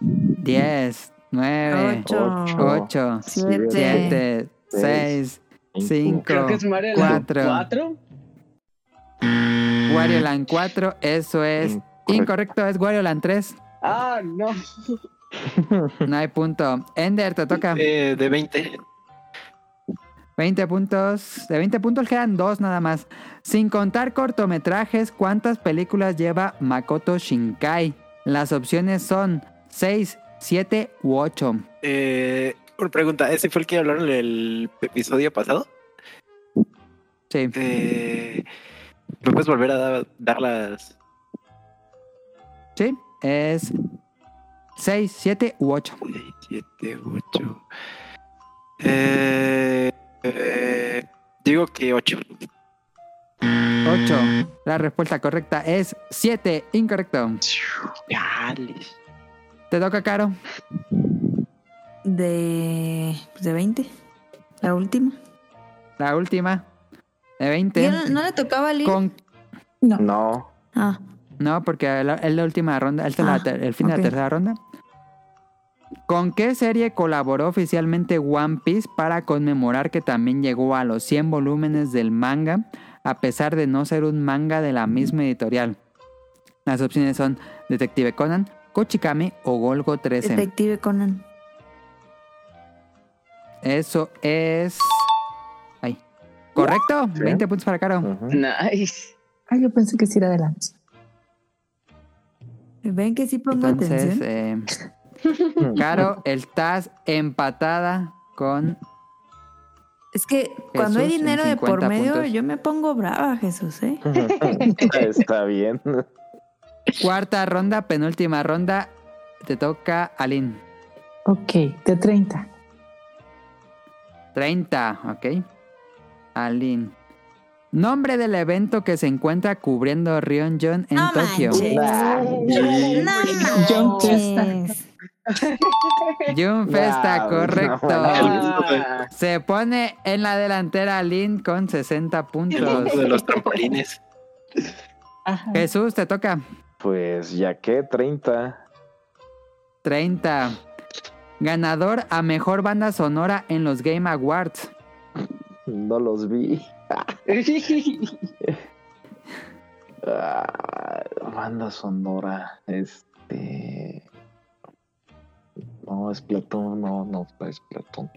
10, 9, Ocho. 8, Siete. 7, 6, 5, Creo que es Mario Land 4. 4. Wario Land 4, eso es Incorrecto. incorrecto, es Wario Land 3. Ah, no. No hay punto. Ender, te toca. Eh, de 20. 20 puntos. De 20 puntos quedan dos nada más. Sin contar cortometrajes, ¿cuántas películas lleva Makoto Shinkai? Las opciones son 6, 7 u 8. Eh, una pregunta, ¿ese fue el que hablaron en el episodio pasado? Sí. Eh, ¿Me puedes volver a dar, dar las...? Sí, es 6, 7 u 8. 7, 8... Eh, eh, digo que 8. 8. La respuesta correcta es 7. Incorrecto. Te toca, Caro. De, pues, de 20. La última. La última. De 20. ¿Ya no, no le tocaba a Lil? Con... No. No. Ah, No, porque es la última ronda. Esta es la Ah, el fin de la tercera ronda. ¿Con qué serie colaboró oficialmente One Piece para conmemorar que también llegó a los 100 volúmenes del manga, a pesar de no ser un manga de la misma editorial? Las opciones son Detective Conan, Kochikame o Golgo 13. Detective Conan. Eso es. Ay. ¿Correcto? Sí. 20 puntos para Caro. Nice. Ah, yo pensé que sí era adelante. ¿Ven que sí pongo Entonces, atención? eh, Caro, estás empatada con Es que cuando hay Jesús dinero de por 50 medio, puntos. yo me pongo brava, Jesús, ¿eh? Está bien. cuarta ronda, penúltima ronda. Te toca Aline. Ok, de 30. 30, ok. Aline. Nombre del evento que se encuentra cubriendo Ryonjon en No Tokio. John manches. Jun Festa, correcto. no Se pone en la delantera Aline con 60 El puntos. de los trampolines. Ajá. Jesús, te toca. Pues ya que 30. 30. Ganador a mejor banda sonora en los Game Awards. No los vi. Ah, banda sonora. Este. No, es Platón. No, no, es Platón.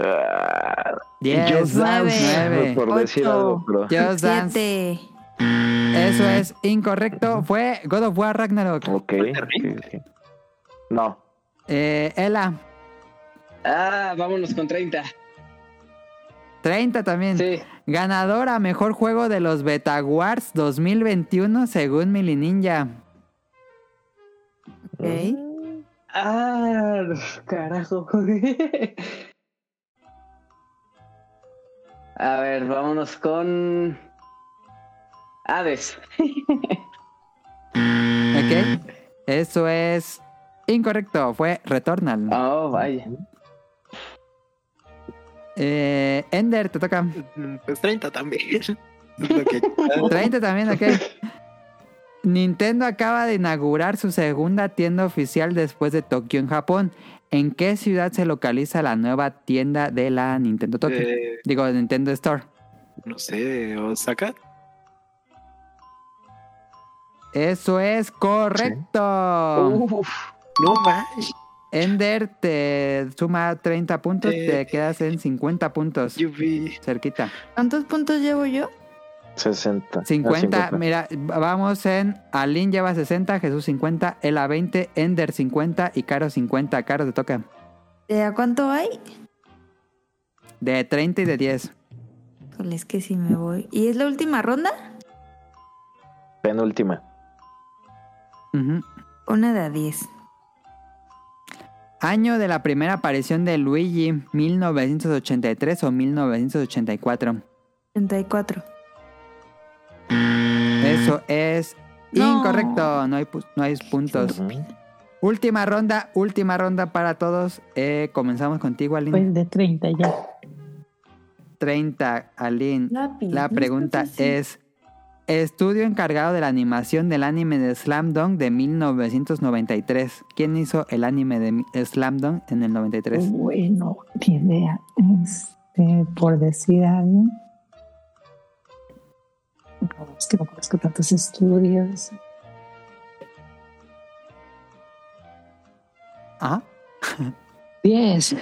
Ah, 10, Just Dance, 9. Por decir ocho, algo, pero. Just Dance. Siete. Eso es incorrecto. Fue God of War Ragnarok. Ok. ok, ok. No. Eh, Ela, ah, vámonos con 30. 30 también. Sí. Ganador a mejor juego de los Beta Awards 2021 según Mili Ninja. Ok. Ah, carajo. A ver, vámonos con Hades. Ok. Eso es incorrecto. Fue Returnal. Oh, vaya. Eh, Ender, te toca. Pues 30 también. Es lo que- 30 también, ok. Nintendo acaba de inaugurar su segunda tienda oficial después de Tokio en Japón. ¿En qué ciudad se localiza la nueva tienda de la Nintendo Tokyo? Eh, Digo, Nintendo Store. no sé, Osaka. Eso es correcto. Uf, No más. Ender te suma 30 puntos, Eh. te quedas en 50 puntos. Yo vi. Cerquita. ¿Cuántos puntos llevo yo? 60. Ah, 50, mira, vamos en. Alin lleva 60, Jesús 50, Ela 20, Ender 50 y Caro 50. Caro te toca. ¿De a cuánto hay? De 30 y de 10. Híjole, es que sí me voy. ¿Y es la última ronda? Penúltima. Ujú. Una de a 10. Año de la primera aparición de Luigi, 1983 o 1984. 34. Eso es No. incorrecto, no hay, no hay puntos. Última ronda, última ronda para todos. Eh, comenzamos contigo, Aline. Pues de 30 ya. 30, Aline. La pregunta es, estudio encargado de la animación del anime de Slam Dunk de 1993. ¿Quién hizo el anime de Slam Dunk en el 93? Bueno, ni idea. Este, por decir a alguien. No, es que no conozco tantos estudios. Ajá. Diez.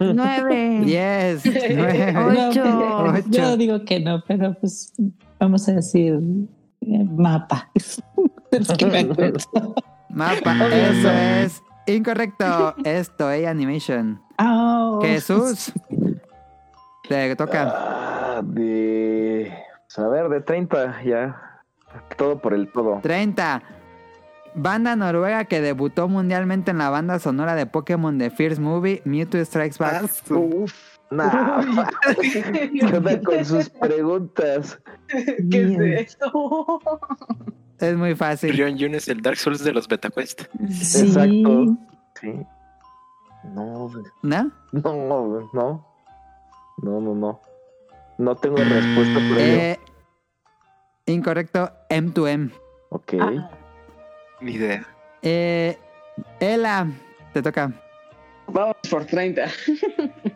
Nueve. 10, 9, Ocho. No, Ocho. Yo digo que no, pero pues vamos a decir eh, mapa. Es que me. Mapa. Eso es incorrecto. Esto es Animation. Ah, Jesús. Te toca. Ah, de. pues, A ver, de 30 ya. Todo por el todo. 30. Banda noruega que debutó mundialmente en la banda sonora de Pokémon The First Movie, Mewtwo Strikes Back. Uf. Nah. ¿Qué onda con sus preguntas? ¿Qué es esto? Es muy fácil. Rion Jun es el Dark Souls de los BetaQuest. Sí. Exacto. Sí. No, ¿No? no, no. No, no, no. No tengo respuesta por ello. Eh, incorrecto. M2M. Ok. Ah, Ni idea. Eh, Ela, te toca. Vamos por 30.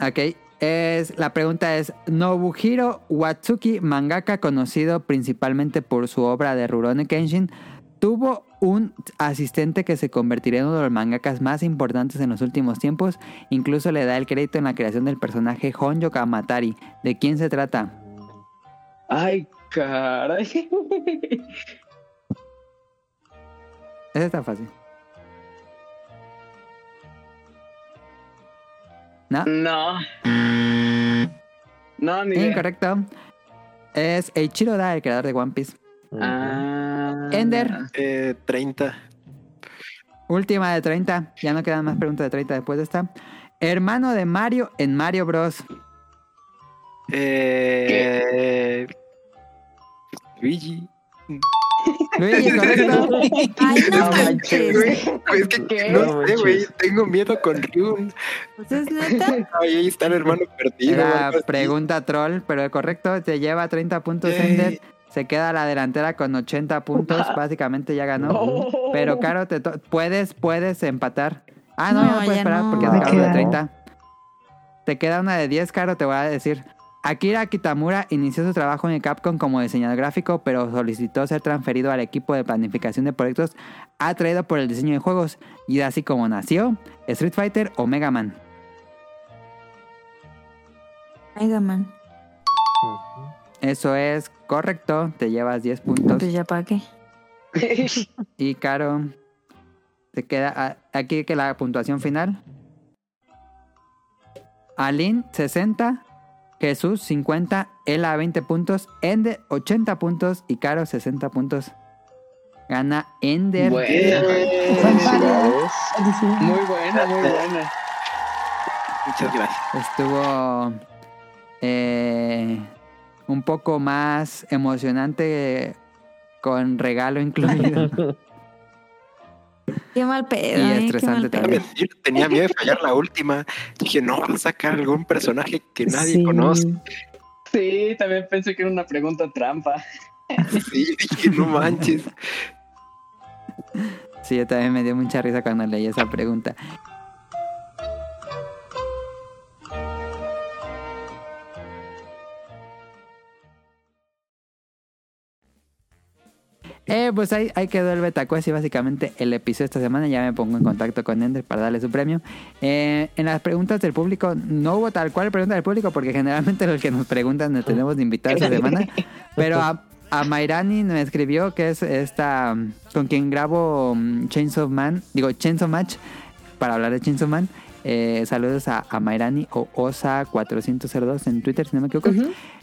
Ok. Es, la pregunta es: Nobuhiro Watsuki, mangaka conocido principalmente por su obra de Rurouni Kenshin, tuvo un asistente que se convertiría en uno de los mangakas más importantes en los últimos tiempos. Incluso le da el crédito en la creación del personaje Honjo Kamatari. ¿De quién se trata? Ay, caray. Esa está fácil. ¿No? No. No, ni. Incorrecto. Es Eiichiro Da, el creador de One Piece. Ah. Ender. Eh, 30. Última de 30. Ya no quedan más preguntas de 30 después de esta. Hermano de Mario en Mario Bros. Eh, Luigi. Ay, no No manches. Güey, es que ¿Qué? no No sé, güey. Tengo miedo con Ryun. Pues es neta. Ay, ahí está el hermano perdido. Era pregunta troll, pero correcto. Te lleva 30 puntos. Ender. Se queda a la delantera con 80 puntos. Básicamente ya ganó. No. Pero Caro, te to- puedes, puedes empatar. Ah, no, No, ya no puedes ya esperar no. porque Me te acabas de queda. 30. Te queda una de 10, Caro, te voy a decir. Akira Kitamura inició su trabajo en Capcom como diseñador gráfico, pero solicitó ser transferido al equipo de planificación de proyectos atraído por el diseño de juegos, y así como nació Street Fighter o Mega Man. Mega Man. Eso es correcto, te llevas 10 puntos. Pues ya para qué. Y Caro, te queda aquí que la puntuación final. Alin 60, Jesús 50, Ela 20 puntos, Ender 80 puntos y Caro 60 puntos. Gana Ender. Felicidades. Muy buena, muy buena. Muchas gracias. Estuvo eh, un poco más emocionante con regalo incluido. Qué mal pedo. Y eh, estresante pedo. también. Yo tenía miedo de fallar la última. Dije, no, va a sacar algún personaje que nadie Sí. conoce. Sí, también pensé que era una pregunta trampa. Sí, dije, no manches. Sí, yo también me dio mucha risa cuando leí esa pregunta. Eh, pues ahí, ahí quedó el BetaQuest y básicamente el episodio de esta semana. Ya me pongo en contacto con Ender para darle su premio. Eh, en las preguntas del público, no hubo tal cual pregunta del público porque generalmente los que nos preguntan nos tenemos de invitado esta semana. Pero a, a Mairani me escribió que es esta con quien grabo mm, Chainsaw Man, digo Chainsaw Match para hablar de Chainsaw Man. Eh, saludos a, a Mairani o Osa402 en Twitter, si no me equivoco.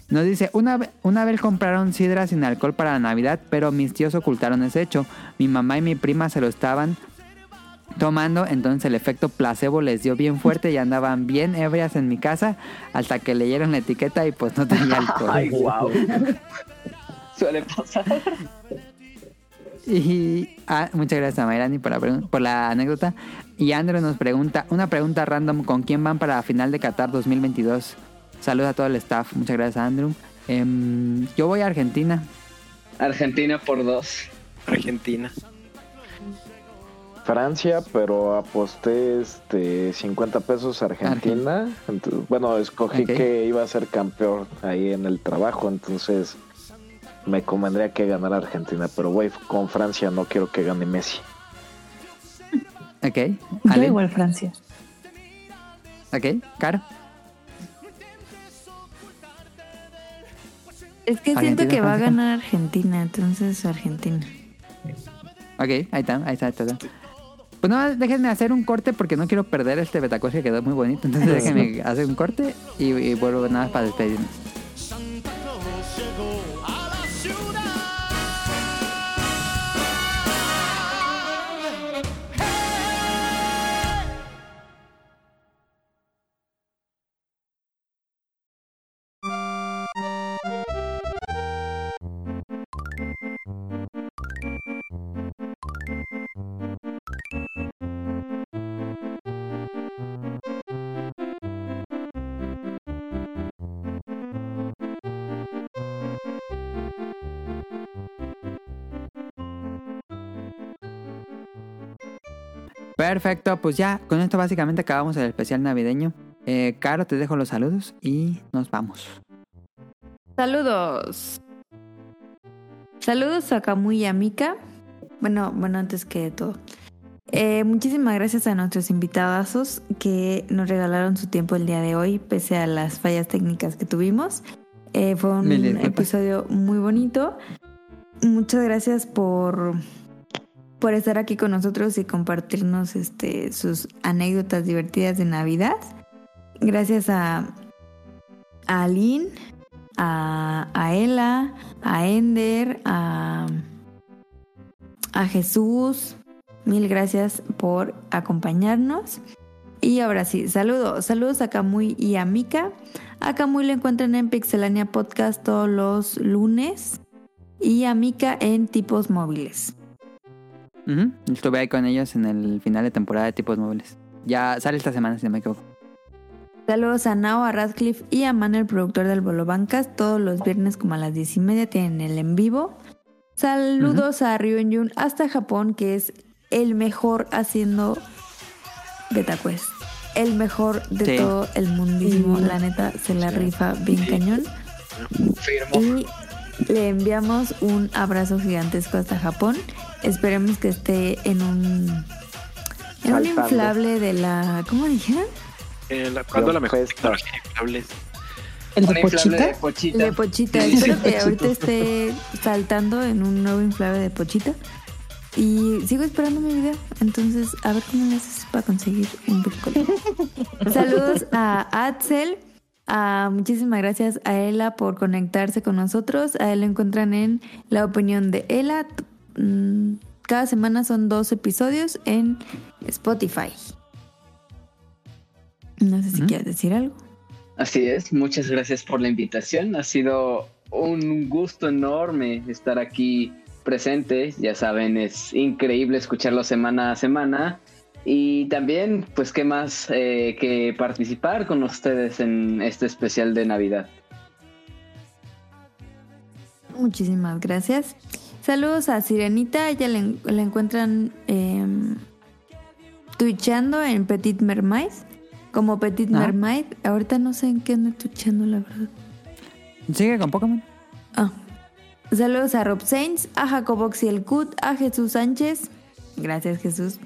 Nos dice, una, una vez compraron sidra sin alcohol para la Navidad, pero mis tíos ocultaron ese hecho. Mi mamá y mi prima se lo estaban tomando, entonces el efecto placebo les dio bien fuerte y andaban bien ebrias en mi casa hasta que leyeron la etiqueta y pues no tenía alcohol. Ay, wow. Suele pasar. Y ah, muchas gracias a Mayrani por la, por la anécdota. Y Andrew nos pregunta, una pregunta random, ¿con quién van para la final de Qatar 2022? Saludos a todo el staff, muchas gracias a Andrew. Em, yo voy a Argentina. Argentina por dos. Argentina. Francia, pero aposté este 50 pesos Argentina. Entonces, bueno, escogí que iba a ser campeón ahí en el trabajo, entonces me convendría que ganara Argentina, pero voy con Francia, no quiero que gane Messi. Ok. Yo Ale. igual Francia. Ok. Caro. Es que siento que va a ganar Argentina, entonces Argentina. Ok, ahí está, ahí está todo. Pues no, déjenme hacer un corte porque no quiero perder este betacuest que quedó muy bonito. Entonces déjenme hacer un corte y, y vuelvo nada más para despedirnos. Perfecto, pues ya, con esto básicamente acabamos el especial navideño. Eh, Caro, te dejo los saludos y nos vamos. Saludos. Saludos a Camuy y a Mika. Bueno, bueno, antes que todo. Eh, muchísimas gracias a nuestros invitadazos que nos regalaron su tiempo el día de hoy, pese a las fallas técnicas que tuvimos. Eh, fue un episodio muy bonito. Muchas gracias por, por estar aquí con nosotros y compartirnos este, sus anécdotas divertidas de Navidad. Gracias a, a Aline, a, a Ela, a Ender, a, a Jesús. Mil gracias por acompañarnos. Y ahora sí, saludos. Saludos a Camuy y a Mika. A Camuy lo encuentran en Pixelania Podcast todos los lunes. Y a Mika en Tipos Móviles. Estuve ahí con ellos en el final de temporada de tipos móviles. Ya sale esta semana, si no me equivoco. Saludos a Nao, a Radcliffe y a Man, el productor del Bolo Bancas. Todos los viernes como a las 10 y media tienen el en vivo. Saludos a Ryun hasta Japón, que es el mejor haciendo BetaQuest. El mejor de Sí. todo el mundismo. La neta, se la rifa bien cañón. Firmo. Y le enviamos un abrazo gigantesco hasta Japón. Esperemos que esté en un... En un inflable de la... ¿Cómo dijeron? Eh, la- ¿Cuándo la mejor Pues, tecnología inflable? ¿El de de Pochita? Pochita. De Pochita. Espero que ahorita esté saltando en un nuevo inflable de Pochita. Y sigo esperando mi video. Entonces, a ver cómo le haces para conseguir un brócoli. Saludos a Axel. A, muchísimas gracias a Ela por conectarse con nosotros. A él lo encuentran en La Opinión de Ela. Cada semana son dos episodios en Spotify. No sé si quieres decir algo. Así es, muchas gracias por la invitación. Ha sido un gusto enorme estar aquí presente. Ya saben, es increíble escucharlo semana a semana. Y también, pues, qué más eh, que participar con ustedes en este especial de Navidad. Muchísimas gracias. Saludos a Sirenita, ella la, la encuentran eh, twitchando en Petit Mermaid, como Petit Ah. Mermaid. Ahorita no sé en qué ando twitchando, la verdad. Sigue con Pokémon. Ah. Saludos a Rob Sainz, a Jacobox y el Cut, a Jesús Sánchez. Gracias, Jesús.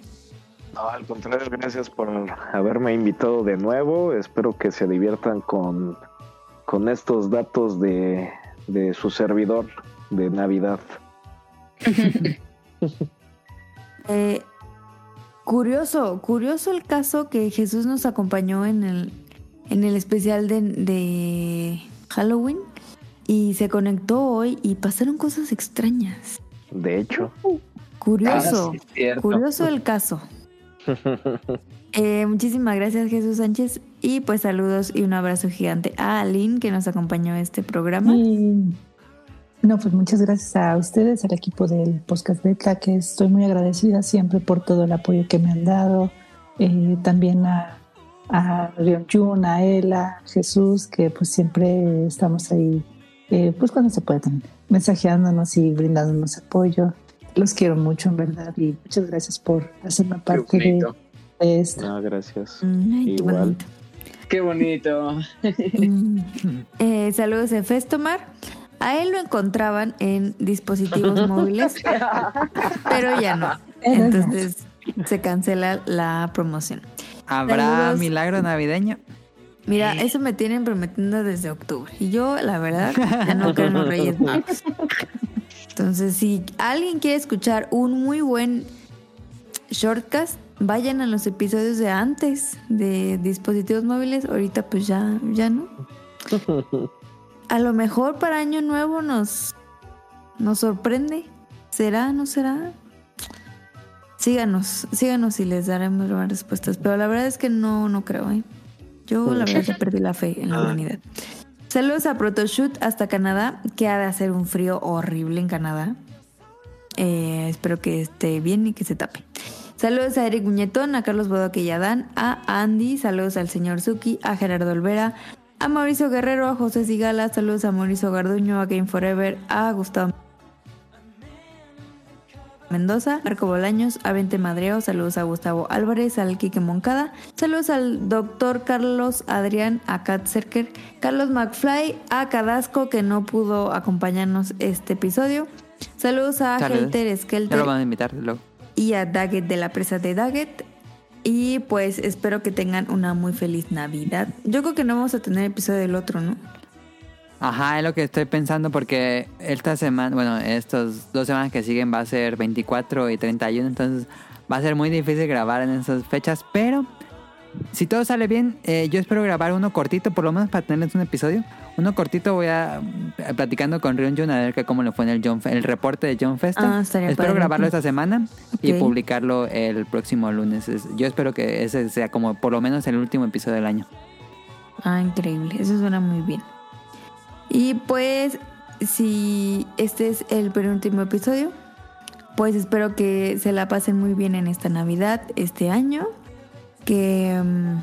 No, al contrario, gracias por haberme invitado de nuevo. Espero que se diviertan con, con estos datos de, de su servidor de Navidad. Eh, curioso, curioso el caso que Jesús nos acompañó en el, en el especial de, de Halloween y se conectó hoy y pasaron cosas extrañas. De hecho, Curioso, Ah, sí, curioso el caso. Eh, muchísimas gracias Jesús Sánchez y pues saludos y un abrazo gigante a Aline que nos acompañó a este programa. No, pues muchas gracias a ustedes, al equipo del Podcast Beta, que estoy muy agradecida siempre por todo el apoyo que me han dado. Eh, también a, a Ryonjun, a Ela, a Jesús, que pues siempre estamos ahí eh, pues cuando se también, mensajeándonos y brindándonos apoyo. Los quiero mucho, en verdad, y muchas gracias por hacerme parte de, esto. No, gracias. Ay, qué Igual. bonito. Qué bonito. Mm. Eh, saludos de Festomar. A él lo encontraban en dispositivos móviles, pero ya no. Entonces se cancela la promoción. ¿Habrá Saludos. milagro navideño? Mira, eso me tienen prometiendo desde octubre. Y yo, la verdad, ya no creo en los Reyes Magos. Entonces, si alguien quiere escuchar un muy buen shortcast, vayan a los episodios de antes de dispositivos móviles. Ahorita, pues ya, ya no. A lo mejor para Año Nuevo nos, nos sorprende. ¿Será? ¿No será? Síganos, síganos y les daremos más respuestas. Pero la verdad es que no, no creo, ¿eh? Yo la verdad ya perdí la fe en la Ah. humanidad. Saludos a Protoshoot hasta Canadá, que ha de hacer un frío horrible en Canadá. Eh, espero que esté bien y que se tape. Saludos a Eric Muñetón, a Carlos Bodoque y a Dan, a Andy, saludos al señor Suki, a Gerardo Olvera, a Mauricio Guerrero, a José Sigala, saludos a Mauricio Garduño, a Game Forever, a Gustavo Mendoza, Marco Bolaños, a Vente Madreo, saludos a Gustavo Álvarez, al Quique Moncada, saludos al doctor Carlos Adrián, a Kat Cerker, Carlos McFly, a Cadasco que no pudo acompañarnos este episodio, saludos a. Helter lo Skelter van a invitar luego. y a Daggett de la presa de Daggett. Y pues espero que tengan una muy feliz Navidad. Yo creo que no vamos a tener episodio del otro, ¿no? Ajá, es lo que estoy pensando porque esta semana, bueno, estas dos semanas que siguen va a ser 24 y 31, entonces va a ser muy difícil grabar en esas fechas, pero si todo sale bien, eh, yo espero grabar uno cortito, por lo menos para tenerles un episodio. Uno cortito voy a eh, platicando con Rion Jun a ver que cómo le fue en el, John, el reporte de John Festa. Ah, estaría espero grabarlo esta semana y publicarlo el próximo lunes. Es- Yo espero que ese sea como por lo menos el último episodio del año. Ah, increíble. Eso suena muy bien. Y pues, si este es el penúltimo episodio, pues espero que se la pasen muy bien en esta Navidad, este año. Que, mm,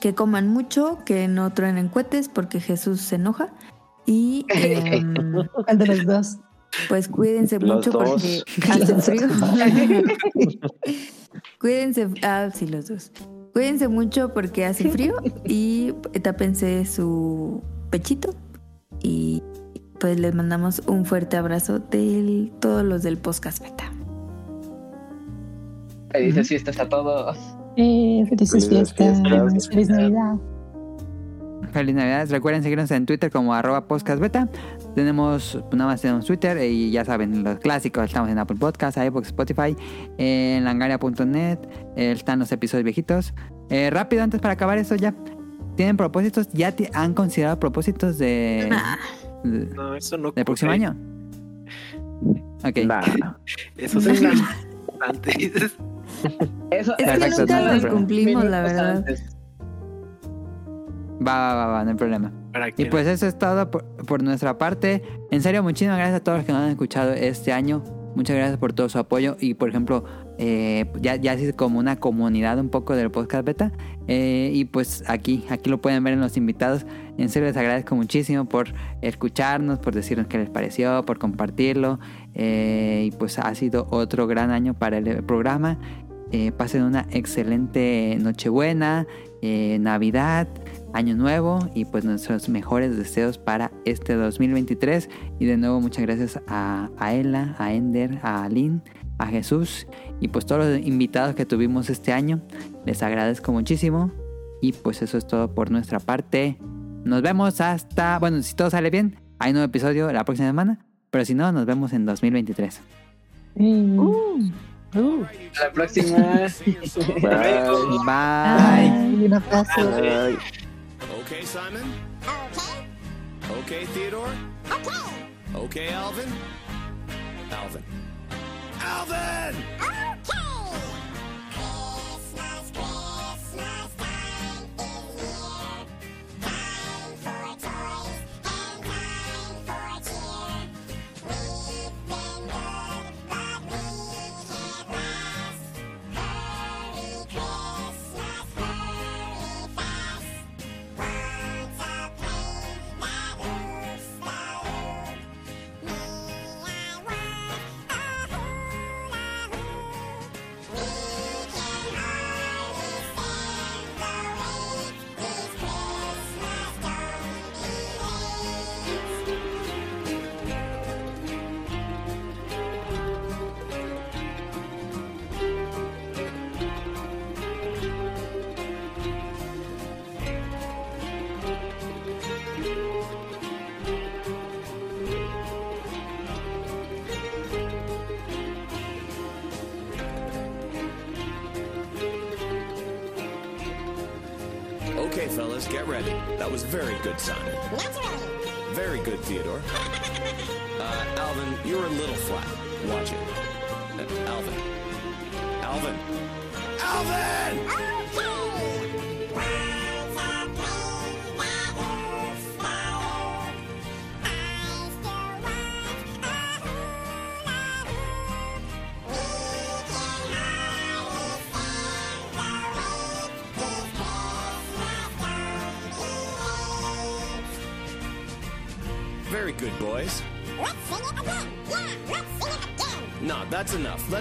que coman mucho, que no truenen cohetes porque Jesús se enoja. Y em, ¿Cuál de los dos? pues cuídense Los mucho dos. porque hace frío. cuídense, ah, sí, los dos. Cuídense mucho porque hace frío y tápense su pechito. Y pues les mandamos un fuerte abrazo de todos los del podcast beta. Felices fiestas a todos. Eh, felices Felices fiestas, fiestas. feliz Navidad. Feliz Navidad. Recuerden seguirnos en Twitter como arroba podcastbeta. Tenemos, nada más tenemos Twitter y ya saben, los clásicos. Estamos en Apple Podcasts, iVoox, Spotify, en langaria.net. eh, Están los episodios viejitos. Eh, rápido, antes para acabar esto ya. ¿Tienen propósitos? ¿Ya ti- han considerado propósitos de, de- No, eso no. del próximo año? Ok. Nah. Eso se antes. Eso, Es que Perfecto, nunca no hay los cumplimos, la verdad. antes. Va, va, va, va, no hay problema. Y que pues eso es todo por, por nuestra parte. En serio, muchísimas gracias a todos los que nos han escuchado este año. Muchas gracias por todo su apoyo. Y por ejemplo, eh, ya, ya es como una comunidad un poco del podcast beta. Eh, y pues aquí, aquí lo pueden ver en los invitados. En serio les agradezco muchísimo por escucharnos, por decirnos qué les pareció, por compartirlo. Eh, y pues ha sido otro gran año para el programa. Eh, pasen una excelente Nochebuena, eh, Navidad, Año Nuevo y pues nuestros mejores deseos para este 2023. Y de nuevo muchas gracias a, a Ella, a Ender, a Aline, a Jesús y pues todos los invitados que tuvimos este año. Les agradezco muchísimo y pues eso es todo por nuestra parte. Nos vemos hasta, bueno, si todo sale bien, hay nuevo episodio la próxima semana. Pero si no, nos vemos en 2023. Eh, Hasta la próxima. Bye. Bye. ay, un abrazo. Bye. Okay, Simon? Okay. Okay, Theodore? Okay. Okay, Alvin? Alvin. Alvin! Once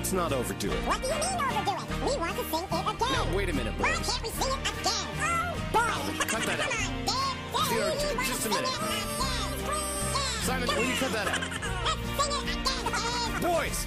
Let's not overdo it. What do you mean overdo it? We want to sing it again. Now, wait a minute, Why can't we sing it again? Oh, oh boy. cut that out. Come on, Dave. Theo, We j- want just a minute. again. Simon, will you cut that out? Let's sing it again, Dave. Boys!